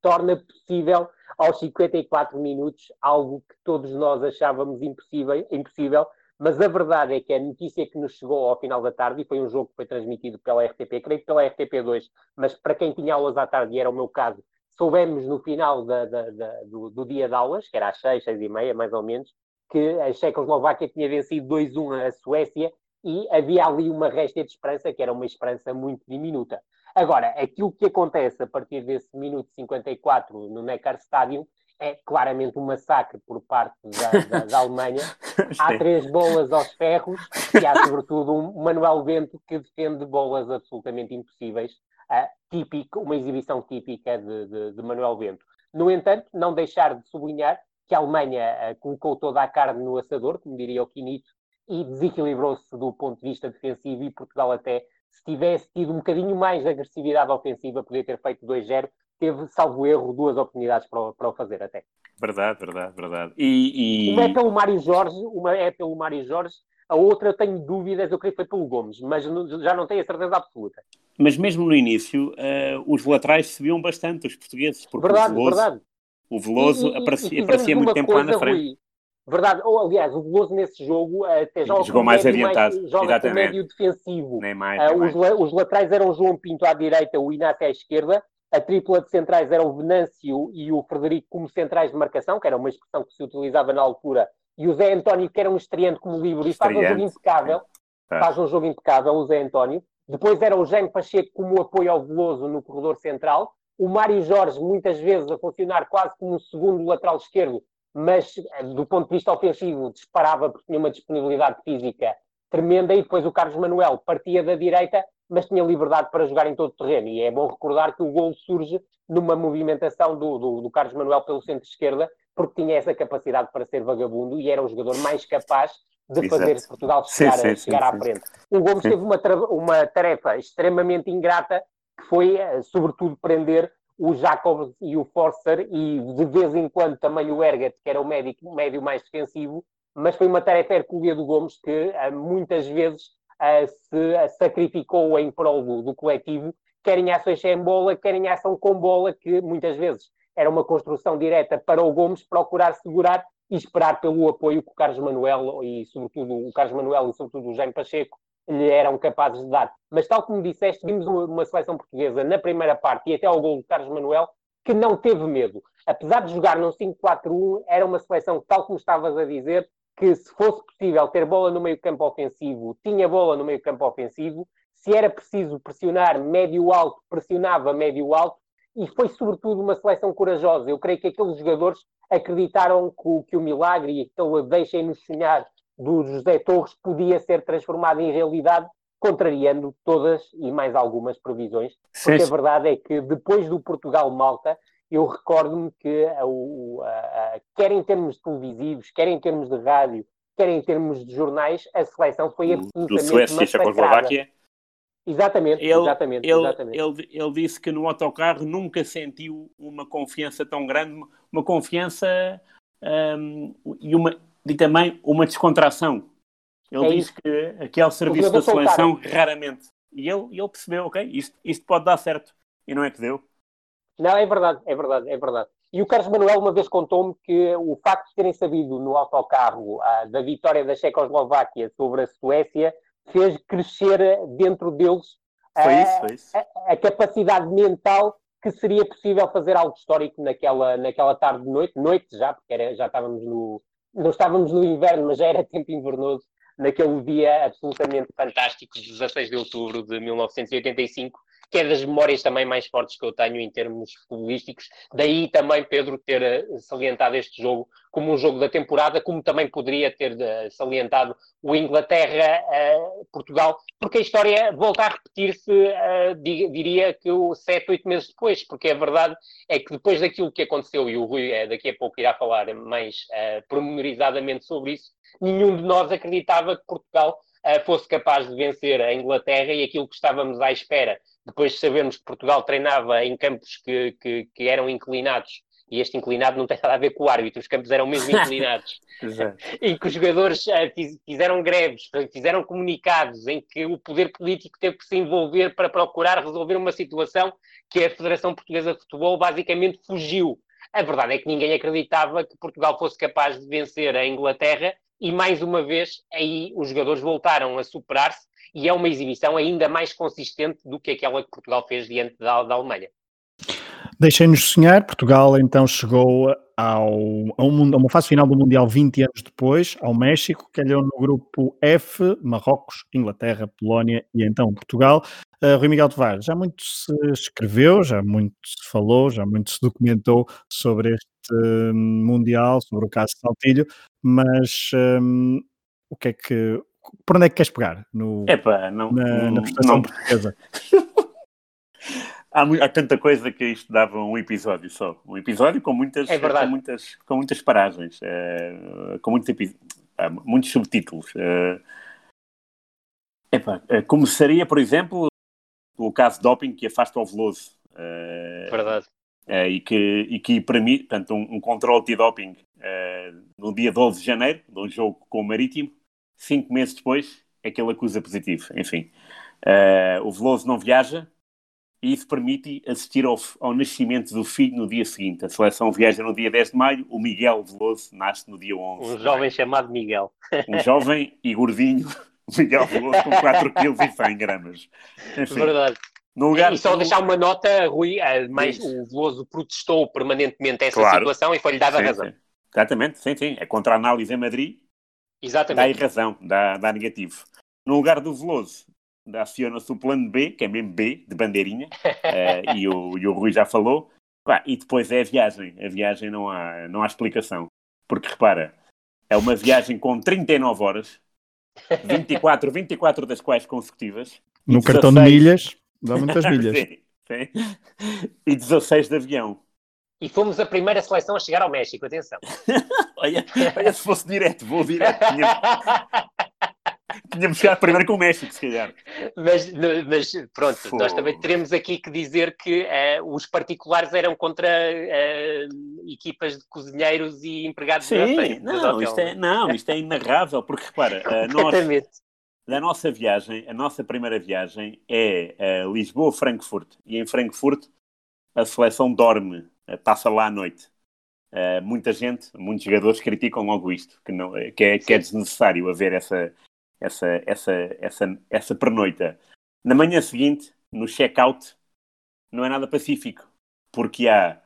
torna possível aos 54 minutos algo que todos nós achávamos impossível, impossível, mas a verdade é que a notícia que nos chegou ao final da tarde, e foi um jogo que foi transmitido pela RTP, creio que pela RTP2, mas para quem tinha aulas à tarde, e era o meu caso, soubemos no final da, da, da, do, do, dia de aulas, que era às 6, 6 e meia, mais ou menos, que a Checoslováquia tinha vencido 2-1 a Suécia e havia ali uma resta de esperança, que era uma esperança muito diminuta. Agora, aquilo que acontece a partir desse minuto 54 no Neckar Stadium é claramente um massacre por parte da, da, da Alemanha. Há três bolas aos ferros e há, sobretudo, um Manuel Bento que defende bolas absolutamente impossíveis. Uh, típico, uma exibição típica de, de, de Manuel Bento. No entanto, não deixar de sublinhar que a Alemanha uh, colocou toda a carne no assador, como diria o Quinito, e desequilibrou-se do ponto de vista defensivo e Portugal até, se tivesse tido um bocadinho mais de agressividade ofensiva, poderia ter feito 2-0, teve, salvo erro, duas oportunidades para, para o fazer até. Verdade, verdade, verdade. E, e... Uma é pelo Mário Jorge, uma é pelo Mário Jorge, a outra eu tenho dúvidas, eu creio que foi pelo Gomes, mas já não tenho a certeza absoluta. Mas mesmo no início, uh, os laterais subiam bastante, os portugueses. Verdade, verdade. O Veloso e, aparecia, e aparecia muito tempo lá na frente. Rui, verdade, ou aliás, o Veloso nesse jogo até joga jogou mais adiantado. Mais, joga com médio defensivo. Nem mais, nem uh, mais. Os, os, laterais eram o João Pinto à direita, o Inácio à esquerda. A tripla de centrais eram o Venâncio e o Frederico como centrais de marcação, que era uma expressão que se utilizava na altura, e o Zé António, que era um estreante como livre, e faz um jogo impecável. Tá. Faz um jogo impecável, o Zé António. Depois era o Jaime Pacheco como apoio ao Veloso no corredor central o Mário Jorge muitas vezes a funcionar quase como um segundo lateral esquerdo, mas eh, do ponto de vista ofensivo disparava porque tinha uma disponibilidade física tremenda e depois o Carlos Manuel partia da direita, mas tinha liberdade para jogar em todo o terreno e é bom recordar que o gol surge numa movimentação do, do, do Carlos Manuel pelo centro-esquerda porque tinha essa capacidade para ser vagabundo e era o jogador mais capaz de fazer Exato. Portugal chegar, sim, sim, chegar sim, à frente. O Gomes teve uma, uma tarefa extremamente ingrata que foi, eh, sobretudo, prender o Jacobs e o Forster e, de vez em quando, também o Ergat, que era o médico, médio mais defensivo, mas foi uma tarefa hercúlea do Gomes que eh, muitas vezes se sacrificou em prol do, do coletivo, quer em ações sem bola, quer em ação com bola, que muitas vezes era uma construção direta para o Gomes procurar segurar e esperar pelo apoio que o Carlos Manuel e, sobretudo, o Carlos Manuel e, sobretudo, o Jaime Pacheco lhe eram capazes de dar. Mas, tal como disseste, vimos uma, seleção portuguesa na primeira parte e até ao gol de Carlos Manuel que não teve medo. Apesar de jogar num 5-4-1, era uma seleção, tal como estavas a dizer, que se fosse possível ter bola no meio campo ofensivo, tinha bola no meio campo ofensivo. Se era preciso pressionar médio-alto, pressionava médio-alto. E foi, sobretudo, uma seleção corajosa. Eu creio que aqueles jogadores acreditaram que, que o milagre e aquele deixem-nos sonhar do José Torres podia ser transformado em realidade, contrariando todas e mais algumas previsões. Porque sim, sim. a verdade é que depois do Portugal-Malta, eu recordo-me que, a, a, a, quer em termos televisivos, quer em termos de rádio, quer em termos de jornais, a seleção foi absolutamente do Suécia e Checoslováquia. Exatamente, ele, exatamente, ele, exatamente. Ele, ele disse que no autocarro nunca sentiu uma confiança tão grande, uma confiança um, e uma e também uma descontração. Ele é diz isso. que aquele serviço da seleção raramente. E ele, ele percebeu, ok, isto, isto pode dar certo. E não é que deu. Não, é verdade, é verdade, é verdade. E o Carlos Manuel uma vez contou-me que o facto de terem sabido no autocarro ah, da vitória da Checoslováquia sobre a Suécia fez crescer dentro deles a, isso, foi isso. a- a capacidade mental que seria possível fazer algo histórico naquela, naquela tarde de noite, noite já, porque era- já estávamos no, não estávamos no inverno, mas já era tempo invernoso, naquele dia absolutamente fantástico, 16 de outubro de 1985, que é das memórias também mais fortes que eu tenho em termos futebolísticos. Daí também, Pedro, ter eh, salientado este jogo como um jogo da temporada, como também poderia ter eh, salientado o Inglaterra-Portugal, porque a história volta a repetir-se, eh, di- diria que o 7, 8 meses depois, porque a verdade é que depois daquilo que aconteceu, e o Rui eh, daqui a pouco irá falar mais eh, pormenorizadamente sobre isso, nenhum de nós acreditava que Portugal eh, fosse capaz de vencer a Inglaterra e aquilo que estávamos à espera, depois de sabermos que Portugal treinava em campos que, que, que eram inclinados, e este inclinado não tem nada a ver com o árbitro, os campos eram mesmo inclinados. Em que os jogadores eh, fiz- fizeram greves, fizeram comunicados, em que o poder político teve que se envolver para procurar resolver uma situação que a Federação Portuguesa de Futebol basicamente fugiu. A verdade é que ninguém acreditava que Portugal fosse capaz de vencer a Inglaterra e, mais uma vez, aí os jogadores voltaram a superar-se e é uma exibição ainda mais consistente do que aquela que Portugal fez diante da, da Alemanha. Deixem-nos sonhar, Portugal então chegou ao, a, um, mundo- a uma fase final do Mundial 20 anos depois, ao México, calhou no grupo F, Marrocos, Inglaterra, Polónia e então Portugal. Uh, Rui Miguel Tovar, já muito se escreveu, já muito se falou, já muito se documentou sobre este hum, Mundial, sobre o caso de Saltilho, mas hum, o que é que, por onde é que queres pegar no, Epá, não, na, na não- prestação não- portuguesa? há, há tanta coisa que isto dava um episódio só. Um episódio com muitas, É com muitas, com muitas paragens, eh, com muitos, muitos subtítulos. eh. Epá, eh, começaria, por exemplo, o caso de doping que afasta o Veloso. Verdade. e, que, e que permite, portanto, um, um controle antidoping eh, no dia 12 de janeiro, de um jogo com o Marítimo, cinco meses depois é que ele acusa positivo. Enfim, o Veloso não viaja e isso permite assistir ao, ao nascimento do filho no dia seguinte. A seleção viaja no dia 10 de maio, o Miguel Veloso nasce no dia 11. Um jovem chamado Miguel. Um jovem e gordinho Miguel Veloso com 4 kg e 100 gramas. Enfim, Verdade. no lugar E só deixar uma nota, Rui, eh, Isso. o Veloso protestou permanentemente essa Claro. situação e foi-lhe dada a Sim, razão. sim. Exatamente, sim, sim. É contra a análise em Madrid, dá Exatamente. razão, dá, dá negativo. No lugar do Veloso, aciona-se o plano B, que é mesmo B, de bandeirinha, eh, e, o, e o Rui já falou. E depois é a viagem. A viagem não há, não há explicação. Porque repara, é uma viagem com 39 horas, 24, 24 das quais consecutivas. No cartão de 16 milhas, dá muitas milhas. Sim, sim. E 16 de avião. E fomos a primeira seleção a chegar ao México, atenção. Olha, olha se fosse direto, vou direto. Tinha- Tínhamos chegado primeiro com o México, se calhar. mas, mas pronto, nós também teremos aqui que dizer que eh, os particulares eram contra eh, equipas de cozinheiros e empregados de Sim, de não, isto é, não, isto é inarrável, porque repara, nós, Exatamente. a nossa viagem, a nossa primeira viagem é eh, Lisboa-Frankfurt. E em Frankfurt a seleção dorme, passa lá à noite. Muita gente, muitos jogadores criticam logo isto, que, não, que, é, que é desnecessário haver essa, essa, essa, essa, essa pernoita. Na manhã seguinte, no check-out, não é nada pacífico, porque há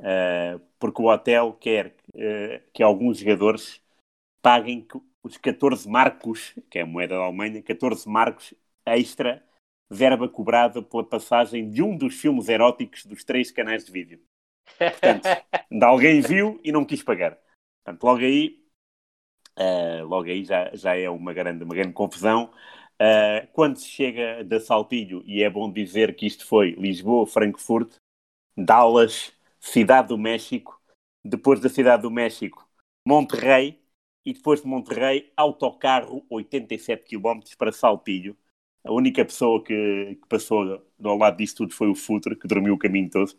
eh, porque o hotel quer eh, que alguns jogadores paguem os 14 marcos, que é a moeda da Alemanha, 14 marcos extra, verba cobrada pela passagem de um dos filmes eróticos dos três canais de vídeo. Portanto, de alguém viu e não quis pagar. Portanto, logo aí, eh, logo aí já, já é uma grande, uma grande confusão. Eh, quando se chega da Saltilho, e é bom dizer que isto foi Lisboa, Frankfurt, Dallas, Cidade do México, depois da Cidade do México, Monterrey, e depois de Monterrey, autocarro 87 km para Saltilho. A única pessoa que, que passou do lado disso tudo foi o Futre, que dormiu o caminho todo.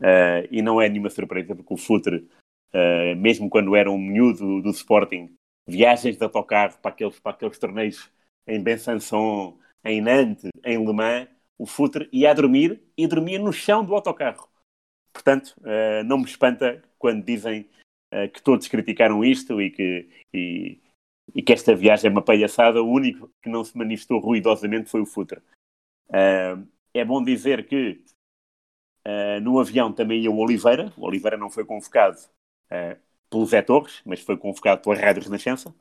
Eh, e não é nenhuma surpresa, porque o Futre, eh, mesmo quando era um miúdo do Sporting, viagens de autocarro para aqueles, para aqueles torneios em Besançon, em Nantes, em Le Mans, o Futre ia a dormir e dormia no chão do autocarro. Portanto, eh, não me espanta quando dizem eh, que todos criticaram isto e que, e, e que esta viagem é uma palhaçada. O único que não se manifestou ruidosamente foi o Futra. Uh, é bom dizer que uh, no avião também ia o Oliveira. O Oliveira não foi convocado uh, pelo Zé Torres, mas foi convocado pela Rádio Renascença.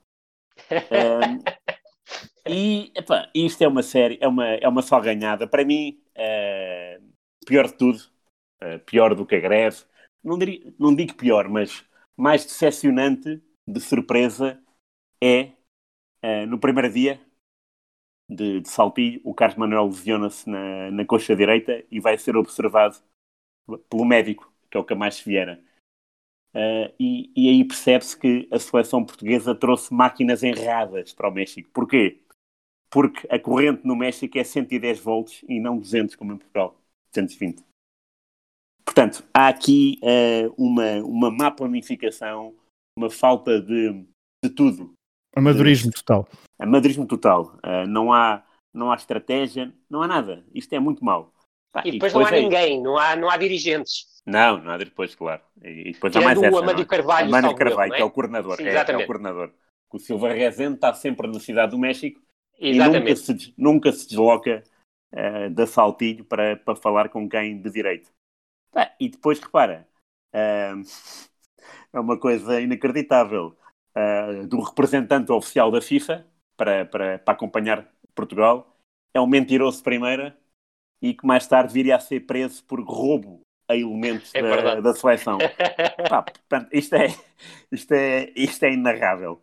e epá, isto é uma série, é uma, é uma salganhada. Para mim, pior de tudo, pior do que a greve. Não, diria, não digo pior, mas mais decepcionante de surpresa é no primeiro dia de, de Saltilho, o Carlos Manuel lesiona-se na, na coxa direita e vai ser observado pelo médico, que é o Camacho Vieira. Uh, e, e, aí percebe-se que a seleção portuguesa trouxe máquinas erradas para o México. Porquê? Porque a corrente no México é 110 volts e não 200 como em Portugal, 220. Portanto, há aqui uh, uma, uma má planificação, uma falta de, de tudo. Amadorismo total. Amadorismo total. Uh, não, há, não há estratégia, não há nada. Isto é muito mau. Pá, e, depois e, depois não há é... ninguém, não há, não há dirigentes. Não, não há depois, claro. E depois há mais essa, o Amádio Carvalho. Amádio Carvalho, que é? é o coordenador. Sim, é, é, o coordenador. O Silva Rezende está sempre na cidade do México exatamente. e nunca se, nunca se desloca uh, da Saltilho para, para falar com quem de direito. Pá, e depois, repara, uh, é uma coisa inacreditável. Uh, do representante oficial da FIFA para, para, para acompanhar Portugal é um mentiroso de primeira e que mais tarde viria a ser preso por roubo a elementos é da, da, seleção. Pá, portanto, isto é, isto é, isto é inarrável.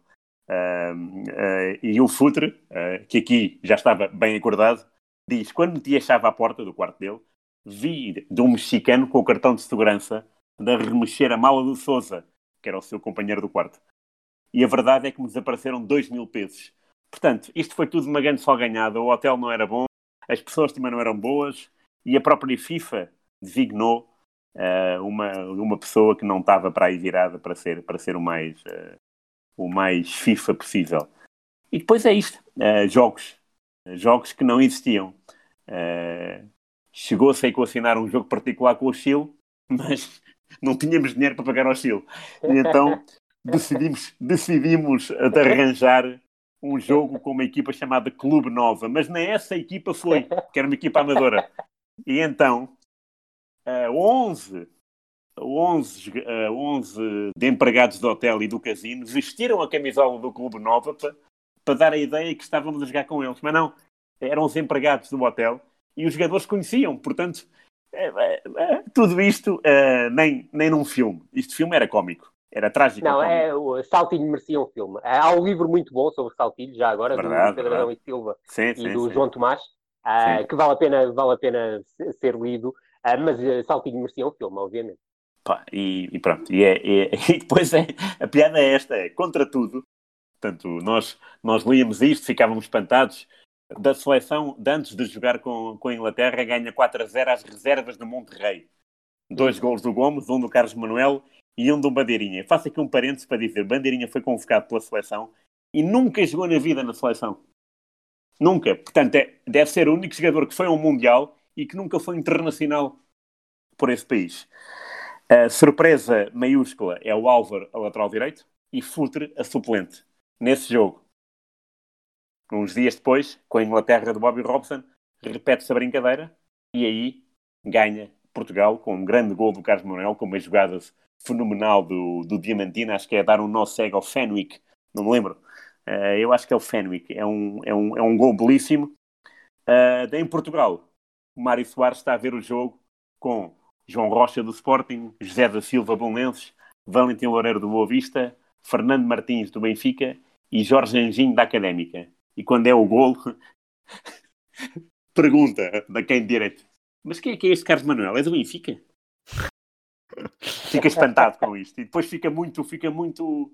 Uh, uh, e o Futre, uh, que aqui já estava bem acordado, diz: quando meti a chave à porta do quarto dele, vi de um mexicano com o cartão de segurança de remexer a mala do Souza, que era o seu companheiro do quarto. E a verdade é que me desapareceram 2 mil pesos. Portanto, isto foi tudo uma grande ganhada. O hotel não era bom, as pessoas também não eram boas e a própria FIFA designou uh, uma, uma pessoa que não estava para aí virada para ser, para ser o, mais, uh, o mais FIFA possível. E depois é isto: uh, jogos. Jogos que não existiam. Chegou-se a equacionar um jogo particular com o Chile, mas não tínhamos dinheiro para pagar ao Chile. E então decidimos, decidimos arranjar um jogo com uma equipa chamada Clube Nova, mas nem essa equipa foi, que era uma equipa amadora. E então, uh, 11, 11, uh, 11 de empregados do hotel e do casino vestiram a camisola do Clube Nova para, para dar a ideia que estávamos a jogar com eles. Mas não, eram os empregados do hotel e os jogadores conheciam, portanto, uh, tudo isto nem, nem num filme. Este filme era cómico. Era trágico. Não, é, o Saltilho merecia um filme. Há um livro muito bom sobre Saltilho, já agora, verdade, do Pedro Adão e Silva sim, e sim, do sim. João Tomás, uh, que vale a pena, vale a pena ser lido, uh, mas uh, Saltilho merecia um filme, obviamente. Pá, e, e, pronto, e, é, é, e depois é, a piada é esta, é contra tudo. Portanto, nós, nós líamos isto, ficávamos espantados. Da seleção, de antes de jogar com, com a Inglaterra, ganha 4 a 0 às reservas do Monterrey. Dois gols do Gomes, um do Carlos Manuel e um do Bandeirinha. Faço aqui um parênteses para dizer: Bandeirinha foi convocado pela seleção e nunca jogou na vida na seleção. Nunca. Portanto, é, deve ser o único jogador que foi ao Mundial e que nunca foi internacional por esse país. A surpresa maiúscula é o Álvaro a lateral direito e Futre a suplente nesse jogo. Uns dias depois, com a Inglaterra de Bobby Robson, repete-se a brincadeira e aí ganha Portugal com um grande gol do Carlos Manuel, com uma jogada fenomenal do, do Diamantino, acho que é dar um nó cego ao Fenwick, não me lembro. Uh, eu acho que é o Fenwick, é um, é um, é um gol belíssimo. Uh, em Portugal, o Mário Soares está a ver o jogo com João Rocha do Sporting, José da Silva Bonenses, Valentim Loureiro do Boa Vista, Fernando Martins do Benfica e Jorge Anjinho da Académica. E quando é o gol, pergunta da quem direito: Mas quem é que é este Carlos Manuel? É do Benfica? Fica espantado com isto. E depois fica muito, fica muito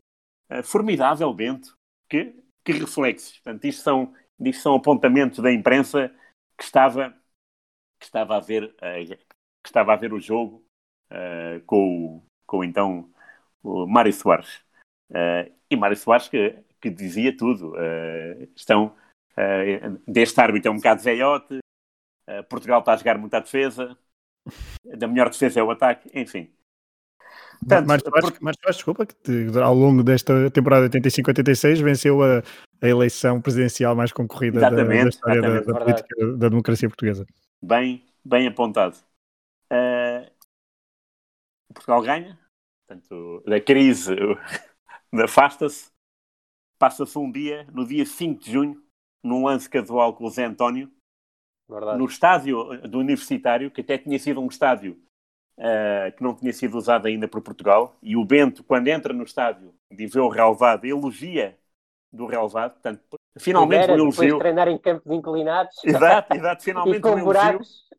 uh, formidável Bento. Que, que reflexos. Portanto, isto são, isto são apontamentos da imprensa que estava, que estava, a, ver, uh, que estava a ver o jogo uh, com, com então o Mário Soares. e Mário Soares que, que dizia tudo. estão, deste árbitro é um bocado velhote, Portugal está a jogar muito à defesa, da melhor defesa é o ataque, enfim. Portanto, Mas, mas, mas, mas desculpa, que te- ao longo desta temporada 85-86 venceu a, a eleição presidencial mais concorrida da- da, história da- da, política da democracia portuguesa. bem, bem apontado. Eh, Portugal ganha, portanto, da crise afasta-se. Passa-se um dia, no dia 5 de junho, num lance casual com o Zé António, Verdade. no estádio do Universitário, que até tinha sido um estádio eh, que não tinha sido usado ainda por Portugal, e o Bento, quando entra no estádio e vê o relevado, elogia do relevado, portanto, finalmente Era, um depois de elogio. treinar em campos inclinados Exato, exato, e finalmente um elogio. buracos.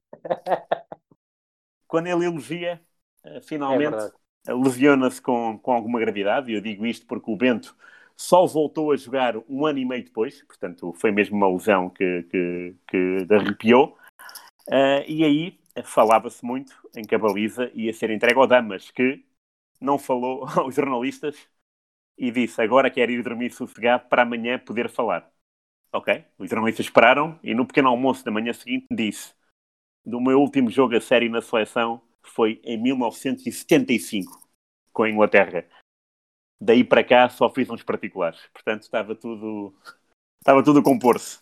Quando ele elogia, É finalmente verdade. lesiona-se com, com alguma gravidade, e eu digo isto porque o Bento só voltou a jogar um ano e meio depois, portanto foi mesmo uma lesão que, que, que arrepiou, Eh, e aí falava-se muito em que a baliza ia ser entregue ao Damas, que não falou aos jornalistas e disse agora quero ir dormir sossegado para amanhã poder falar. Ok, os jornalistas esperaram e no pequeno almoço da manhã seguinte disse do meu último jogo a sério na seleção foi em 1975 com a Inglaterra. Daí para cá só fiz uns particulares. Portanto, estava tudo estava tudo a compor-se.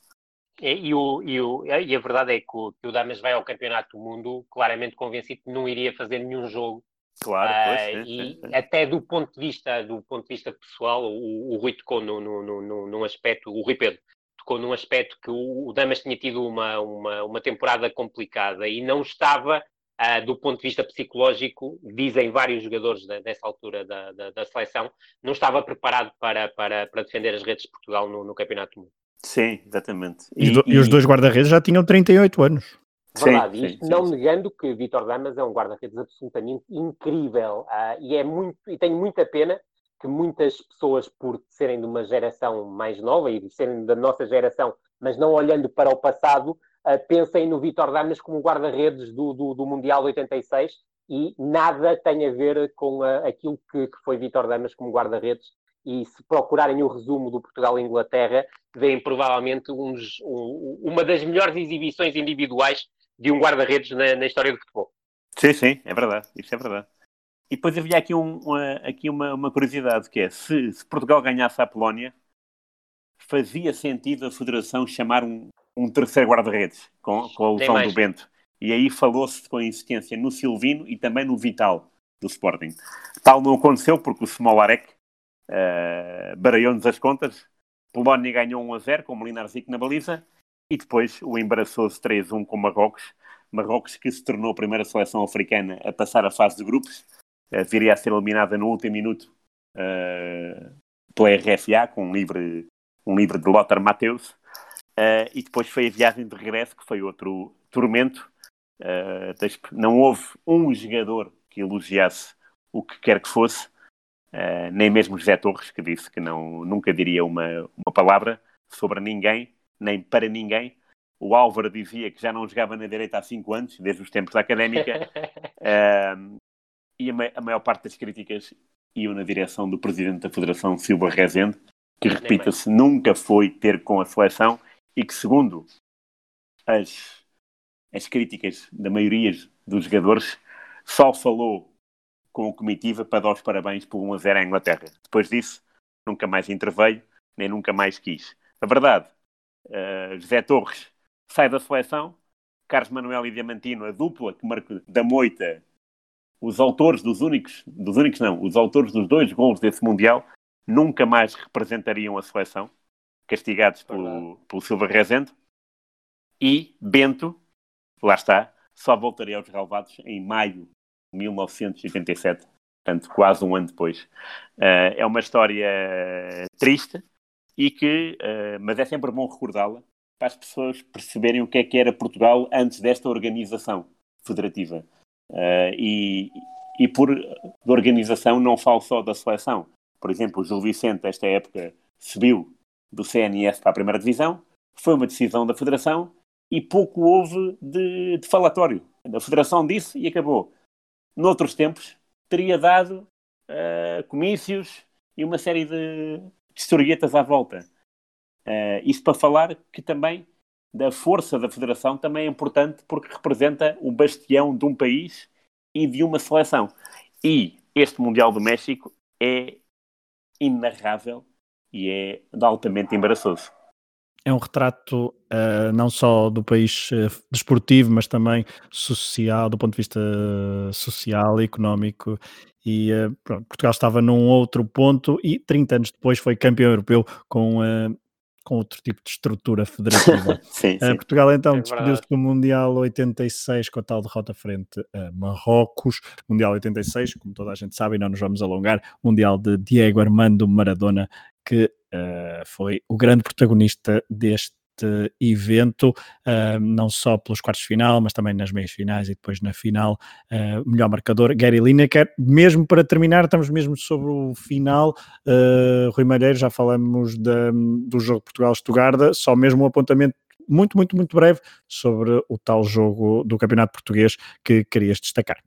E, e o, e, o, e a verdade é que o, que o Damas vai ao Campeonato do Mundo claramente convencido que não iria fazer nenhum jogo. Claro, pois, sim, e sim, sim. até do ponto de vista, do ponto de vista pessoal, o, o Rui tocou no, no, no, no- num aspecto, o Rui Pedro tocou num aspecto que o, Damas tinha tido uma, uma, uma temporada complicada e não estava, ah, do ponto de vista psicológico, dizem vários jogadores da- dessa altura da, da, da seleção, não estava preparado para, para, para defender as redes de Portugal no, no Campeonato do Mundo. Sim, exatamente. E, os do- e os dois guarda-redes já tinham 38 anos. Sim, Verdade, sim, isto sim, não sim. negando que Vitor Damas é um guarda-redes absolutamente incrível ah, e é muito e tenho muita pena que muitas pessoas por serem de uma geração mais nova e de serem da nossa geração, mas não olhando para o passado, ah, pensem no Vitor Damas como guarda-redes do, do, do Mundial de 86 e nada tem a ver com ah, aquilo que, que foi Vitor Damas como guarda-redes e se procurarem o resumo do Portugal e Inglaterra, veem provavelmente uns- um- uma das melhores exibições individuais de um guarda-redes na, na história do futebol. Sim, sim, é verdade, isso é verdade. E depois havia aqui, um, uma, aqui uma, uma curiosidade, que é, se, se Portugal ganhasse a Polónia, fazia sentido a Federação chamar um, um terceiro guarda-redes, com, com a lesão do Bento. E aí falou-se com insistência no Silvino e também no Vital, do Sporting. Tal não aconteceu, porque o Smolarek uh, baralhou-nos as contas. Polónia ganhou 1 a 0, com o Molinar Zico na baliza, e depois o embaraçoso 3-1 com Marrocos. Marrocos que se tornou a primeira seleção africana a passar a fase de grupos, eh, viria a ser eliminada no último minuto eh, pela RFA, com um livre, um livre de Lothar Matthäus, Eh, e depois foi a viagem de regresso, que foi outro tormento. Eh, das- não houve um jogador que elogiasse o que quer que fosse, eh, nem mesmo José Torres, que disse que não, nunca diria uma, uma palavra sobre ninguém, nem para ninguém. O Álvaro dizia que já não jogava na direita há cinco anos, desde os tempos da académica. Ahm, e a, ma- a maior parte das críticas iam na direção do presidente da Federação, Silva Rezende, que, repita-se, nunca foi ter com a seleção e que, segundo as, as críticas da maioria dos jogadores, só falou com a comitiva para dar os parabéns por 1 a 0 à Inglaterra. Depois disso, nunca mais interveio, nem nunca mais quis. A verdade, eh, José Torres sai da seleção, Carlos Manuel e Diamantino, a dupla que marca da moita, os autores dos únicos, dos únicos não, os autores dos dois gols desse Mundial, nunca mais representariam a seleção, castigados pelo, pelo Silva Rezende. E Bento, lá está, só voltaria aos relevados em maio 1987, portanto, quase um ano depois. Eh, é uma história triste, e que, eh, mas é sempre bom recordá-la para as pessoas perceberem o que é que era Portugal antes desta organização federativa. Eh, e, e por de organização não falo só da seleção. Por exemplo, o Gil Vicente, esta época, subiu do CNS para a primeira divisão, foi uma decisão da Federação e pouco houve de, de falatório. A Federação disse e acabou. Noutros tempos, teria dado eh, comícios e uma série de, historietas à volta. Eh, isto para falar que também da força da Federação também é importante porque representa o bastião de um país e de uma seleção. E este Mundial do México é inarrável e é altamente embaraçoso. É um retrato uh, não só do país uh, desportivo, mas também social, do ponto de vista social e económico. E pronto, Portugal estava num outro ponto e 30 anos depois foi campeão europeu com com outro tipo de estrutura federativa. sim, sim. Portugal então é despediu-se do Mundial 86 com a tal derrota frente a Marrocos. Mundial 86, como toda a gente sabe, e não nos vamos alongar, Mundial de Diego Armando Maradona, que uh, foi o grande protagonista deste evento, uh, não só pelos quartos de final, mas também nas meias finais e depois na final, uh, melhor marcador, Gary Lineker. Mesmo para terminar, estamos mesmo sobre o final. Rui Malheiro, já falamos do jogo Portugal-Estugarda, só mesmo um apontamento muito, muito, muito breve sobre o tal jogo do Campeonato Português que querias destacar.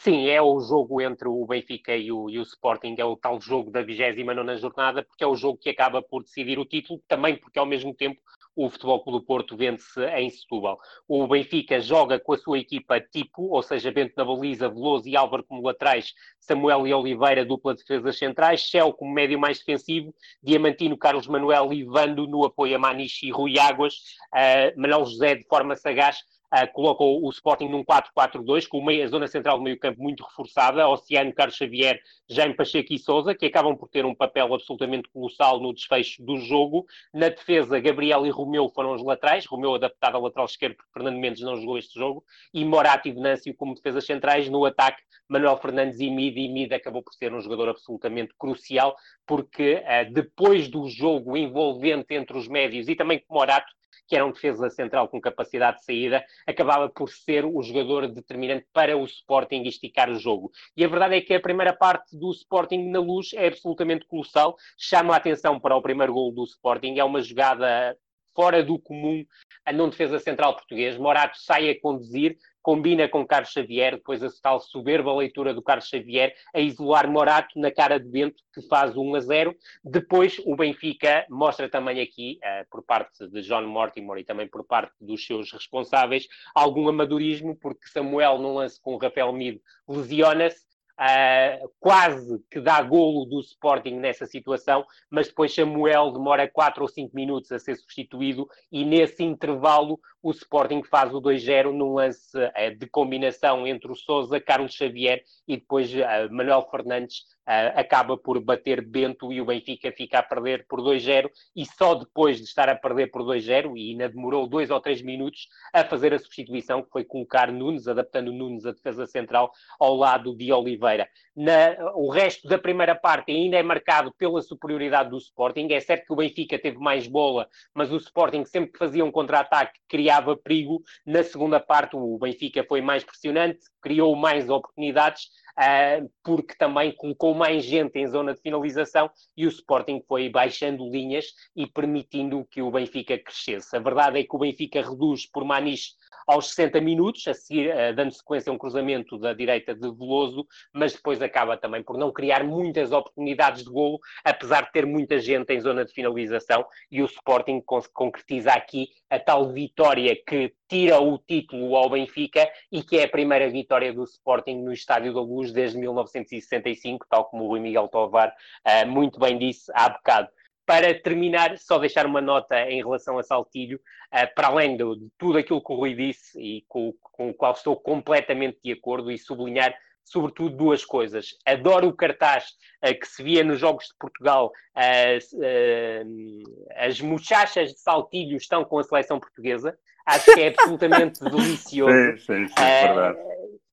Sim, é o jogo entre o Benfica e o, e o Sporting, é o tal jogo da 29 jornada, porque é o jogo que acaba por decidir o título, também porque ao mesmo tempo o Futebol Clube do Porto vence em Setúbal. O Benfica joga com a sua equipa tipo, ou seja, Bento na baliza, Veloso e Álvaro como laterais, Samuel e Oliveira, dupla de defesas centrais, Shell como médio mais defensivo, Diamantino, Carlos Manuel e Vando no apoio a Maniche e Rui Águas, uh, Manuel José de forma sagaz Uh, coloca o, Sporting num 4-4-2, com a zona central do meio campo muito reforçada, Oceano, Carlos Xavier, Jaime Pacheco e Souza, que acabam por ter um papel absolutamente colossal no desfecho do jogo. Na defesa, Gabriel e Romeu foram os laterais, Romeu adaptado ao lateral esquerdo, porque Fernando Mendes não jogou este jogo, e Morato e Venâncio como defesas centrais. No ataque, Manuel Fernandes e Mid, e Mid acabou por ser um jogador absolutamente crucial, porque uh, depois do jogo envolvente entre os médios e também com Morato, que era um defesa central com capacidade de saída, acabava por ser o jogador determinante para o Sporting esticar o jogo. E a verdade é que a primeira parte do Sporting na luz é absolutamente colossal, chama a atenção para o primeiro gol do Sporting, é uma jogada fora do comum a não defesa central português. Morato sai a conduzir, combina com Carlos Xavier, depois a tal soberba leitura do Carlos Xavier, a isolar Morato na cara de Bento, que faz 1 a 0. Depois o Benfica mostra também aqui, uh, por parte de John Mortimer e também por parte dos seus responsáveis, algum amadorismo, porque Samuel, num lance com o Rafael Mido, lesiona-se, uh, quase que dá golo do Sporting nessa situação, mas depois Samuel demora 4 ou 5 minutos a ser substituído e nesse intervalo o Sporting faz o 2-0 num lance uh, de combinação entre o Sousa, Carlos Xavier e depois uh, Manuel Fernandes Uh, acaba por bater Bento e o Benfica fica a perder por 2-0 e só depois de estar a perder por 2-0 e ainda demorou dois ou três minutos a fazer a substituição que foi colocar Nunes, adaptando Nunes a defesa central ao lado de Oliveira. Na, o resto da primeira parte ainda é marcado pela superioridade do Sporting. É certo que o Benfica teve mais bola, mas o Sporting sempre que fazia um contra-ataque criava perigo. Na segunda parte o Benfica foi mais pressionante, criou mais oportunidades, uh, porque também colocou mais gente em zona de finalização e o Sporting foi baixando linhas e permitindo que o Benfica crescesse. A verdade é que o Benfica reduz por Maniche aos 60 minutos, a seguir, uh, dando sequência a um cruzamento da direita de Veloso, mas depois acaba também por não criar muitas oportunidades de golo, apesar de ter muita gente em zona de finalização, e o Sporting concretiza aqui a tal vitória que tira o título ao Benfica e que é a primeira vitória do Sporting no Estádio da Luz desde 1965, tal como o Rui Miguel Tovar uh, muito bem disse há bocado. Para terminar, só deixar uma nota em relação a Saltilho, uh, para além de, de, tudo aquilo que o Rui disse e com, com o qual estou completamente de acordo, e sublinhar sobretudo duas coisas. Adoro o cartaz uh, que se via nos Jogos de Portugal. Uh, uh, as muchachas de Saltilho estão com a seleção portuguesa. Acho que é absolutamente delicioso. Sim, sim, sim, verdade.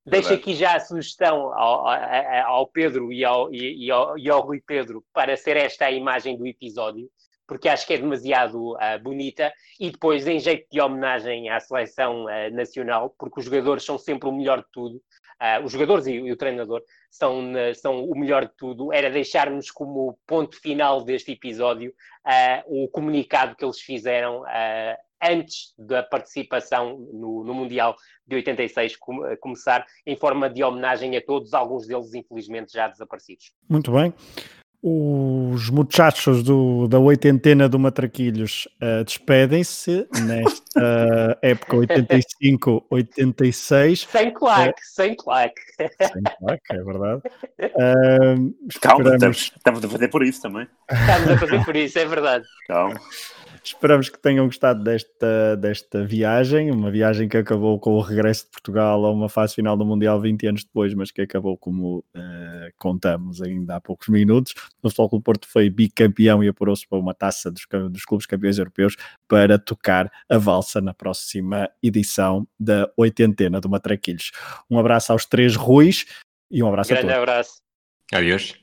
Deixo aqui já a sugestão ao, ao Pedro e ao, e, ao, e ao Rui Pedro para ser esta a imagem do episódio porque acho que é demasiado uh, bonita, e depois em jeito de homenagem à seleção uh, nacional, porque os jogadores são sempre o melhor de tudo, uh, os jogadores e, e, o treinador são, são o melhor de tudo, era deixarmos como ponto final deste episódio o comunicado que eles fizeram antes da participação no, no Mundial de 86 com, começar, em forma de homenagem a todos, alguns deles infelizmente já desaparecidos. Muito bem. Os muchachos do, da oitentena do Matraquilhos uh, despedem-se nesta época 85-86. Sem claque, uh, sem claque. Sem claque, é verdade. Uh, Calma, estamos, estamos a fazer por isso também. Estamos a fazer por isso, é verdade. Calma. Esperamos que tenham gostado desta, desta viagem, uma viagem que acabou com o regresso de Portugal a uma fase final do Mundial 20 anos depois, mas que acabou como uh, contamos ainda há poucos minutos. O Futebol Clube Porto foi bicampeão e apurou-se para uma taça dos, dos clubes campeões europeus para tocar a valsa na próxima edição da oitentena do Matraquilhos. Um abraço aos três Ruis e um abraço Grande a todos. abraço. Adeus.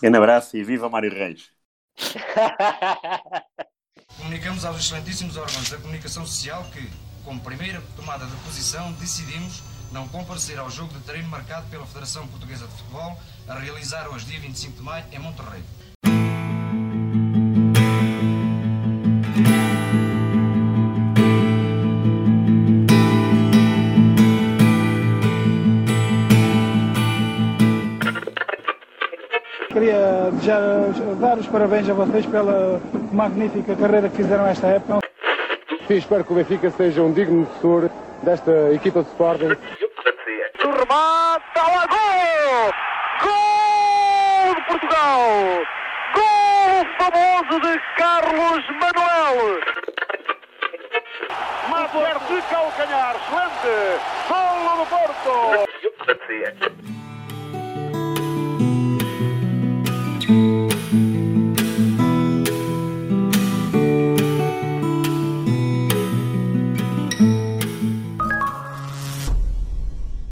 Grande abraço e viva Mário Reis. Comunicamos aos excelentíssimos órgãos da comunicação social que, como primeira tomada de posição, decidimos não comparecer ao jogo de treino marcado pela Federação Portuguesa de Futebol a realizar hoje, dia 25 de maio, em Monterrey. Queria já dar os parabéns a vocês pela magnífica carreira que fizeram esta época. Sim, espero que o Benfica seja um digno sucessor desta equipa de Sporting. O remate, lá gol! Gol de Portugal! Gol famoso de Carlos Manuel! Mater de calcanhar, excelente! Gol do Porto!